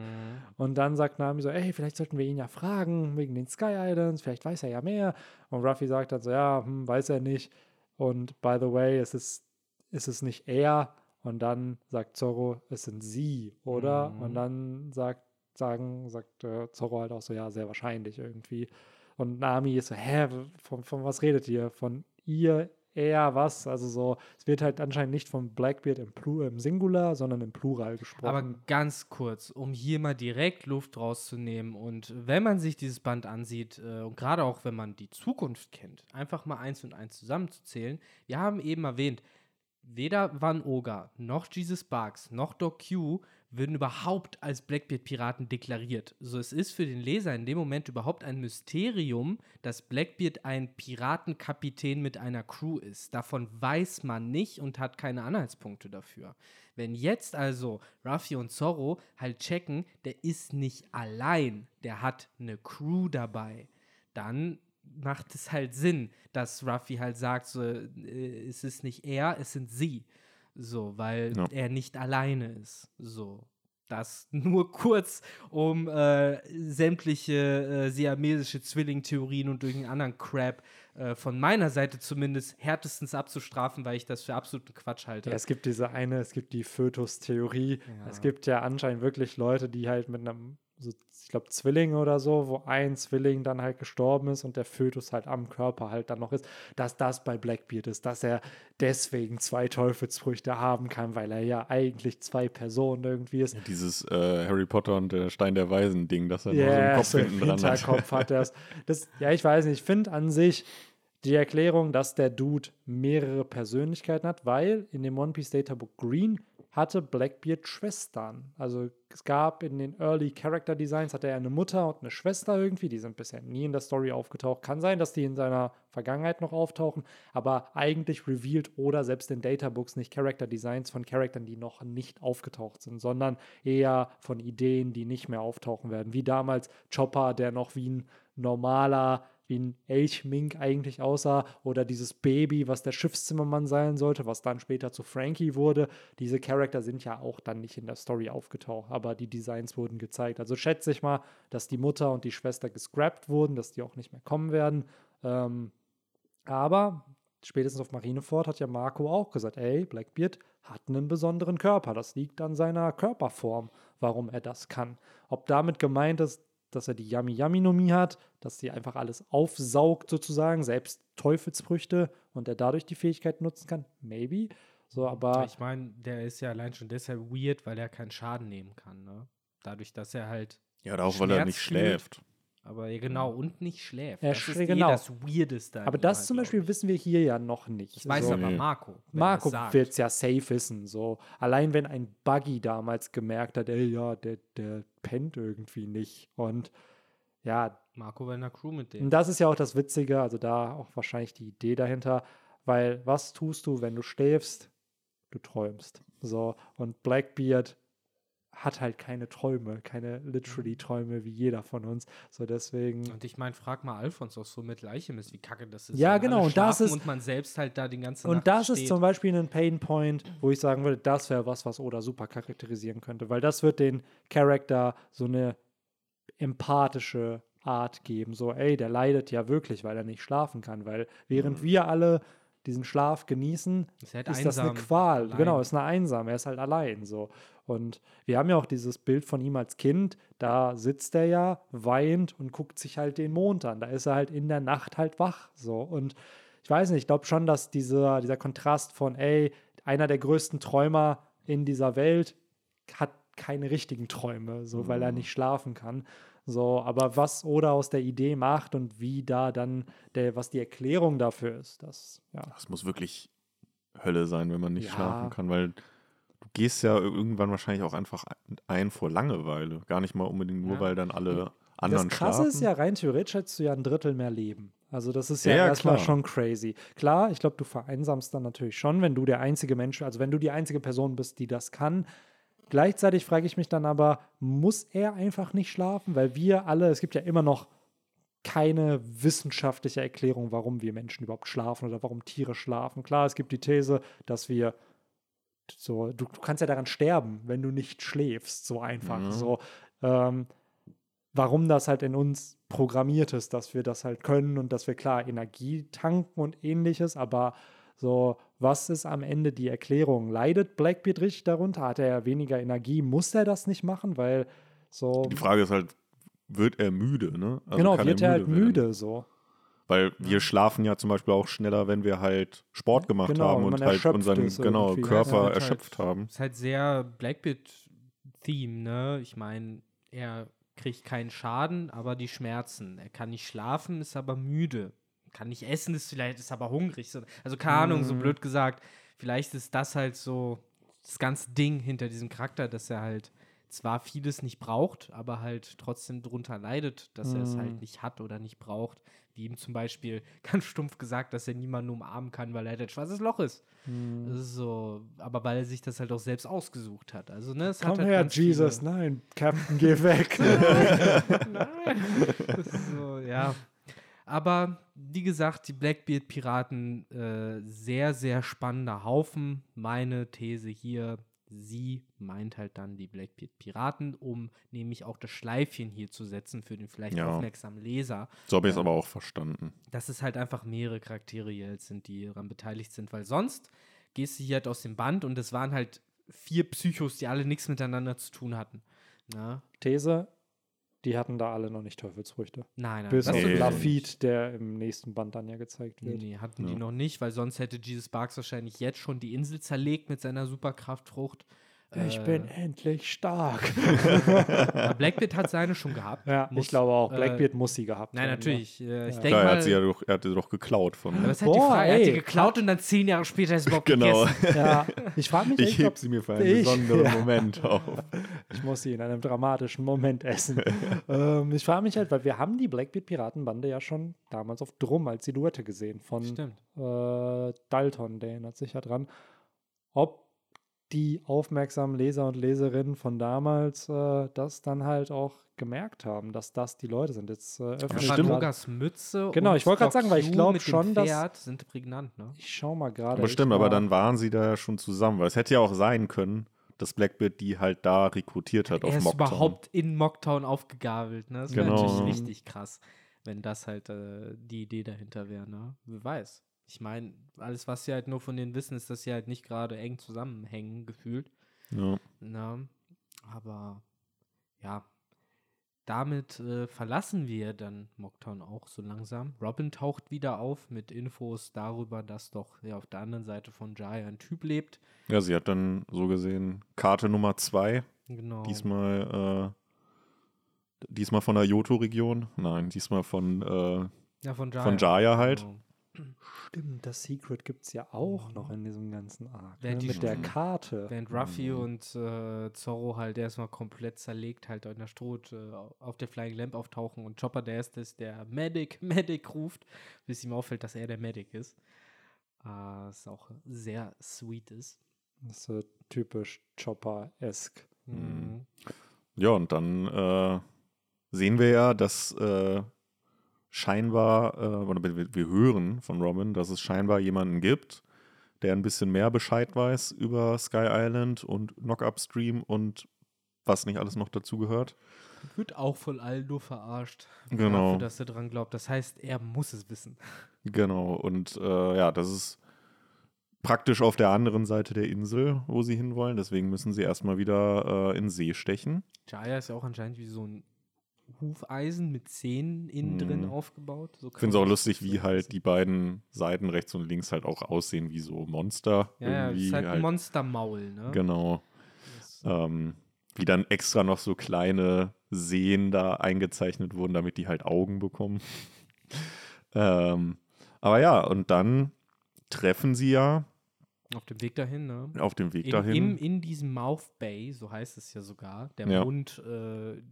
Und dann sagt Nami so, ey, vielleicht sollten wir ihn ja fragen, wegen den Sky Islands, vielleicht weiß er ja mehr. Und Ruffy sagt dann so, ja, hm, weiß er nicht. Und by the way, es ist, ist es nicht er. Und dann sagt Zorro, es sind sie, oder? Mhm. Und dann sagt, sagen, sagt äh, Zorro halt auch so, ja, sehr wahrscheinlich irgendwie. Und Nami ist so, hä, von, von was redet ihr? Von ihr, er, was? Also so, es wird halt anscheinend nicht von Blackbeard im, Plu im Singular, sondern im Plural gesprochen. Aber ganz kurz, um hier mal direkt Luft rauszunehmen und wenn man sich dieses Band ansieht äh, und gerade auch wenn man die Zukunft kennt, einfach mal eins und eins zusammenzuzählen. Wir haben eben erwähnt, weder Van Oga noch Jesus Barks noch Doc Q würden überhaupt als Blackbeard-Piraten deklariert. So, es ist für den Leser in dem Moment überhaupt ein Mysterium, dass Blackbeard ein Piratenkapitän mit einer Crew ist. Davon weiß man nicht und hat keine Anhaltspunkte dafür. Wenn jetzt also Ruffy und Zorro halt checken, der ist nicht allein, der hat eine Crew dabei, dann macht es halt Sinn, dass Ruffy halt sagt, so, äh, es ist nicht er, es sind sie. So, weil ja. er nicht alleine ist. So. Das [LAUGHS] nur kurz, um äh, sämtliche äh, siamesische Zwilling-Theorien und irgendeinen anderen Crap äh, von meiner Seite zumindest härtestens abzustrafen, weil ich das für absoluten Quatsch halte. Ja, es gibt diese eine, es gibt die Fötus-Theorie. Ja. Es gibt ja anscheinend wirklich Leute, die halt mit einem so, ich glaube, Zwillinge oder so, wo ein Zwilling dann halt gestorben ist und der Fötus halt am Körper halt dann noch ist, dass das bei Blackbeard ist, dass er deswegen zwei Teufelsfrüchte haben kann, weil er ja eigentlich zwei Personen irgendwie ist. Dieses äh, Harry Potter und der Stein der Weisen Ding, dass er yeah, nur so einen Kopf hinten dran hat. Kopf hat das. [LAUGHS] das. Ja, ich weiß nicht, ich finde an sich die Erklärung, dass der Dude mehrere Persönlichkeiten hat, weil in dem One Piece Data Book Green hatte Blackbeard Schwestern. Also es gab in den Early Character Designs, hatte er eine Mutter und eine Schwester irgendwie, die sind bisher nie in der Story aufgetaucht. Kann sein, dass die in seiner Vergangenheit noch auftauchen, aber eigentlich revealed oder selbst in Databooks nicht Character Designs von Charaktern, die noch nicht aufgetaucht sind, sondern eher von Ideen, die nicht mehr auftauchen werden. Wie damals Chopper, der noch wie ein normaler wie ein Elchmink eigentlich aussah oder dieses Baby, was der Schiffszimmermann sein sollte, was dann später zu Frankie wurde. Diese Charakter sind ja auch dann nicht in der Story aufgetaucht, aber die Designs wurden gezeigt. Also schätze ich mal, dass die Mutter und die Schwester gescrapped wurden, dass die auch nicht mehr kommen werden. Ähm, aber spätestens auf Marineford hat ja Marco auch gesagt, ey, Blackbeard hat einen besonderen Körper. Das liegt an seiner Körperform, warum er das kann. Ob damit gemeint ist, dass er die Yummy Yummy Nomie hat, dass sie einfach alles aufsaugt sozusagen, selbst Teufelsfrüchte und er dadurch die Fähigkeit nutzen kann. Maybe. So, aber. Ich meine, der ist ja allein schon deshalb weird, weil er keinen Schaden nehmen kann, ne? Dadurch, dass er halt. Ja, auch weil er nicht schläft. Aber ja, genau, und nicht schläft. Er das ist schläft, eh genau. das Weirdeste. Aber das zum Beispiel wissen wir hier ja noch nicht. Das weiß so. aber. Marco. Marco wird es ja safe wissen. So. Allein wenn ein Buggy damals gemerkt hat, ey, ja, der, der pennt irgendwie nicht. Und ja, Marco war in der Crew mit und dem. das ist ja auch das Witzige, also da auch wahrscheinlich die Idee dahinter, weil was tust du, wenn du schläfst? Du träumst. So, und Blackbeard hat halt keine Träume, keine literally Träume wie jeder von uns. So deswegen. Und ich meine, frag mal Alfons auch so mit Leichem ist, wie kacke das ist. Ja, genau, und das ist- Und man selbst halt da die ganze Und Nacht das steht. ist zum Beispiel ein Painpoint, wo ich sagen würde, das wäre was, was Oda super charakterisieren könnte, weil das wird den Charakter so eine empathische Art geben. So, ey, der leidet ja wirklich, weil er nicht schlafen kann, weil während Mhm. wir alle diesen Schlaf genießen, Ist halt ist das eine Qual. allein. Genau, ist eine einsam. Er ist halt allein so. Und wir haben ja auch dieses Bild von ihm als Kind. Da sitzt er ja, weint und guckt sich halt den Mond an. Da ist er halt in der Nacht halt wach. So. Und ich weiß nicht, ich glaube schon, dass dieser, dieser Kontrast von, ey, einer der größten Träumer in dieser Welt hat keine richtigen Träume, so weil er nicht schlafen kann. So, aber was Oda aus der Idee macht und wie da dann der, was die Erklärung dafür ist, das, ja. Das muss wirklich Hölle sein, wenn man nicht Ja. schlafen kann, weil du gehst ja irgendwann wahrscheinlich auch einfach ein vor Langeweile. Gar nicht mal unbedingt nur, Ja. weil dann alle Das anderen Krasse schlafen. ist ja, rein theoretisch hättest du ja ein Drittel mehr Leben. Also das ist ja, Ja, erstmal schon crazy. Klar, ich glaube, du vereinsamst dann natürlich schon, wenn du der einzige Mensch, also wenn du die einzige Person bist, die das kann. Gleichzeitig frage ich mich dann aber, muss er einfach nicht schlafen? Weil wir alle, es gibt ja immer noch keine wissenschaftliche Erklärung, warum wir Menschen überhaupt schlafen oder warum Tiere schlafen. Klar, es gibt die These, dass wir so, du, du kannst ja daran sterben, wenn du nicht schläfst, so einfach. Mhm. So, ähm, warum das halt in uns programmiert ist, dass wir das halt können und dass wir klar Energie tanken und ähnliches, aber so, was ist am Ende die Erklärung? Leidet Blackbeard richtig darunter? Hat er weniger Energie? Muss er das nicht machen? Weil so, Die Frage ist halt, wird er müde, ne? Also genau, wird er halt werden? müde so. Weil wir schlafen ja zum Beispiel auch schneller, wenn wir halt Sport gemacht Genau, haben und halt unseren genau. Körper Ja, wird erschöpft halt, haben. Ist halt sehr Blackbeard-Theme, ne? Ich meine, er kriegt keinen Schaden, aber die Schmerzen. Er kann nicht schlafen, ist aber müde. Kann nicht essen, ist vielleicht, ist aber hungrig. So- Also keine Ahnung, so Mhm. blöd gesagt. Vielleicht ist das halt so das ganze Ding hinter diesem Charakter, dass er halt zwar vieles nicht braucht, aber halt trotzdem drunter leidet, dass er es Mhm. halt nicht hat oder nicht braucht. Wie ihm zum Beispiel [LAUGHS] ganz stumpf gesagt, dass er niemanden umarmen kann, weil er halt ein schwarzes Loch ist. Ist so, aber weil er sich das halt auch selbst ausgesucht hat. Also, ne, es Komm hat halt her, Jesus. Viele, Nein, Captain, geh weg. [LAUGHS] Nein. [LAUGHS] Ist so, ja. Aber wie gesagt, die Blackbeard-Piraten, äh, sehr, sehr spannender Haufen. Meine These hier, sie meint halt dann die Blackbeard-Piraten, um nämlich auch das Schleifchen hier zu setzen für den vielleicht Ja. aufmerksamen Leser. So habe ich es Ja. aber auch verstanden. dass es halt einfach mehrere Charaktere hier jetzt sind, die daran beteiligt sind, weil sonst gehst du hier halt aus dem Band und es waren halt vier Psychos, die alle nichts miteinander zu tun hatten. Na? These, die hatten da alle noch nicht Teufelsfrüchte. Nein, nein. Bis das auf Nee. nicht. Lafitte, der im nächsten Band dann ja gezeigt wird. nee, hatten die Ja. noch nicht, weil sonst hätte Jesus Sparks wahrscheinlich jetzt schon die Insel zerlegt mit seiner Superkraftfrucht. Ich Äh, bin endlich stark. [LAUGHS] ja, Blackbeard hat seine schon gehabt. ja, Muss- ich glaube auch. äh, Blackbeard muss sie gehabt Nein, haben, natürlich. Äh, ich Ja. denke Klar, er, mal. hat sie ja doch, er hat sie doch geklaut von. aber halt die Boah, Frage, er hat die ey. geklaut und dann zehn Jahre später ist es überhaupt Genau. gegessen. [LAUGHS] Ja, ich frage mich Ich echt, ob heb sie mir für einen Ich- besonderen [LAUGHS] ja. Moment auf. Ich muss sie in einem dramatischen Moment essen. ähm, ich frage mich halt, weil wir haben die Blackbeard-Piratenbande ja schon damals auf Drum als Silhouette gesehen von Stimmt. äh, Dalton, der erinnert sich ja dran. Ob die aufmerksamen Leser und Leserinnen von damals äh, das dann halt auch gemerkt haben, dass das die Leute sind. Jetzt äh, Ja, öffne Ja, Rogas Mütze Genau, und ich wollte gerade sagen, weil ich Doc glaub Hugh mit dem schon, dass- sind prägnant, ne? Ich schau mal gerade. Aber ich stimmt, aber dann waren sie da ja schon zusammen, weil es hätte ja auch sein können, dass Blackbeard die halt da rekrutiert hat Er auf ist Mocktown. überhaupt in Mocktown aufgegabelt, ne? Das wäre Genau. natürlich richtig krass, wenn das halt äh, die Idee dahinter wäre, ne? Wer weiß. Ich meine, alles, was sie halt nur von denen wissen, ist, dass sie halt nicht gerade eng zusammenhängen, gefühlt. Ja. Ne? Aber ja, damit äh, verlassen wir dann Mocktown auch so langsam. Robin taucht wieder auf mit Infos darüber, dass doch ja, auf der anderen Seite von Jaya ein Typ lebt. ja, sie hat dann so gesehen Karte Nummer zwei, Genau. diesmal, äh, diesmal von der Johto-Region, nein, diesmal von, äh, ja, von Jaya. von Jaya halt. Genau. Stimmt, das Secret gibt es ja auch noch in diesem ganzen Arc. Ne? die Mit der Karte. Während Ruffy Mhm. und äh, Zorro halt erstmal komplett zerlegt halt in der Stroh äh, auf der Flying Lamp auftauchen und Chopper der erste ist, der Medic, [LAUGHS] Medic ruft, bis ihm auffällt, dass er der Medic ist. Äh, was auch sehr sweet ist. Das ist so typisch Chopper-esque. Mhm. Ja, und dann äh, sehen wir ja, dass äh, scheinbar, äh, oder wir, hören von Robin, dass es scheinbar jemanden gibt, der ein bisschen mehr Bescheid weiß über Sky Island und Knock-Up Stream und was nicht alles noch dazu gehört. Wird auch von nur verarscht. Genau. Dafür, dass er dran glaubt. Das heißt, er muss es wissen. Genau, und äh, ja, das ist praktisch auf der anderen Seite der Insel, wo sie hinwollen. Deswegen müssen sie erstmal wieder äh, in See stechen. Jaya ist ja auch anscheinend wie so ein Hufeisen mit Zähnen innen drin Mhm. aufgebaut. So Ich finde es auch lustig, wie halt die beiden Seiten rechts und links halt auch aussehen wie so Monster. Ja, ja, das irgendwie ist halt ein halt, Monstermaul, ne? Genau. Ähm, wie dann extra noch so kleine Seen da eingezeichnet wurden, damit die halt Augen bekommen. [LAUGHS] ähm, aber ja, und dann treffen sie ja Auf dem Weg dahin, ne? auf dem Weg In, dahin. im, in diesem Mouth Bay, so heißt es ja sogar, der Ja. Mund äh,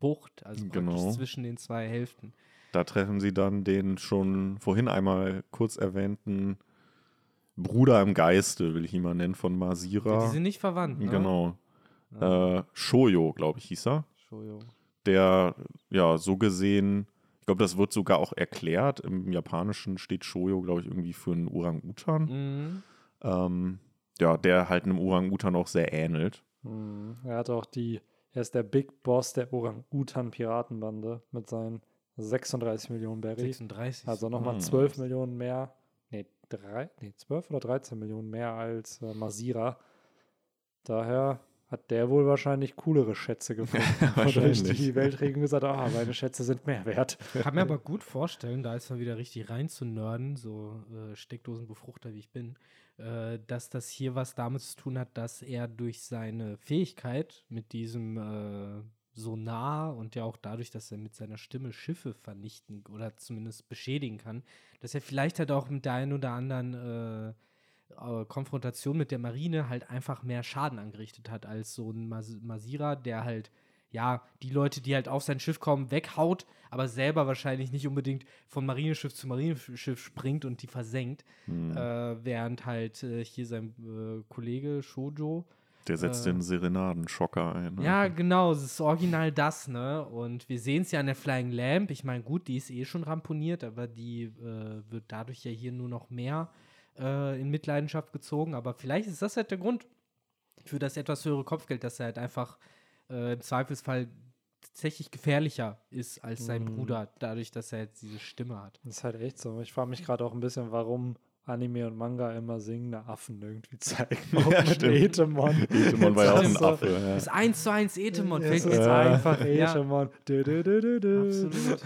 Bucht, also praktisch Genau. zwischen den zwei Hälften. Da treffen sie dann den schon vorhin einmal kurz erwähnten Bruder im Geiste, will ich ihn mal nennen, von Ja, Masira. die sind nicht verwandt, ne? Genau. Ja. Äh, Shoyo, glaube ich, hieß er. Shoyo. Der, ja, so gesehen, ich glaube, das wird sogar auch erklärt. Im Japanischen steht Shoyo, glaube ich, irgendwie für einen Orang-Utan. Mhm. Ähm, ja, der halt einem Orang-Utan auch sehr ähnelt. Mhm. Er hat auch die, er ist der Big Boss der Orang-Utan-Piratenbande mit seinen 36 Millionen Berry. 36. Also nochmal Hm. 12 Millionen mehr. Nee, drei, nee, 12 oder 13 Millionen mehr als äh, Masira. Daher hat der wohl wahrscheinlich coolere Schätze gefunden. [LAUGHS] Und durch Wahrscheinlich. die Weltregelung gesagt, ah, meine Schätze sind mehr wert. Ich kann mir aber gut vorstellen, da ist mal wieder richtig rein zu nerden, so äh, Steckdosenbefruchter wie ich bin, äh, dass das hier was damit zu tun hat, dass er durch seine Fähigkeit mit diesem äh, Sonar und ja auch dadurch, dass er mit seiner Stimme Schiffe vernichten oder zumindest beschädigen kann, dass er vielleicht halt auch mit der einen oder anderen äh, äh, Konfrontation mit der Marine halt einfach mehr Schaden angerichtet hat als so ein Mas Masira, der halt ja, die Leute, die halt auf sein Schiff kommen, weghaut, aber selber wahrscheinlich nicht unbedingt von Marineschiff zu Marineschiff springt und die versenkt, Hm. äh, während halt äh, hier sein äh, Kollege Shoujo, Der setzt äh, den Serenadenschocker ein. Ne? ja, genau, es ist original das, ne? Und wir sehen es ja an der Flying Lamp. Ich meine, gut, die ist eh schon ramponiert, aber die äh, wird dadurch ja hier nur noch mehr äh, in Mitleidenschaft gezogen. Aber vielleicht ist das halt der Grund für das etwas höhere Kopfgeld, dass er halt einfach äh, im Zweifelsfall tatsächlich gefährlicher ist als sein Mhm. Bruder, dadurch, dass er jetzt diese Stimme hat. Das ist halt echt so. Ich frage mich gerade auch ein bisschen, warum Anime und Manga immer singende Affen irgendwie zeigen. [LAUGHS] Auch Ja, mit stimmt. Etemon. Etemon war ja auch ein Das Affe. Ja. Das ist eins zu eins Etemon, Es fällt mir ist Ja. einfach Ja. Etemon. Du, du, du, du, du. Absolut.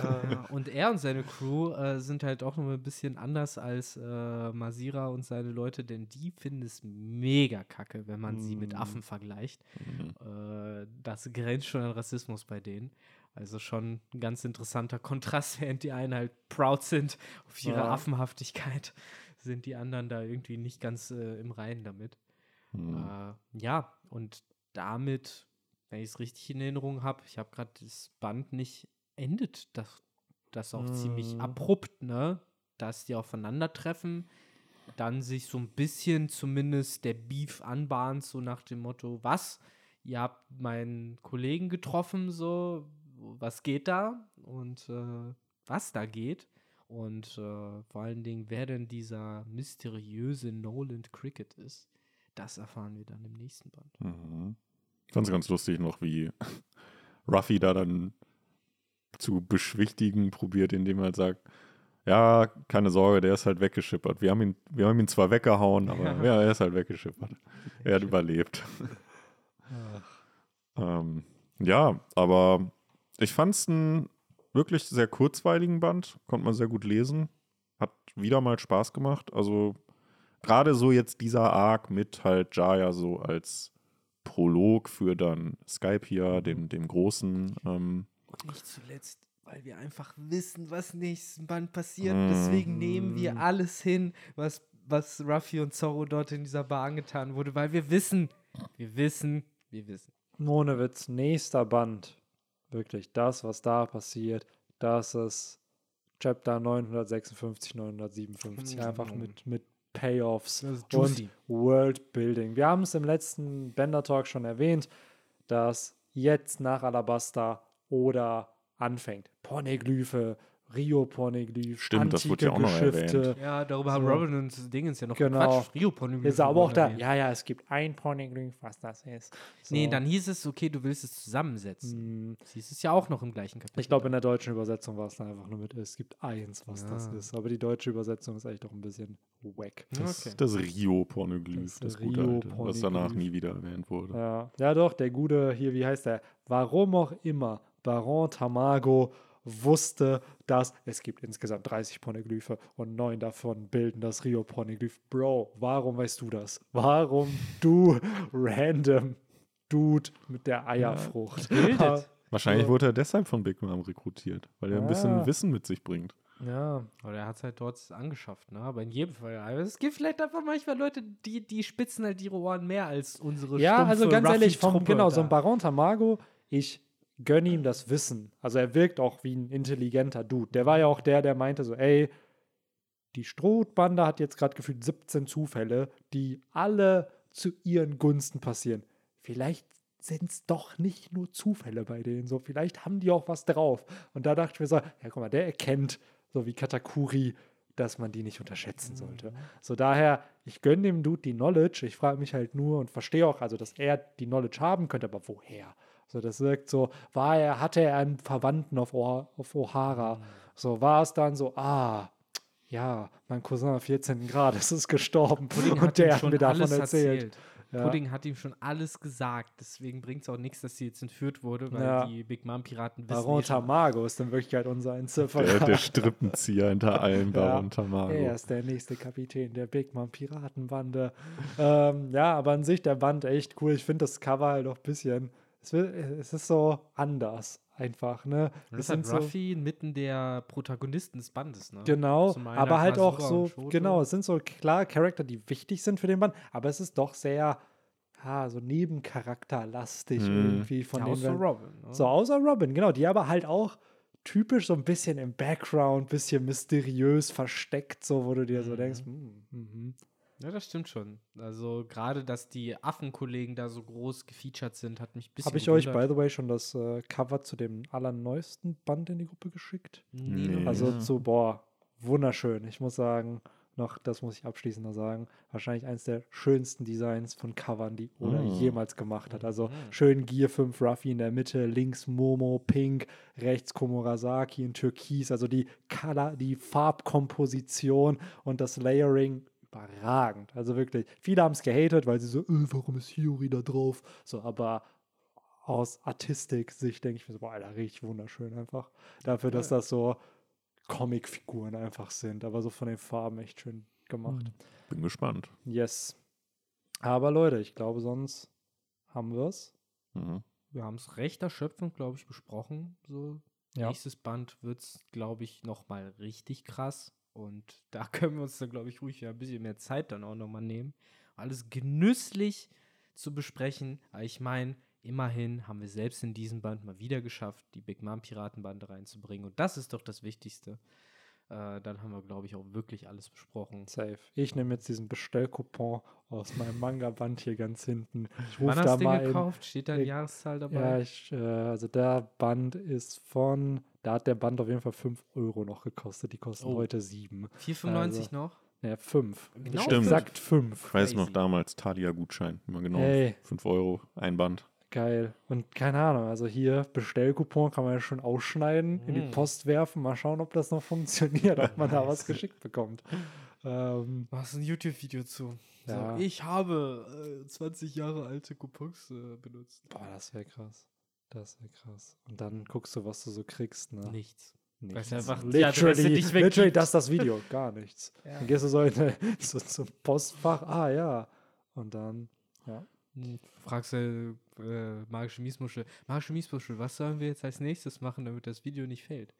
So. und er und seine Crew äh, sind halt auch noch ein bisschen anders als äh, Masira und seine Leute, denn die finden es mega kacke, wenn man sie mit Mm. Affen vergleicht. Mhm. Äh, das grenzt schon an Rassismus bei denen. Also schon ein ganz interessanter Kontrast, [LAUGHS] während die einen halt proud sind auf ihre Ja. Affenhaftigkeit, sind die anderen da irgendwie nicht ganz äh, im Reinen damit. Mhm. Äh, ja, und damit, wenn ich es richtig in Erinnerung habe, ich habe gerade das Band nicht endet, das, das auch ziemlich Mm. abrupt, ne? Dass die aufeinandertreffen, dann sich so ein bisschen zumindest der Beef anbahnt, so nach dem Motto, was? Ihr habt meinen Kollegen getroffen, so, was geht da? Und äh, was da geht? Und äh, vor allen Dingen, wer denn dieser mysteriöse Nolan Cricket ist, das erfahren wir dann im nächsten Band. Mhm. Fand es ganz lustig noch, wie [LAUGHS] Ruffy da dann zu beschwichtigen probiert, indem er halt sagt, ja, keine Sorge, der ist halt weggeschippert. Wir haben ihn, wir haben ihn zwar weggehauen, aber ja, er ist halt weggeschippert. [LAUGHS] Er hat überlebt. Ähm, ja, aber ich fand es einen wirklich sehr kurzweiligen Band, konnte man sehr gut lesen, hat wieder mal Spaß gemacht. Also gerade so jetzt dieser Arc mit halt Jaya so als Prolog für dann Skype hier, dem, dem großen. Ähm, Und nicht zuletzt, weil wir einfach wissen, was nächsten Band passiert. Mm. Deswegen nehmen wir alles hin, was, was Ruffy und Zorro dort in dieser Bar angetan wurde, weil wir wissen, wir wissen, wir wissen. Ohne Witz, nächster Band. Wirklich, das, was da passiert, das ist Chapter 956, 957. Einfach mit, mit Payoffs und. Worldbuilding. Wir haben es im letzten Bender Talk schon erwähnt, dass jetzt nach Alabasta oder anfängt. Porneglyphe, Rio-Porneglyph, Stimmt, das wurde ja auch noch erwähnt. Ja, darüber haben So. Robin und Dingens ja noch Genau. gequatscht. Rio Ponyglyphen Ist aber auch da. Ja, ja, es gibt ein Porneglyph, was das ist. So. Nee, dann hieß es, okay, du willst es zusammensetzen. Hm, Das hieß es ja auch noch im gleichen Kapitel. Ich glaube, in der deutschen Übersetzung war es dann einfach nur mit, es gibt eins, was das Ja. ist. Aber die deutsche Übersetzung ist eigentlich doch ein bisschen wack. Das, Okay. das Rio-Pornoglyph, Das das, gute alte, was danach nie wieder erwähnt wurde. Ja. ja, doch, der gute hier, wie heißt der? Warum auch immer Baron Tamago wusste, dass es gibt insgesamt 30 Pornoglyphe und neun davon bilden das Rio-Pornoglyph. Bro, warum weißt du das? Warum du random Dude mit der Eierfrucht? Gebildet. Wahrscheinlich Ja. wurde er deshalb von Big Mom rekrutiert, weil er ein Ah. bisschen Wissen mit sich bringt. ja, Oder er hat es halt dort angeschafft, ne? Aber in jedem Fall. Es gibt vielleicht einfach manchmal Leute, die, die spitzen halt ihre Ohren mehr als unsere Ja, also ganz ehrlich, vom, genau, so ein. Baron Tamago, ich gönne ihm das Wissen. Also er wirkt auch wie ein intelligenter Dude. Der war ja auch der, der meinte so, ey, die Strohbande hat jetzt gerade gefühlt 17 Zufälle, die alle zu ihren Gunsten passieren. Vielleicht sind es doch nicht nur Zufälle bei denen, so vielleicht haben die auch was drauf. Und da dachte ich mir so, ja guck mal, der erkennt, so wie Katakuri, dass man die nicht unterschätzen sollte. So daher, ich gönne dem Dude die Knowledge. Ich frage mich halt nur und verstehe auch, also dass er die Knowledge haben könnte, aber woher? So, das wirkt so, war er, hatte er einen Verwandten auf, auf O'Hara? So war es dann so, ah, ja, mein Cousin 14. Grad, es ist gestorben. Pudding und hat der hat schon mir davon alles erzählt. erzählt. Ja. Pudding hat ihm schon alles gesagt. Deswegen bringt es auch nichts, dass sie jetzt entführt wurde, weil Ja. die Big Mom Piraten wissen. Baron Tamago ist in Wirklichkeit unser Der, Einzelverrat. der [LAUGHS] Strippenzieher hinter allen Ja. Baron Tamago. Er ist der nächste Kapitän der Big Mom Piratenbande. ähm, ja, aber an sich der Band echt cool. Ich finde das Cover halt auch ein bisschen. Es, will, es ist so anders einfach, ne? Und Es das sind so- Ruffy mitten der Protagonisten des Bandes, ne? Genau, aber halt auch Masura so, und Shoto. genau, es sind so klar Charakter, die wichtig sind für den Band, aber es ist doch sehr, ah, so nebencharakterlastig Mhm. irgendwie von ja, den außer Robin. Ne? So, außer Robin, genau, die aber halt auch typisch so ein bisschen im Background, bisschen mysteriös versteckt, so, wo du dir so Mhm. denkst, hm, mhm. Ja, das stimmt schon. Also gerade, dass die Affenkollegen da so groß gefeatured sind, hat mich ein bisschen Habe ich euch, by gewundert. the way, schon das äh, Cover zu dem allerneuesten Band in die Gruppe geschickt? Nee, Also zu, boah, wunderschön. Ich muss sagen, noch, das muss ich abschließend noch sagen, wahrscheinlich eines der schönsten Designs von Covern, die Oda Mm. jemals gemacht hat. Also Mhm. schön Gear 5 Ruffy in der Mitte, links Momo pink, rechts Komurasaki in Türkis. Also die Color, die Farbkomposition und das Layering überragend. Also wirklich, viele haben es gehatet, weil sie so, äh, warum ist Hiyori da drauf? So, aber aus Artistik-Sicht denke ich mir so, boah, Alter, richtig wunderschön einfach. Dafür, dass das so Comicfiguren einfach sind, aber so von den Farben echt schön gemacht. Bin gespannt. Yes. Aber Leute, ich glaube, sonst haben wir es. Mhm. Wir haben es recht erschöpfend, glaube ich, besprochen. So. Ja. Nächstes Band wird es, glaube ich, nochmal richtig krass. Und da [LAUGHS] können wir uns dann, glaube ich, ruhig wieder ein bisschen mehr Zeit dann auch nochmal nehmen. Alles genüsslich zu besprechen. Aber ich meine, immerhin haben wir selbst in diesem Band mal wieder geschafft, die Big Mom Piratenbande reinzubringen. Und das ist doch das Wichtigste. Äh, dann haben wir, glaube ich, auch wirklich alles besprochen. Safe. Ich nehme jetzt diesen Bestellcoupon aus meinem Manga-Band hier ganz hinten. Ich rufe hast da du den mal gekauft? Steht da Ich- Jahreszahl dabei? Ja, ich, äh, also der Band ist von, da hat der Band auf jeden Fall 5 Euro noch gekostet. Die kosten Oh. heute 7. 4,95 noch? Ja, 5. Genau Stimmt. Exakt 5. Ich weiß noch damals, Thalia-Gutschein. Immer genau. Ey. 5 Euro, ein Band. Geil. Und keine Ahnung, also hier Bestellcoupon kann man ja schon ausschneiden, in die Mm. Post werfen, mal schauen, ob das noch [LAUGHS] funktioniert, ob man da was geschickt bekommt. Ähm, Machst ein YouTube-Video zu. Ja. So, ich habe äh, 20 Jahre alte Coupons äh, benutzt. boah, das wäre krass. Das wäre krass. Und dann guckst du, was du so kriegst, ne? Nichts. Nichts. Es einfach literally, weggibt. literally, das ist das Video, gar nichts. [LAUGHS] Ja. Dann gehst du so, in, eine- [LAUGHS] so zum Postfach, ah ja. Und dann, ja. Hm, Fragst du äh, magische Miesmuschel. Magische Miesmuschel, was sollen wir jetzt als nächstes machen, damit das Video nicht fällt?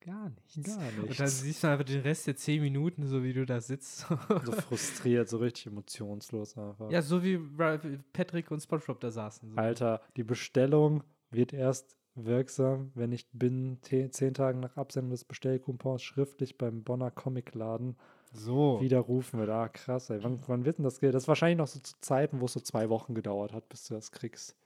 Gar nichts. Gar Und dann nichts. siehst du einfach den Rest der 10 Minuten, so wie du da sitzt. So frustriert, so richtig emotionslos einfach. ja, so wie Patrick und Spongebob da saßen. So. Alter, die Bestellung wird erst wirksam, wenn ich binnen te- zehn Tagen nach Absendung des Bestellcoupons schriftlich beim Bonner Comicladen So. widerrufen wird. Ah, krass, ey. Wann, wann wird denn das Geld? Das ist wahrscheinlich noch so zu Zeiten, wo es so zwei Wochen gedauert hat, bis du das kriegst.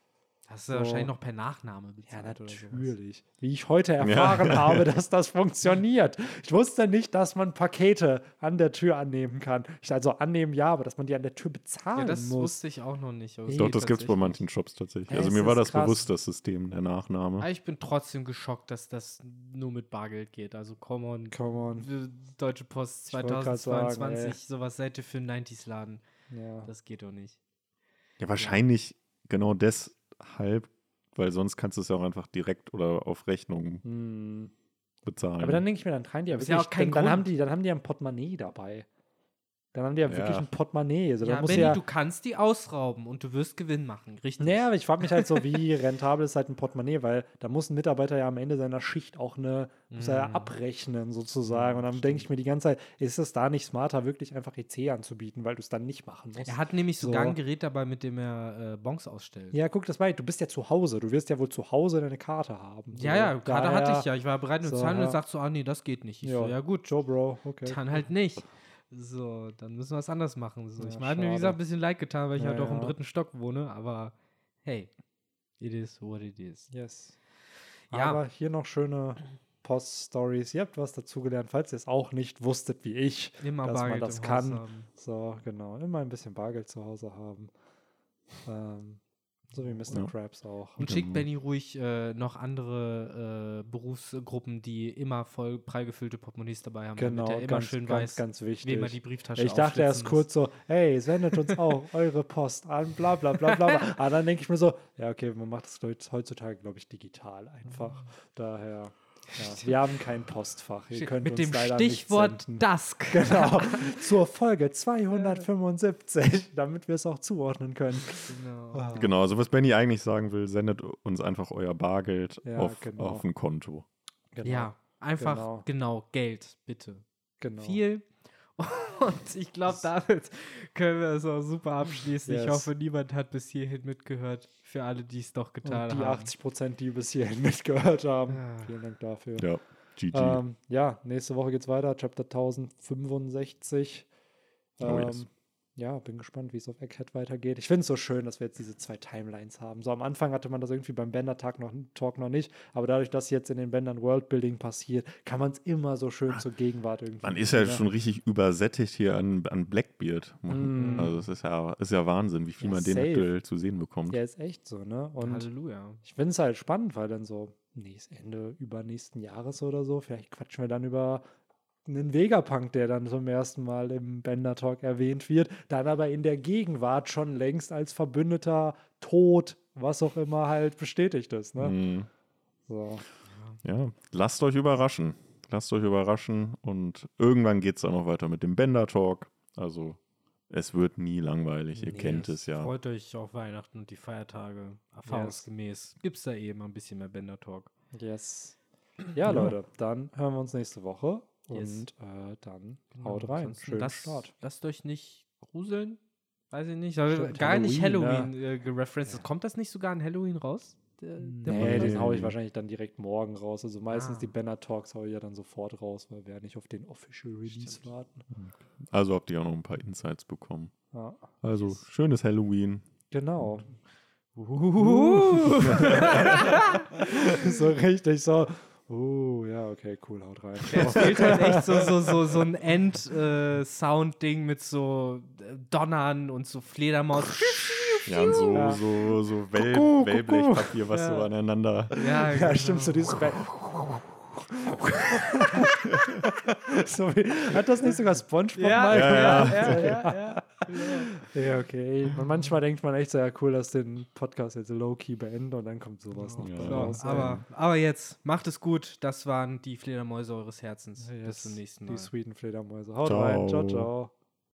Hast du so. wahrscheinlich noch per Nachname Ja, bezahlt oder sowas. natürlich. Wie ich heute erfahren [LAUGHS] habe, dass das funktioniert. Ich wusste nicht, dass man Pakete an der Tür annehmen kann. Ich also annehmen ja, aber dass man die an der Tür bezahlen Ja, das muss. wusste ich auch noch nicht. Nee, Doch, das gibt es bei manchen Shops tatsächlich. Es Also mir war das krass. bewusst, das System, der Nachname. Aber ich bin trotzdem geschockt, dass das nur mit Bargeld geht. Also, come on. Come on. Deutsche Post Ich wollt grad sagen, 2022, ey. sowas seid ihr für einen 90s-Laden. Ja. Das geht doch nicht. Ja, wahrscheinlich genau deshalb, weil sonst kannst du es ja auch einfach direkt oder auf Rechnung Hm. bezahlen. Aber dann denke ich mir, dann tragen die ja wirklich, ja auch kein dann, dann, haben Grund. die, dann haben die ja ein Portemonnaie dabei. Dann haben die ja, wirklich Ja. ein Portemonnaie. Also, ja, da muss Benny, ja, du kannst die ausrauben und du wirst Gewinn machen, richtig? naja, aber ich frage mich halt so, wie [LAUGHS] rentabel ist halt ein Portemonnaie, weil da muss ein Mitarbeiter ja am Ende seiner Schicht auch eine, muss er ja Mm. abrechnen sozusagen. Ja, Und dann denke ich mir die ganze Zeit, ist es da nicht smarter, wirklich einfach EC anzubieten, weil du es dann nicht machen musst? Er hat nämlich sogar So. ein Gerät dabei, mit dem er äh, Bons ausstellt. ja, guck, das war, du bist ja zu Hause. Du wirst ja wohl zu Hause deine Karte haben. Ja, ja, Karte hatte ich ja. Ich war bereit, nur So, zu zahlen und ja. er sagt so, ah nee, das geht nicht. Ich so, Ja, ja gut, Joe, Bro, okay. dann halt nicht. So, dann müssen wir es anders machen. So, Ja, ich habe mir, wie gesagt, ein bisschen leid getan, weil ich Ja, halt doch im dritten Stock wohne, aber hey, it is what it is. Yes. Ja. Aber hier noch schöne Post-Stories. Ihr habt was dazugelernt, falls ihr es auch nicht wusstet wie ich. Immer dass man Bargeld das im kann. So, genau. Immer ein bisschen Bargeld zu Hause haben. Ähm, so wie Mr. Ja. Krabs auch. Und schickt Genau. Benny ruhig äh, noch andere äh, Berufsgruppen, die immer voll prall gefüllte Portemonnaies dabei haben, Genau, damit er immer ganz, schön ganz, weiß, ganz wichtig. wem er die Brieftasche ich dachte erst kurz so, hey, sendet uns auch [LAUGHS] eure Post an, bla bla bla bla. bla. Aber dann denke ich mir so, ja, okay, man macht das heut- heutzutage, glaube ich, digital einfach. Daher, ja, wir haben kein Postfach. Ihr könnt Mit uns dem leider Stichwort. Dusk. [LAUGHS] Genau, [LAUGHS] zur Folge 275, [LAUGHS] damit wir es auch zuordnen können. Genau. Ah, Genau, also was Benny eigentlich sagen will, sendet uns einfach euer Bargeld Ja, auf, genau. auf ein Konto. genau, Ja, einfach genau. genau. Geld, bitte. genau. Viel. Und ich glaube, damit können wir es auch super abschließen. Ich Yes. hoffe, niemand hat bis hierhin mitgehört. Für alle, die es doch getan Und die haben. 80 Prozent, die bis hierhin [LAUGHS] mitgehört haben. Ah. Vielen Dank dafür. Ja, GG. Ähm, ja, nächste Woche geht's weiter, Chapter 1065. Oh, Ähm, yes. Ja, bin gespannt, wie es auf Egghead weitergeht. Ich finde es so schön, dass wir jetzt diese zwei Timelines haben. So am Anfang hatte man das irgendwie beim Bender-Talk noch, Talk noch nicht, aber dadurch, dass jetzt in den Bändern Worldbuilding passiert, kann man es immer so schön zur Gegenwart irgendwie. Man ist ja bringen, schon richtig übersättigt hier an, an Blackbeard. Mm. Also es ist ja, ist ja Wahnsinn, wie viel Ja, man den safe. aktuell zu sehen bekommt. Ja, ist echt so, ne? Und Halleluja. ich finde es halt spannend, weil dann so nächst, Ende übernächsten Jahres oder so, vielleicht quatschen wir dann über einen Vegapunk, der dann zum ersten Mal im Bender Talk erwähnt wird, dann aber in der Gegenwart schon längst als Verbündeter, Tod, was auch immer halt bestätigt ist. Ne? Mhm. So. Ja, lasst euch überraschen. Lasst euch überraschen und irgendwann geht es dann noch weiter mit dem Bender Talk. Also es wird nie langweilig, ihr Nee, kennt es ja. Freut euch auf Weihnachten und die Feiertage. Erfahrungsgemäß gibt es da eben ein bisschen mehr Bender-Talk. Yes. Ja, Ja. Leute, dann hören wir uns nächste Woche Yes. und äh, dann Genau, haut rein. Schönen lasst, Start. Lasst euch nicht gruseln. Weiß ich nicht. Stimmt, gar nicht Halloween, Halloween äh, gereferenced. Kommt das nicht sogar an Halloween raus? Der, der Nee, den hau ich wahrscheinlich dann direkt morgen raus. Also meistens Ah. die Banner Talks hau ich ja dann sofort raus, weil wir ja nicht auf den Official Release Stimmt. warten. Also habt ihr auch noch ein paar Insights bekommen. Ja, Also Yes. schönes Halloween. genau. Uhuhu. [LAUGHS] [LAUGHS] so richtig so. Oh, ja, okay, cool, haut rein. Es fehlt halt echt so, so, so, so ein End-Sound-Ding mit so äh, Donnern und so Fledermaus. Ja, und so, Ja. so, so Kuckuck, Wellblechpapier, was Ja. so aneinander. Ja, Ja, genau. stimmt, so dieses [LAUGHS] so wie, Hat das nicht sogar Spongebob Ja, mal ja, ja. ja, ja, ja. [LAUGHS] Ja, okay. Und manchmal denkt man echt so, ja, cool, dass den Podcast jetzt low-key beenden und dann kommt sowas noch Ja. raus. aber, aber jetzt, macht es gut. Das waren die Fledermäuse eures Herzens. Yes, Bis zum nächsten Mal. Die sweeten Fledermäuse. Haut Ciao. rein. Ciao, ciao.